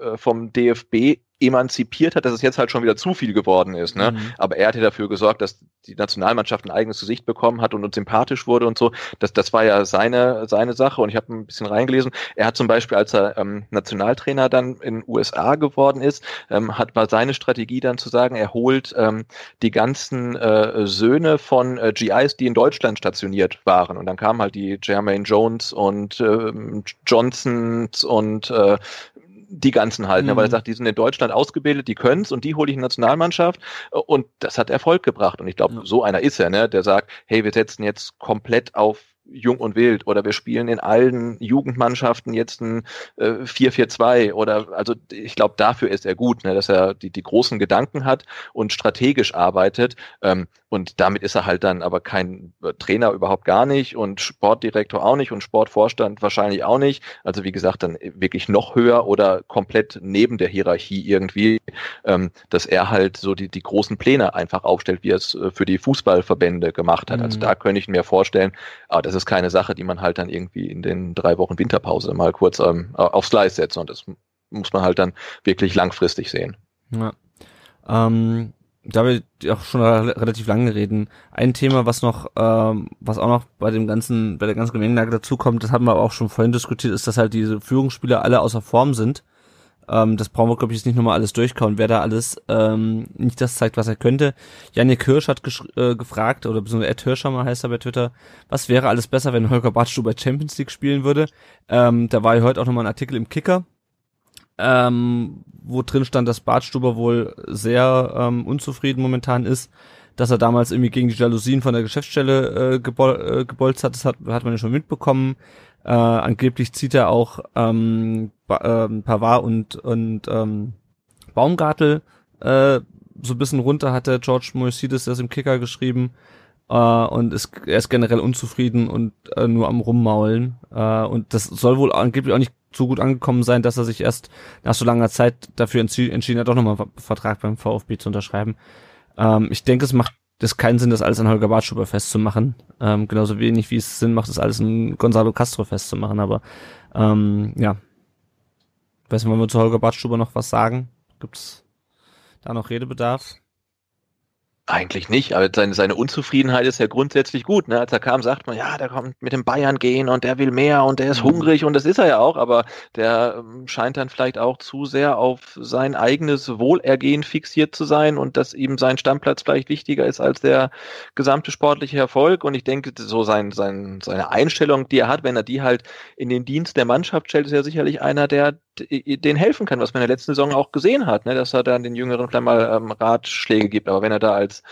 Speaker 3: äh, vom DFB emanzipiert hat, dass es jetzt halt schon wieder zu viel geworden ist. Ne? Mhm. Aber er hatte dafür gesorgt, dass die Nationalmannschaft ein eigenes Gesicht bekommen hat und uns sympathisch wurde und so. Das, das war ja seine, seine Sache und ich habe ein bisschen reingelesen. Er hat zum Beispiel, als er ähm, Nationaltrainer dann in USA geworden ist, ähm, hat war seine Strategie dann zu sagen, er holt ähm, die ganzen äh, Söhne von äh, GIs, die in Deutschland stationiert waren. Und dann kamen halt die Jermaine Jones und äh, Johnsons und äh, die ganzen halt, mhm. ne, weil er mhm. sagt, die sind in Deutschland ausgebildet, die können's und die hole ich in die Nationalmannschaft und das hat Erfolg gebracht und ich glaube, so einer ist er, ne, der sagt, hey, wir setzen jetzt komplett auf Jung und Wild oder wir spielen in allen Jugendmannschaften jetzt ein äh, 4-4-2 oder also ich glaube dafür ist er gut, ne, dass er die, die großen Gedanken hat und strategisch arbeitet ähm, und damit ist er halt dann aber kein äh, Trainer überhaupt gar nicht und Sportdirektor auch nicht und Sportvorstand wahrscheinlich auch nicht. Also wie gesagt, dann wirklich noch höher oder komplett neben der Hierarchie irgendwie, ähm, dass er halt so die, die großen Pläne einfach aufstellt, wie er es äh, für die Fußballverbände gemacht hat. Also mhm. Also da könnte ich mir vorstellen, aber das ist keine Sache, die man halt dann irgendwie in den drei Wochen Winterpause mal kurz ähm, aufs Gleis setzt und das muss man halt dann wirklich langfristig sehen.
Speaker 2: Ja. Ähm, da wir auch schon relativ lange reden, ein Thema, was noch, ähm, was auch noch bei dem ganzen, bei der ganzen Gemengelage dazukommt, das haben wir auch schon vorhin diskutiert, ist, dass halt diese Führungsspieler alle außer Form sind. Ähm, das brauchen wir, glaube ich, jetzt nicht nochmal alles durchkauen, wer da alles ähm, nicht das zeigt, was er könnte. Janik Hirsch hat äh, gefragt, oder beziehungsweise Ed Hirscher mal heißt er bei Twitter, was wäre alles besser, wenn Holger Bartstuhl bei Champions League spielen würde. Ähm, da war ja heute auch nochmal ein Artikel im Kicker, ähm, wo drin stand, dass Bartstuber wohl sehr ähm, unzufrieden momentan ist, dass er damals irgendwie gegen die Jalousien von der Geschäftsstelle äh, gebol äh, gebolzt hat, das hat, hat man ja schon mitbekommen. Äh, angeblich zieht er auch ähm, äh, Pavard und, und ähm, Baumgartel äh, so ein bisschen runter, hat der George Moisides das im Kicker geschrieben. Uh, und ist, er ist generell unzufrieden und uh, nur am Rummaulen. Uh, und das soll wohl angeblich auch nicht so gut angekommen sein, dass er sich erst nach so langer Zeit dafür entschieden hat, doch nochmal einen Vertrag beim VfB zu unterschreiben. Ähm, ich denke, es macht das keinen Sinn, das alles an Holger Bartschuber festzumachen. Ähm, genauso wenig wie es Sinn macht, das alles an Gonzalo Castro festzumachen. Aber ähm, ja. Weiß nicht, wollen wir zu Holger Bartstuber noch was sagen? Gibt's da noch Redebedarf?
Speaker 3: Eigentlich nicht, aber seine, seine Unzufriedenheit ist ja grundsätzlich gut. Ne? Als er kam, sagt man, ja, der kommt mit dem Bayern gehen und der will mehr und der ist mhm. hungrig und das ist er ja auch, aber der ähm, scheint dann vielleicht auch zu sehr auf sein eigenes Wohlergehen fixiert zu sein und dass ihm sein Stammplatz vielleicht wichtiger ist als der gesamte sportliche Erfolg. Und ich denke, so sein, sein, seine Einstellung, die er hat, wenn er die halt in den Dienst der Mannschaft stellt, ist er sicherlich einer, der denen helfen kann, was man in der letzten Saison auch gesehen hat, ne? dass er dann den Jüngeren vielleicht mal ähm, Ratschläge gibt. Aber wenn er da als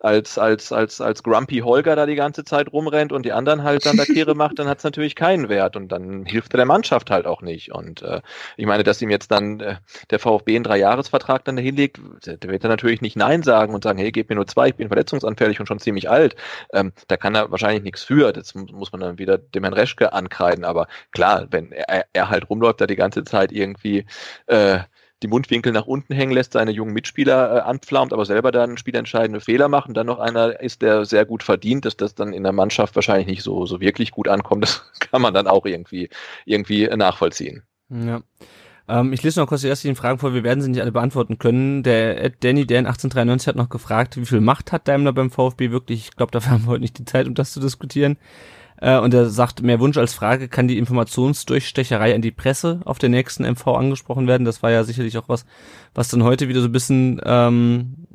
Speaker 3: als, als, als, als Grumpy Holger da die ganze Zeit rumrennt und die anderen halt dann da Kehre macht, dann hat es natürlich keinen Wert und dann hilft er der Mannschaft halt auch nicht. Und äh, ich meine, dass ihm jetzt dann äh, der VfB einen Dreijahresvertrag dann dahinlegt, der wird er natürlich nicht Nein sagen und sagen, hey, gib mir nur zwei, ich bin verletzungsanfällig und schon ziemlich alt. Ähm, da kann er wahrscheinlich nichts für. Das muss man dann wieder dem Herrn Reschke ankreiden. Aber klar, wenn er, er halt rumläuft, da die ganze Zeit irgendwie äh, die Mundwinkel nach unten hängen lässt, seine jungen Mitspieler äh, anpflaumt, aber selber dann spielentscheidende Fehler macht und dann noch einer ist, der sehr gut verdient, dass das dann in der Mannschaft wahrscheinlich nicht so, so wirklich gut ankommt, das kann man dann auch irgendwie, irgendwie nachvollziehen.
Speaker 2: Ja. Ähm, ich lese noch kurz die ersten Fragen vor, wir werden sie nicht alle beantworten können. Der Danny, der in 1893 hat noch gefragt, wie viel Macht hat Daimler beim VfB wirklich? Ich glaube, dafür haben wir heute nicht die Zeit, um das zu diskutieren. Äh, und er sagt, mehr Wunsch als Frage, kann die Informationsdurchstecherei an die Presse auf der nächsten MV angesprochen werden? Das war ja sicherlich auch was, was dann heute wieder so ein bisschen ähm,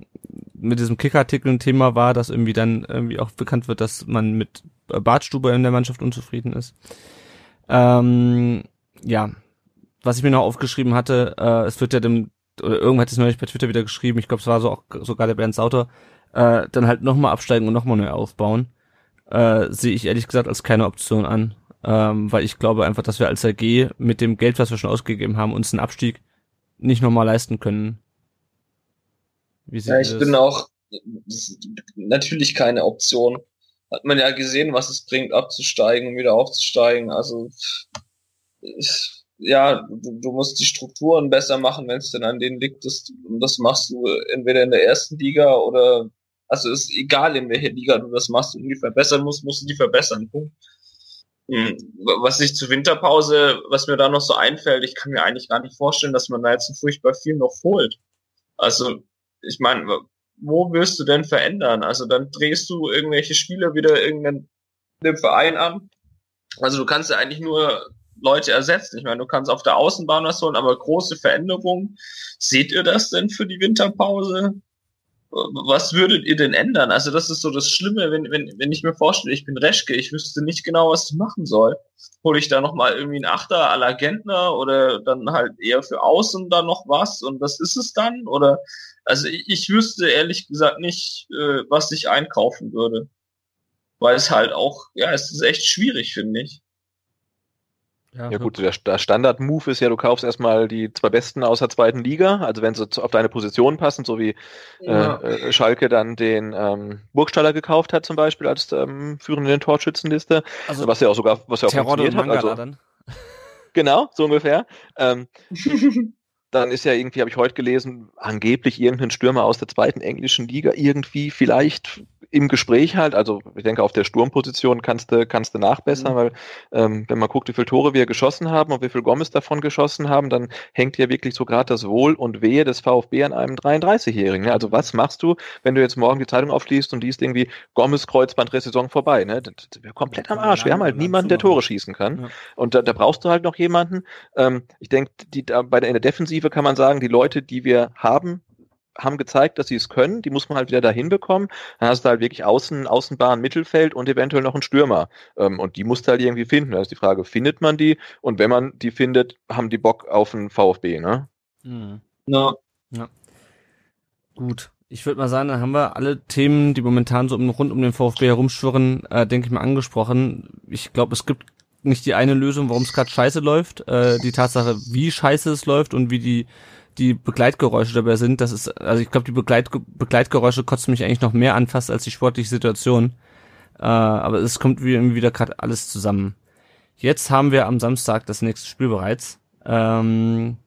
Speaker 2: mit diesem Kicker-Artikel ein Thema war, dass irgendwie dann irgendwie auch bekannt wird, dass man mit Bartstube in der Mannschaft unzufrieden ist. Ähm, ja, was ich mir noch aufgeschrieben hatte, äh, es wird ja dem, oder irgendwann hat es neulich bei Twitter wieder geschrieben, ich glaube, es war so auch sogar der Bernd Sauter, äh, dann halt nochmal absteigen und nochmal neu aufbauen, äh, sehe ich ehrlich gesagt als keine Option an. Ähm, weil ich glaube einfach, dass wir als AG mit dem Geld, was wir schon ausgegeben haben, uns einen Abstieg nicht nochmal leisten können.
Speaker 1: Wie ja, ich das? bin auch natürlich keine Option. Hat man ja gesehen, was es bringt, abzusteigen und wieder aufzusteigen. Also ja, du, du musst die Strukturen besser machen, wenn es denn an denen liegt. Das, und das machst du entweder in der ersten Liga oder also ist egal, in welcher Liga du das machst und die verbessern musst, musst du die verbessern. Punkt. Hm, was ich zur Winterpause, was mir da noch so einfällt, ich kann mir eigentlich gar nicht vorstellen, dass man da jetzt so furchtbar viel noch holt. Also, ich meine, wo wirst du denn verändern? Also dann drehst du irgendwelche Spieler wieder irgendeinen Verein an. Also du kannst ja eigentlich nur Leute ersetzen. Ich meine, du kannst auf der Außenbahn was holen, aber große Veränderungen. Seht ihr das denn für die Winterpause? Was würdet ihr denn ändern? Also das ist so das Schlimme, wenn, wenn, wenn ich mir vorstelle, ich bin Reschke, ich wüsste nicht genau, was ich machen soll. Hole ich da nochmal irgendwie einen Achter à la Gentner oder dann halt eher für Außen da noch was und was ist es dann? Oder also ich, ich wüsste ehrlich gesagt nicht, äh, was ich einkaufen würde. Weil es halt auch, ja, es ist echt schwierig, finde ich.
Speaker 3: Ja, ja gut, der, der Standard-Move ist ja, du kaufst erstmal die zwei Besten aus der zweiten Liga, also wenn sie auf deine Position passen, so wie ja. äh, Schalke dann den ähm, Burgstaller gekauft hat zum Beispiel als ähm, führenden Torschützenliste, also was ja auch sogar, was ja auch funktioniert hat. Also, dann. Genau, so ungefähr. Ähm, dann ist ja irgendwie, habe ich heute gelesen, angeblich irgendein Stürmer aus der zweiten englischen Liga irgendwie vielleicht im Gespräch halt, also ich denke, auf der Sturmposition kannst du, kannst du nachbessern, mhm. weil ähm, wenn man guckt, wie viele Tore wir geschossen haben und wie viel Gomez davon geschossen haben, dann hängt ja wirklich so gerade das Wohl und Wehe des VfB an einem 33-Jährigen. Ne? Also was machst du, wenn du jetzt morgen die Zeitung aufliest und liest irgendwie Gomez Kreuzbandressaison vorbei? Ne? Das, das wäre komplett am Arsch. Wir haben halt niemanden, der Tore schießen kann. Ja. Und da, da brauchst du halt noch jemanden. Ähm, ich denke, die da bei der in der Defensive kann man sagen, die Leute, die wir haben, haben gezeigt, dass sie es können. Die muss man halt wieder dahin bekommen. Dann hast du halt wirklich Außen, Außenbahn, Mittelfeld und eventuell noch einen Stürmer. Ähm, und die musst du halt irgendwie finden. Da ist die Frage, findet man die? Und wenn man die findet, haben die Bock auf einen VfB, ne?
Speaker 2: Mhm. Ja. ja. Gut. Ich würde mal sagen, dann haben wir alle Themen, die momentan so rund um den VfB herumschwirren, äh, denke ich mal, angesprochen. Ich glaube, es gibt nicht die eine Lösung, warum es gerade scheiße läuft. Äh, die Tatsache, wie scheiße es läuft und wie die die Begleitgeräusche dabei sind, das ist, also ich glaube, die Begleit, Begleitgeräusche kotzen mich eigentlich noch mehr an, fast als die sportliche Situation. Äh, aber es kommt irgendwie wieder gerade alles zusammen. Jetzt haben wir am Samstag das nächste Spiel bereits. Ähm,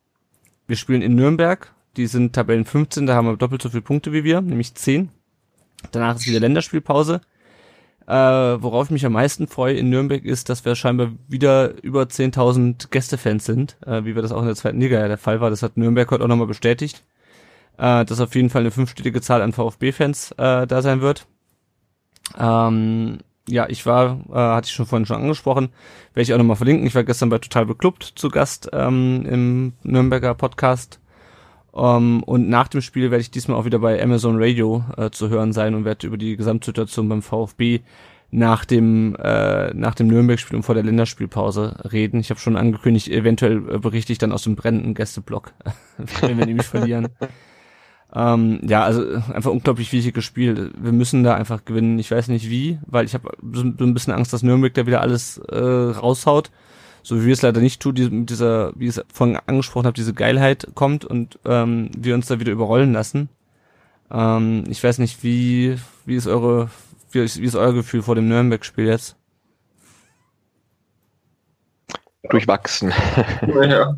Speaker 2: wir spielen in Nürnberg. Die sind Tabellen 15, da haben wir doppelt so viele Punkte wie wir, nämlich 10. Danach ist wieder Länderspielpause. Äh, worauf ich mich am meisten freue in Nürnberg ist, dass wir scheinbar wieder über 10.000 Gästefans sind, äh, wie wir das auch in der zweiten Liga ja der Fall war. Das hat Nürnberg heute auch nochmal bestätigt, äh, dass auf jeden Fall eine fünfstellige Zahl an VfB-Fans äh, da sein wird. Ähm, ja, ich war, äh, hatte ich schon vorhin schon angesprochen, werde ich auch nochmal verlinken. Ich war gestern bei Total Beklubbt zu Gast ähm, im Nürnberger Podcast um, ähm, und nach dem Spiel werde ich diesmal auch wieder bei Amazon Radio äh, zu hören sein und werde über die Gesamtsituation beim VfB nach dem äh, nach dem Nürnberg-Spiel und vor der Länderspielpause reden. Ich habe schon angekündigt, eventuell äh, berichte ich dann aus dem brennenden Gästeblock, wenn wir nämlich verlieren. Ähm, ja, also einfach unglaublich wichtiges Spiel. Wir müssen da einfach gewinnen. Ich weiß nicht wie, weil ich habe so, so ein bisschen Angst, dass Nürnberg da wieder alles äh, raushaut so wie wir es leider nicht tun, die, mit dieser, wie ich es vorhin angesprochen habe, diese Geilheit kommt und ähm, wir uns da wieder überrollen lassen. Ähm, ich weiß nicht, wie, wie ist eure, wie ist, wie ist euer Gefühl vor dem Nürnberg-Spiel jetzt?
Speaker 3: durchwachsen. Ja, ja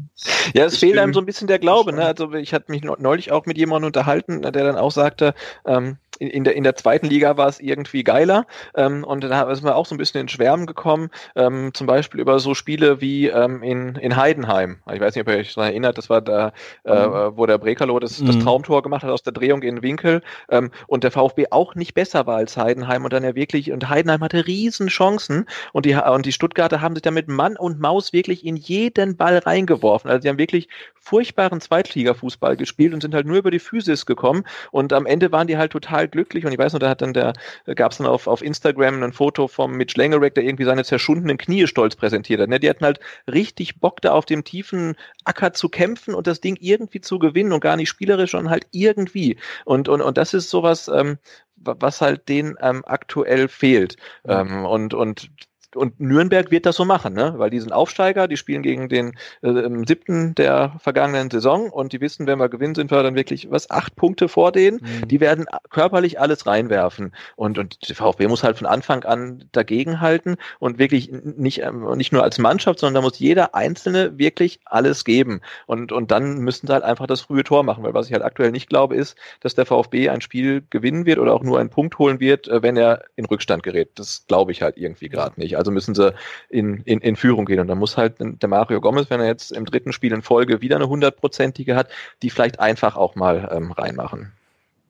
Speaker 3: es ich fehlt einem so ein bisschen der Glaube. Ne? Also ich hatte mich neulich auch mit jemandem unterhalten, der dann auch sagte, ähm, in, der, in der zweiten Liga war es irgendwie geiler ähm, und da sind wir auch so ein bisschen in Schwärmen gekommen, ähm, zum Beispiel über so Spiele wie ähm, in, in Heidenheim. Ich weiß nicht, ob ihr euch daran erinnert, das war da, äh, mhm. wo der Brekalo das, das mhm. Traumtor gemacht hat aus der Drehung in den Winkel ähm, und der VfB auch nicht besser war als Heidenheim und dann ja wirklich, und Heidenheim hatte riesen Chancen und die, und die Stuttgarter haben sich da mit Mann und Maus wirklich in jeden Ball reingeworfen. Also die haben wirklich furchtbaren Zweitligafußball gespielt und sind halt nur über die Physis gekommen und am Ende waren die halt total glücklich und ich weiß noch, da hat dann der, gab es dann auf, auf Instagram ein Foto vom Mitch Langerick, der irgendwie seine zerschundenen Knie stolz präsentiert hat. Ne? Die hatten halt richtig Bock da auf dem tiefen Acker zu kämpfen und das Ding irgendwie zu gewinnen und gar nicht spielerisch, sondern halt irgendwie. Und, und, und das ist sowas, ähm, was halt denen ähm, aktuell fehlt. Ähm, und, und und Nürnberg wird das so machen, ne? weil die sind Aufsteiger, die spielen gegen den äh, siebten der vergangenen Saison und die wissen, wenn wir gewinnen, sind wir dann wirklich was acht Punkte vor denen. Mhm. Die werden körperlich alles reinwerfen und und der VfB muss halt von Anfang an dagegenhalten und wirklich nicht ähm, nicht nur als Mannschaft, sondern da muss jeder Einzelne wirklich alles geben und und dann müssen sie halt einfach das frühe Tor machen, weil was ich halt aktuell nicht glaube, ist, dass der VfB ein Spiel gewinnen wird oder auch nur einen Punkt holen wird, äh, wenn er in Rückstand gerät. Das glaube ich halt irgendwie gerade nicht. Also müssen sie in, in, in Führung gehen. Und dann muss halt der Mario Gomez, wenn er jetzt im dritten Spiel in Folge wieder eine hundertprozentige hat, die vielleicht einfach auch mal ähm, reinmachen.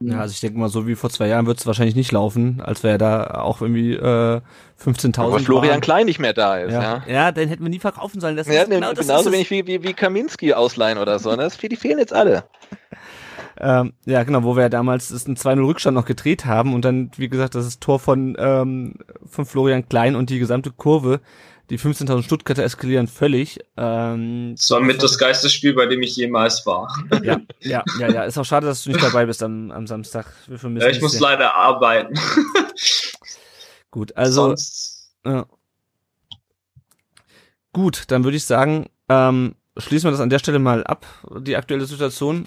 Speaker 2: Ja, also ich denke mal, so wie vor zwei Jahren wird es wahrscheinlich nicht laufen, als wäre da auch irgendwie äh, 15.000. Aber
Speaker 3: Florian waren. Klein nicht mehr da ist,
Speaker 2: ja.
Speaker 3: ja.
Speaker 2: Ja, den hätten wir nie verkaufen sollen.
Speaker 3: Das ja, ist genau, das genauso wenig wie, wie, wie Kaminski ausleihen oder so. Ne? Das, die fehlen jetzt alle.
Speaker 2: Ähm, ja, genau, wo wir ja damals einen 2-0 Rückstand noch gedreht haben und dann, wie gesagt, das ist Tor von, ähm, von Florian Klein und die gesamte Kurve. Die 15.000 Stuttgarter eskalieren völlig. Ähm,
Speaker 1: das war mit das geilste Spiel, bei dem ich jemals war.
Speaker 2: Ja, ja, ja, ja. Ist auch schade, dass du nicht dabei bist am, am Samstag.
Speaker 1: ja, ich muss leider arbeiten.
Speaker 2: Gut, also. Ja. Gut, dann würde ich sagen, ähm, schließen wir das an der Stelle mal ab, die aktuelle Situation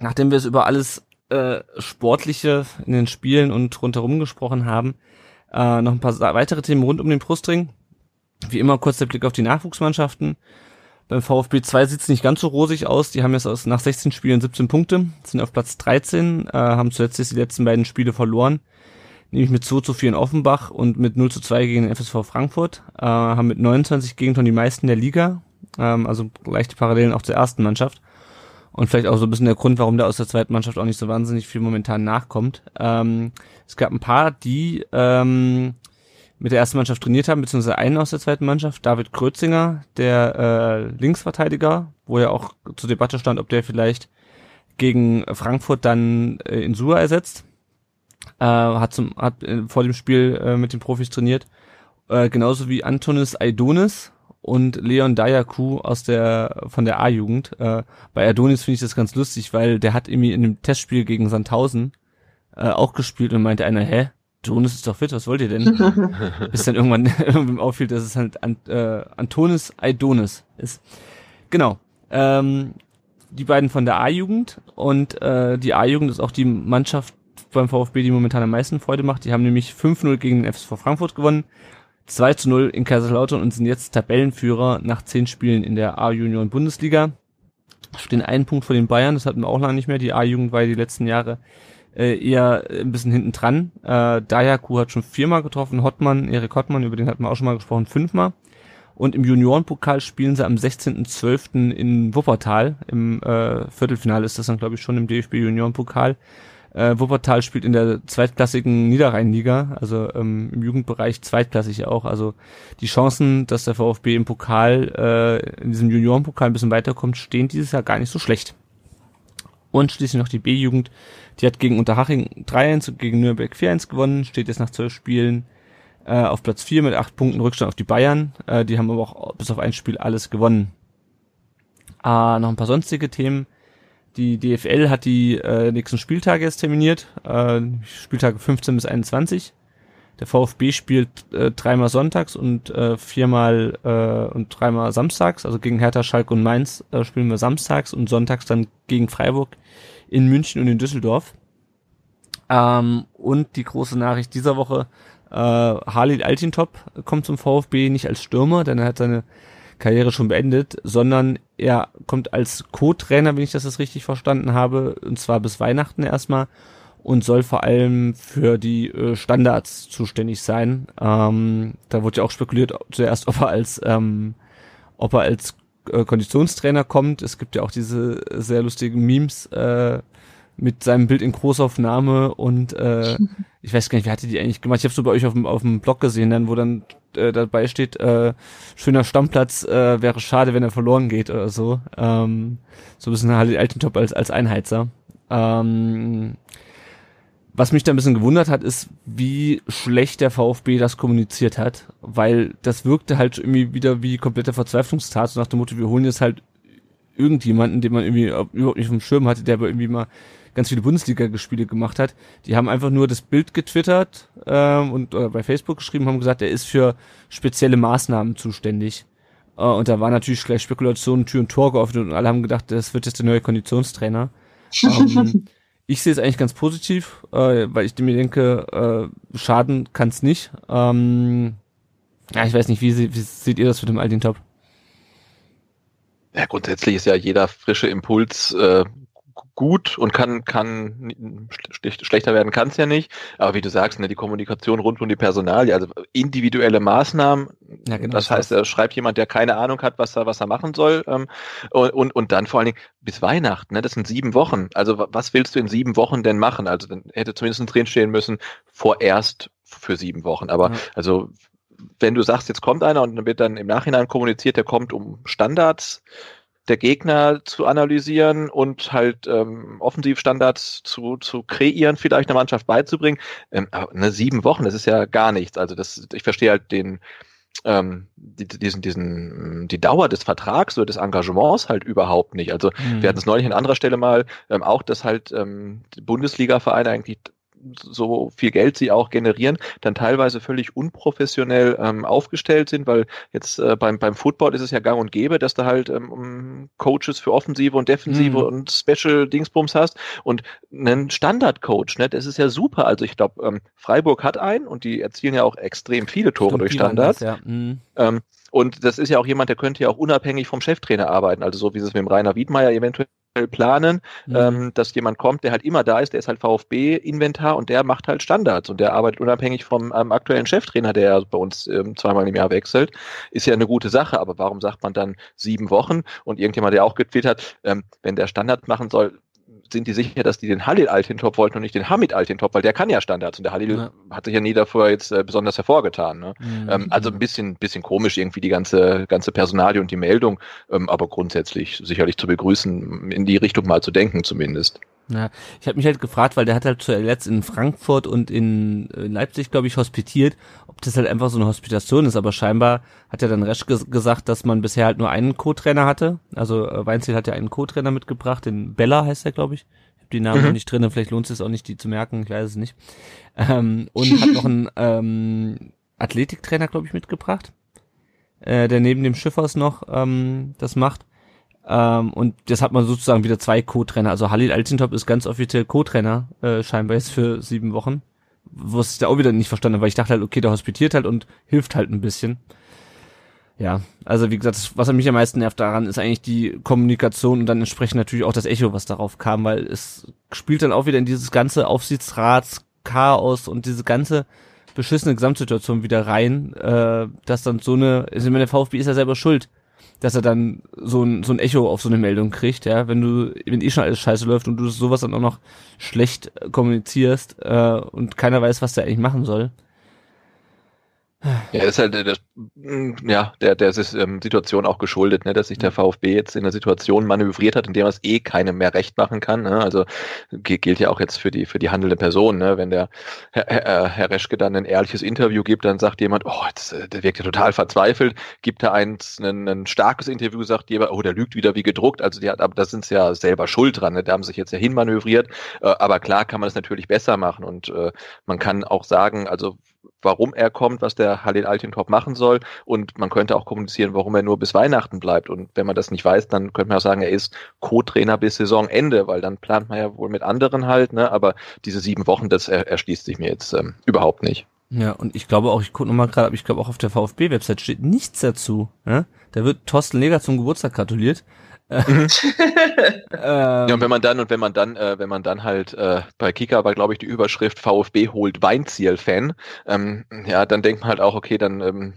Speaker 2: nachdem wir es über alles äh, Sportliche in den Spielen und rundherum gesprochen haben, äh, noch ein paar weitere Themen rund um den Brustring. Wie immer kurz der Blick auf die Nachwuchsmannschaften. Beim VfB 2 sieht es nicht ganz so rosig aus. Die haben jetzt aus, nach 16 Spielen 17 Punkte, sind auf Platz 13, äh, haben zuletzt die letzten beiden Spiele verloren. Nämlich mit 2 zu 4 in Offenbach und mit 0 zu 2 gegen den FSV Frankfurt. Äh, haben mit 29 Gegentoren die meisten der Liga. Ähm, also leichte Parallelen auch zur ersten Mannschaft. Und vielleicht auch so ein bisschen der Grund, warum der aus der zweiten Mannschaft auch nicht so wahnsinnig viel momentan nachkommt. Ähm, es gab ein paar, die ähm, mit der ersten Mannschaft trainiert haben, beziehungsweise einen aus der zweiten Mannschaft, David Krötzinger, der äh, Linksverteidiger, wo ja auch zur Debatte stand, ob der vielleicht gegen Frankfurt dann äh, in Sua ersetzt. Äh, hat, zum, hat äh, vor dem Spiel äh, mit den Profis trainiert. Äh, genauso wie Antonis Aidonis, und Leon Dayaku aus der von der A-Jugend. Äh, bei Adonis finde ich das ganz lustig, weil der hat irgendwie in dem Testspiel gegen Sandhausen äh, auch gespielt und meinte einer, hä? Adonis ist doch fit, was wollt ihr denn? Bis dann irgendwann irgendwann auffiel, dass es halt Ant, äh, Antonis Aidonis ist. Genau. Ähm, die beiden von der A-Jugend und äh, die A-Jugend ist auch die Mannschaft beim VfB, die momentan am meisten Freude macht. Die haben nämlich 5-0 gegen den FSV Frankfurt gewonnen. 2 zu 0 in Kaiserslautern und sind jetzt Tabellenführer nach zehn Spielen in der A-Junioren Bundesliga. Stehen einen Punkt vor den Bayern, das hatten wir auch lange nicht mehr. Die A-Jugend war die letzten Jahre äh, eher ein bisschen hinten dran. Äh, Dayaku hat schon viermal getroffen, Hottmann, Erik Hottmann, über den hatten wir auch schon mal gesprochen, fünfmal. Und im Juniorenpokal spielen sie am 16.12. in Wuppertal. Im äh, Viertelfinale ist das dann, glaube ich, schon im DFB Juniorenpokal. Äh, Wuppertal spielt in der zweitklassigen Niederrheinliga, also ähm, im Jugendbereich zweitklassig auch. Also die Chancen, dass der VfB im Pokal, äh, in diesem Juniorenpokal ein bisschen weiterkommt, stehen dieses Jahr gar nicht so schlecht. Und schließlich noch die B-Jugend, die hat gegen Unterhaching 3-1 und gegen Nürnberg 4-1 gewonnen, steht jetzt nach zwölf Spielen äh, auf Platz 4 mit acht Punkten Rückstand auf die Bayern. Äh, die haben aber auch bis auf ein Spiel alles gewonnen. Äh, noch ein paar sonstige Themen. Die DFL hat die äh, nächsten Spieltage jetzt terminiert, äh, Spieltage 15 bis 21. Der VfB spielt äh, dreimal sonntags und äh, viermal äh, und dreimal samstags. Also gegen Hertha, Schalke und Mainz äh, spielen wir samstags und sonntags dann gegen Freiburg in München und in Düsseldorf. Ähm, und die große Nachricht dieser Woche, äh, Halil Altintop kommt zum VfB nicht als Stürmer, denn er hat seine Karriere schon beendet, sondern er kommt als Co-Trainer, wenn ich das, das richtig verstanden habe, und zwar bis Weihnachten erstmal und soll vor allem für die äh, Standards zuständig sein. Ähm, da wurde ja auch spekuliert zuerst, ob er als ähm, ob er als äh, Konditionstrainer kommt. Es gibt ja auch diese sehr lustigen Memes äh, mit seinem Bild in Großaufnahme und äh, ich weiß gar nicht, wer hatte die eigentlich gemacht? Ich habe so bei euch auf dem, auf dem Blog gesehen, dann wo dann äh, dabei steht, äh, schöner Stammplatz, äh, wäre schade, wenn er verloren geht oder so. Ähm, so ein bisschen halt Altentop als, als Einheizer. Ähm, was mich da ein bisschen gewundert hat, ist, wie schlecht der VfB das kommuniziert hat, weil das wirkte halt irgendwie wieder wie komplette Verzweiflungstat, so nach dem Motto, wir holen jetzt halt irgendjemanden, den man irgendwie überhaupt nicht vom Schirm hatte, der aber irgendwie mal ganz viele Bundesliga-Spiele gemacht hat. Die haben einfach nur das Bild getwittert ähm, und oder bei Facebook geschrieben, haben gesagt, er ist für spezielle Maßnahmen zuständig. Äh, und da war natürlich gleich Spekulation, Tür und Tor geöffnet und alle haben gedacht, das wird jetzt der neue Konditionstrainer. ähm, ich sehe es eigentlich ganz positiv, äh, weil ich mir denke, äh, schaden kann es nicht. Ähm, ja, ich weiß nicht, wie, wie seht ihr das mit dem Aldin Top?
Speaker 3: Ja, grundsätzlich ist ja jeder frische Impuls äh, gut und kann kann schlechter werden kann es ja nicht. Aber wie du sagst, ne, die Kommunikation rund um die Personalie, also individuelle Maßnahmen. Ja, genau das heißt, er schreibt jemand, der keine Ahnung hat, was er was er machen soll. Ähm, und, und und dann vor allen Dingen bis Weihnachten. Ne, das sind sieben Wochen. Also was willst du in sieben Wochen denn machen? Also dann hätte zumindest drin stehen müssen vorerst für sieben Wochen. Aber ja. also wenn du sagst, jetzt kommt einer und dann wird dann im Nachhinein kommuniziert, der kommt um Standards der Gegner zu analysieren und halt ähm, Offensivstandards zu, zu kreieren, vielleicht einer Mannschaft beizubringen. Ähm, ne, sieben Wochen, das ist ja gar nichts. Also das, ich verstehe halt den, ähm, die, diesen, diesen, die Dauer des Vertrags oder des Engagements halt überhaupt nicht. Also mhm. wir hatten es neulich an anderer Stelle mal ähm, auch, dass halt ähm, Bundesliga-Vereine eigentlich so viel Geld sie auch generieren, dann teilweise völlig unprofessionell ähm, aufgestellt sind, weil jetzt äh, beim, beim Football ist es ja gang und gäbe, dass du halt ähm, Coaches für Offensive und Defensive mhm. und Special Dingsbums hast und einen Standard-Coach, ne, das ist ja super. Also ich glaube, ähm, Freiburg hat einen und die erzielen ja auch extrem viele Tore Stimmt, durch Standards. Ja. mhm. ähm, und das ist ja auch jemand, der könnte ja auch unabhängig vom Cheftrainer arbeiten, also so wie es mit dem Rainer Wiedmeier eventuell planen, mhm. ähm, dass jemand kommt, der halt immer da ist, der ist halt VfB-Inventar und der macht halt Standards und der arbeitet unabhängig vom ähm, aktuellen Cheftrainer, der bei uns ähm, zweimal im Jahr wechselt. Ist ja eine gute Sache, aber warum sagt man dann sieben Wochen? Und irgendjemand, der auch getwittert hat, ähm, wenn der Standard machen soll, sind die sicher, dass die den Halil Altintop wollten und nicht den Hamid Altintop, weil der kann ja Standards und der Halil ja. hat sich ja nie davor jetzt äh, besonders hervorgetan. Ne? Mhm. Ähm, also ein bisschen, bisschen komisch irgendwie die ganze, ganze Personalie und die Meldung, ähm, aber grundsätzlich sicherlich zu begrüßen, in die Richtung mal zu denken zumindest.
Speaker 2: Ja, ich habe mich halt gefragt, weil der hat halt zuletzt in Frankfurt und in äh, Leipzig, glaube ich, hospitiert, ob das halt einfach so eine Hospitation ist, aber scheinbar hat ja dann Resch ges gesagt, dass man bisher halt nur einen Co-Trainer hatte. Also äh, Weinziel hat ja einen Co-Trainer mitgebracht, den Bella heißt er, glaube ich. Ich habe die Namen mhm. noch nicht drin, vielleicht lohnt es sich auch nicht, die zu merken, ich weiß es nicht. Ähm, und hat noch einen ähm, Athletiktrainer, glaube ich, mitgebracht, äh, der neben dem Schiffers noch ähm, das macht. Ähm, und das hat man sozusagen wieder zwei Co-Trainer. Also Halil Altintop ist ganz offiziell Co-Trainer, äh, scheinbar jetzt für sieben Wochen. Was ich da auch wieder nicht verstanden habe, weil ich dachte halt, okay, der hospitiert halt und hilft halt ein bisschen. Ja, also wie gesagt, was mich am meisten nervt daran, ist eigentlich die Kommunikation und dann entsprechend natürlich auch das Echo, was darauf kam, weil es spielt dann auch wieder in dieses ganze Aufsichtsratschaos und diese ganze beschissene Gesamtsituation wieder rein, äh, dass dann so eine, also ich meine, der VfB ist ja selber schuld, dass er dann so ein, so ein Echo auf so eine Meldung kriegt, ja, wenn du, wenn eh schon alles scheiße läuft und du sowas dann auch noch schlecht kommunizierst äh, und keiner weiß, was der eigentlich machen soll.
Speaker 3: Ja, das ist halt das, ja, der, der ähm, Situation auch geschuldet, ne, dass sich der VfB jetzt in einer Situation manövriert hat, in der man es eh keinem mehr recht machen kann. Ne? Also gilt ja auch jetzt für die für die handelnde Person. Ne? Wenn der Herr, Herr, Herr Reschke dann ein ehrliches Interview gibt, dann sagt jemand, oh, jetzt, äh, der wirkt ja total verzweifelt. Gibt er eins ein, ein starkes Interview, sagt jemand, oh, der lügt wieder wie gedruckt. Also die hat, aber da sind sie ja selber schuld dran. Ne? Da haben sich jetzt ja hinmanövriert. Äh, aber klar kann man es natürlich besser machen und äh, man kann auch sagen, also warum er kommt, was der Halil Altintop machen soll und man könnte auch kommunizieren, warum er nur bis Weihnachten bleibt und wenn man das nicht weiß, dann könnte man auch sagen, er ist Co-Trainer bis Saisonende, weil dann plant man ja wohl mit anderen halt, ne? aber diese sieben Wochen, das erschließt sich mir jetzt ähm, überhaupt nicht.
Speaker 2: Ja, und ich glaube auch, ich gucke nochmal gerade, ich glaube auch auf der VfB-Website steht nichts dazu. Ne? Da wird Thorsten Leger zum Geburtstag gratuliert.
Speaker 3: Mhm. ähm, ja, und wenn man dann und wenn man dann, äh, wenn man dann halt äh, bei Kika war, glaube ich, die Überschrift VfB holt Weinziel-Fan, ähm, ja, dann denkt man halt auch, okay, dann ähm,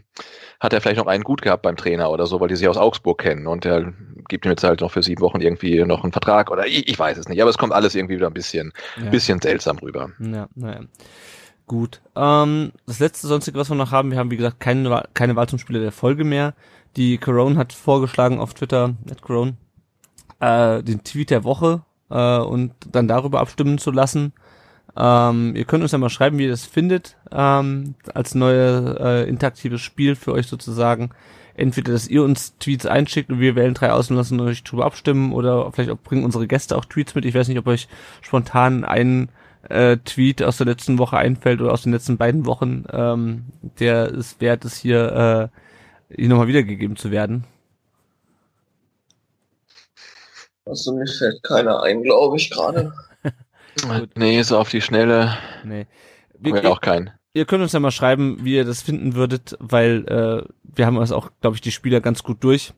Speaker 3: hat er vielleicht noch einen gut gehabt beim Trainer oder so, weil die sich aus Augsburg kennen und der gibt ihm jetzt halt noch für sieben Wochen irgendwie noch einen Vertrag oder ich, ich weiß es nicht, aber es kommt alles irgendwie wieder ein bisschen, ja. bisschen seltsam rüber.
Speaker 2: Ja, naja. Gut. Ähm, das letzte sonstige, was wir noch haben, wir haben wie gesagt keine, keine Wahl zum Spieler der Folge mehr. Die Corone hat vorgeschlagen auf Twitter, at Corone, äh, den Tweet der Woche äh, und dann darüber abstimmen zu lassen. Ähm, ihr könnt uns ja mal schreiben, wie ihr das findet, ähm, als neue äh, interaktives Spiel für euch sozusagen. Entweder, dass ihr uns Tweets einschickt und wir wählen drei aus und lassen euch drüber abstimmen oder vielleicht auch bringen unsere Gäste auch Tweets mit. Ich weiß nicht, ob euch spontan ein äh, Tweet aus der letzten Woche einfällt oder aus den letzten beiden Wochen, ähm, der es wert ist, hier, äh, hier nochmal wiedergegeben zu werden.
Speaker 1: Also mir fällt keiner ein, glaube ich, gerade.
Speaker 3: nee, so auf die Schnelle.
Speaker 2: Nee.
Speaker 3: Wir,
Speaker 2: Wir,
Speaker 3: auch keinen.
Speaker 2: ihr könnt uns ja mal schreiben, wie ihr das finden würdet, weil äh, wir haben uns auch, glaube ich, die Spieler ganz gut durch.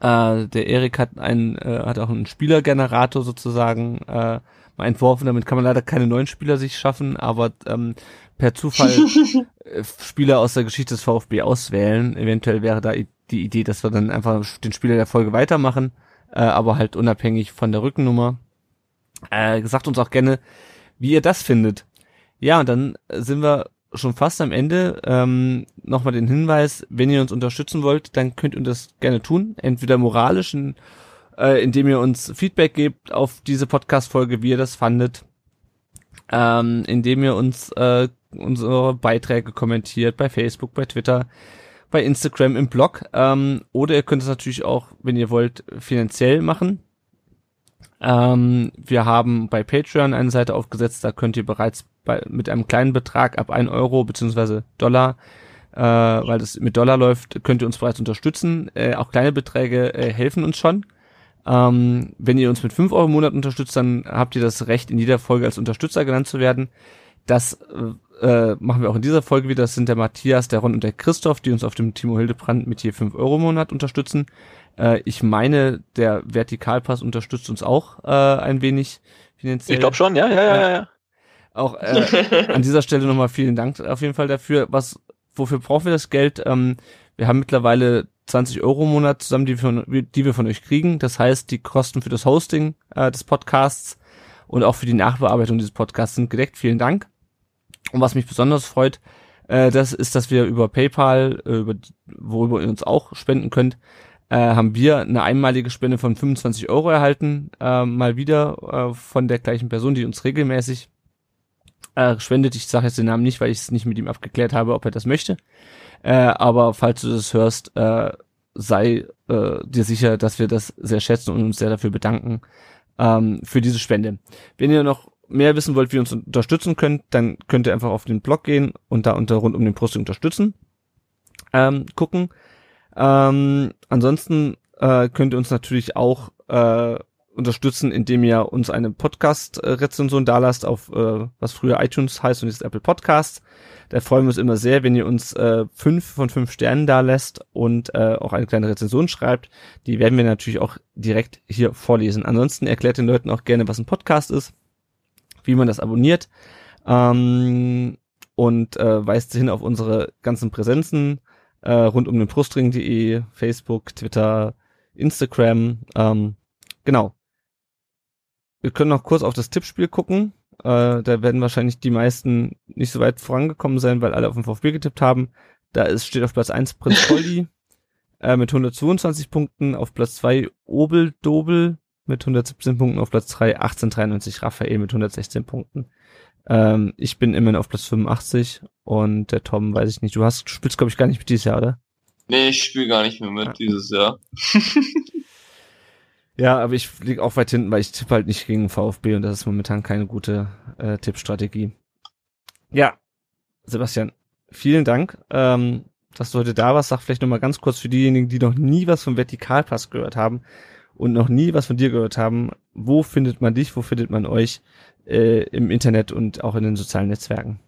Speaker 2: Äh, der Erik hat einen, äh, hat auch einen Spielergenerator sozusagen äh, mal entworfen. Damit kann man leider keine neuen Spieler sich schaffen, aber ähm, per Zufall äh, Spieler aus der Geschichte des VfB auswählen. Eventuell wäre da die Idee, dass wir dann einfach den Spieler der Folge weitermachen, äh, aber halt unabhängig von der Rückennummer. Äh, sagt uns auch gerne, wie ihr das findet. Ja, und dann sind wir schon fast am Ende. Ähm, Nochmal den Hinweis, wenn ihr uns unterstützen wollt, dann könnt ihr das gerne tun. Entweder moralisch, in, äh, indem ihr uns Feedback gebt auf diese Podcast-Folge, wie ihr das fandet. Ähm, indem ihr uns äh, unsere Beiträge kommentiert bei Facebook, bei Twitter, bei Instagram, im Blog. Ähm, oder ihr könnt es natürlich auch, wenn ihr wollt, finanziell machen. Ähm, wir haben bei Patreon eine Seite aufgesetzt, da könnt ihr bereits bei, mit einem kleinen Betrag ab 1 Euro beziehungsweise Dollar, äh, weil das mit Dollar läuft, könnt ihr uns bereits unterstützen. Äh, auch kleine Beträge äh, helfen uns schon. Ähm, wenn ihr uns mit 5 Euro im Monat unterstützt, dann habt ihr das Recht, in jeder Folge als Unterstützer genannt zu werden. Das äh, machen wir auch in dieser Folge wieder. Das sind der Matthias, der Ron und der Christoph, die uns auf dem Timo Hildebrand mit je 5 Euro im Monat unterstützen. Äh, ich meine, der Vertikalpass unterstützt uns auch äh, ein wenig finanziell.
Speaker 3: Ich glaube schon, ja, ja, ja, ja. ja.
Speaker 2: Auch äh, an dieser Stelle nochmal vielen Dank auf jeden Fall dafür. Was, wofür brauchen wir das Geld? Ähm, wir haben mittlerweile 20 Euro im Monat zusammen, die wir, von, die wir von euch kriegen. Das heißt, die Kosten für das Hosting äh, des Podcasts und auch für die Nachbearbeitung dieses Podcasts sind gedeckt. Vielen Dank. Und was mich besonders freut, äh, das ist, dass wir über PayPal, äh, über, worüber ihr uns auch spenden könnt, äh, haben wir eine einmalige Spende von 25 Euro erhalten, äh, mal wieder äh, von der gleichen Person, die uns regelmäßig äh, spendet. Ich sage jetzt den Namen nicht, weil ich es nicht mit ihm abgeklärt habe, ob er das möchte. Äh, aber falls du das hörst, äh, sei äh, dir sicher, dass wir das sehr schätzen und uns sehr dafür bedanken ähm, für diese Spende. Wenn ihr noch mehr wissen wollt, wie ihr uns unterstützen könnt, dann könnt ihr einfach auf den Blog gehen und da unter rund um den Brust unterstützen ähm, gucken. Ähm, ansonsten äh, könnt ihr uns natürlich auch äh, unterstützen, indem ihr uns eine Podcast-Rezension dalasst auf äh, was früher iTunes heißt und jetzt Apple Podcasts. Da freuen wir uns immer sehr, wenn ihr uns äh, fünf von fünf Sternen da lässt und äh, auch eine kleine Rezension schreibt. Die werden wir natürlich auch direkt hier vorlesen. Ansonsten erklärt den Leuten auch gerne, was ein Podcast ist, wie man das abonniert ähm, und äh, weist hin auf unsere ganzen Präsenzen äh, rund um den Brustring.de, Facebook, Twitter, Instagram. Ähm, genau. Wir können noch kurz auf das Tippspiel gucken. Äh, da werden wahrscheinlich die meisten nicht so weit vorangekommen sein, weil alle auf den VfB getippt haben. Da ist, steht auf Platz 1 Prinz Poldi äh, mit 122 Punkten, auf Platz 2 Obel Dobel mit 117 Punkten, auf Platz 3 1893 Raphael mit 116 Punkten. Ähm, ich bin immerhin auf Platz 85 und der Tom, weiß ich nicht, du hast, du spielst glaube ich gar nicht mit dieses Jahr, oder?
Speaker 1: Nee, ich spiele gar nicht mehr mit
Speaker 2: Ja.
Speaker 1: dieses Jahr.
Speaker 2: Ja, aber ich lieg auch weit hinten, weil ich tippe halt nicht gegen VfB und das ist momentan keine gute äh, Tippstrategie. Ja, Sebastian, vielen Dank, ähm, dass du heute da warst. Sag vielleicht nochmal ganz kurz für diejenigen, die noch nie was vom Vertikalpass gehört haben und noch nie was von dir gehört haben, wo findet man dich, wo findet man euch äh, im Internet und auch in den sozialen Netzwerken?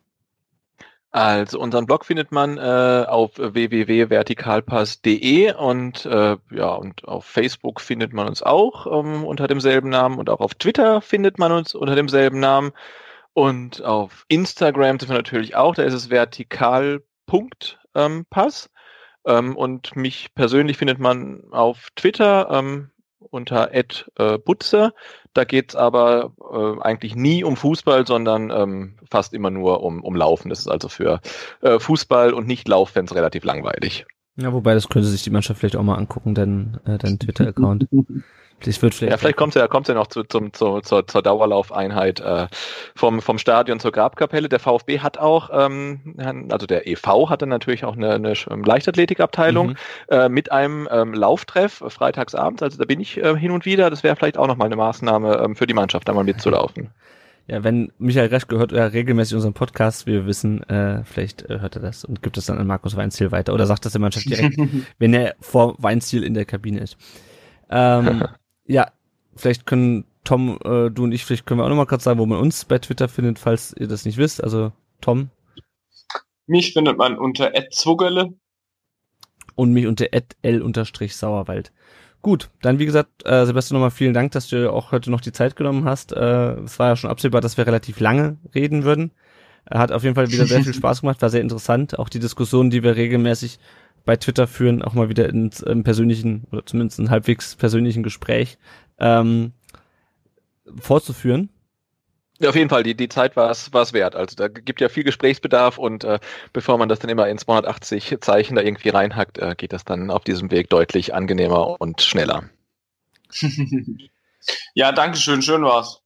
Speaker 3: Also unseren Blog findet man äh, auf www.vertikalpass.de und äh, ja und auf Facebook findet man uns auch ähm, unter demselben Namen und auch auf Twitter findet man uns unter demselben Namen und auf Instagram sind wir natürlich auch. Da ist es vertikal.pass ähm, und mich persönlich findet man auf Twitter unter @butzer. Da geht's aber äh, eigentlich nie um Fußball, sondern ähm, fast immer nur um, um Laufen. Das ist also für äh, Fußball und nicht Lauffans relativ langweilig.
Speaker 2: Ja, wobei das könnte sich die Mannschaft vielleicht auch mal angucken, dein, äh, dein Twitter-Account. Das wird vielleicht
Speaker 3: ja, vielleicht kommt es ja, kommt's ja noch zu, zum, zu, zur, zur Dauerlaufeinheit äh, vom, vom Stadion zur Grabkapelle. Der VfB hat auch, ähm, also der EV hatte natürlich auch eine, eine Leichtathletikabteilung
Speaker 2: Mhm.
Speaker 3: äh, mit einem ähm, Lauftreff äh, freitagsabends. Also da bin ich äh, hin und wieder. Das wäre vielleicht auch nochmal eine Maßnahme ähm, für die Mannschaft, da mal mitzulaufen.
Speaker 2: Ja, wenn Michael Resch gehört ja regelmäßig unseren Podcast, wir wissen, äh, vielleicht äh, hört er das und gibt es dann an Markus Weinziel weiter oder sagt das der Mannschaft direkt, wenn er vor Weinziel in der Kabine ist. Ähm, ja, vielleicht können Tom, äh, du und ich, vielleicht können wir auch nochmal kurz sagen, wo man uns bei Twitter findet, falls ihr das nicht wisst. Also Tom
Speaker 1: Mich findet man unter Zwuggele.
Speaker 2: und mich unter l-sauerwald. Gut, dann wie gesagt, äh, Sebastian nochmal vielen Dank, dass du auch heute noch die Zeit genommen hast. Äh, es war ja schon absehbar, dass wir relativ lange reden würden. Äh, Hat auf jeden Fall wieder sehr viel Spaß gemacht, war sehr interessant. Auch die Diskussionen, die wir regelmäßig bei Twitter führen, auch mal wieder ins ähm, persönlichen oder zumindest in halbwegs persönlichen Gespräch ähm, fortzuführen.
Speaker 3: Ja, auf jeden Fall, die, die Zeit war es war es wert. Also da gibt ja viel Gesprächsbedarf und äh, bevor man das dann immer in 280 Zeichen da irgendwie reinhackt, äh, geht das dann auf diesem Weg deutlich angenehmer und schneller.
Speaker 1: ja, danke schön, schön war's.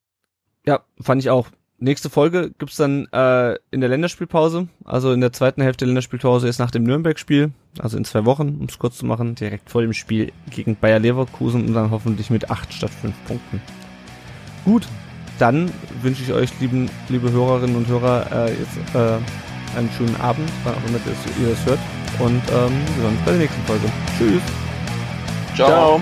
Speaker 2: Ja, fand ich auch. Nächste Folge gibt's dann äh, in der Länderspielpause. Also in der zweiten Hälfte der Länderspielpause ist nach dem Nürnberg-Spiel, also in zwei Wochen, um es kurz zu machen, direkt vor dem Spiel gegen Bayer Leverkusen und dann hoffentlich mit acht statt fünf Punkten. Gut, dann wünsche ich euch, lieben, liebe Hörerinnen und Hörer, äh, jetzt äh, einen schönen Abend, wann auch immer ihr das hört. Und ähm, wir sehen uns bei der nächsten Folge. Tschüss.
Speaker 1: Ciao.
Speaker 3: Ciao.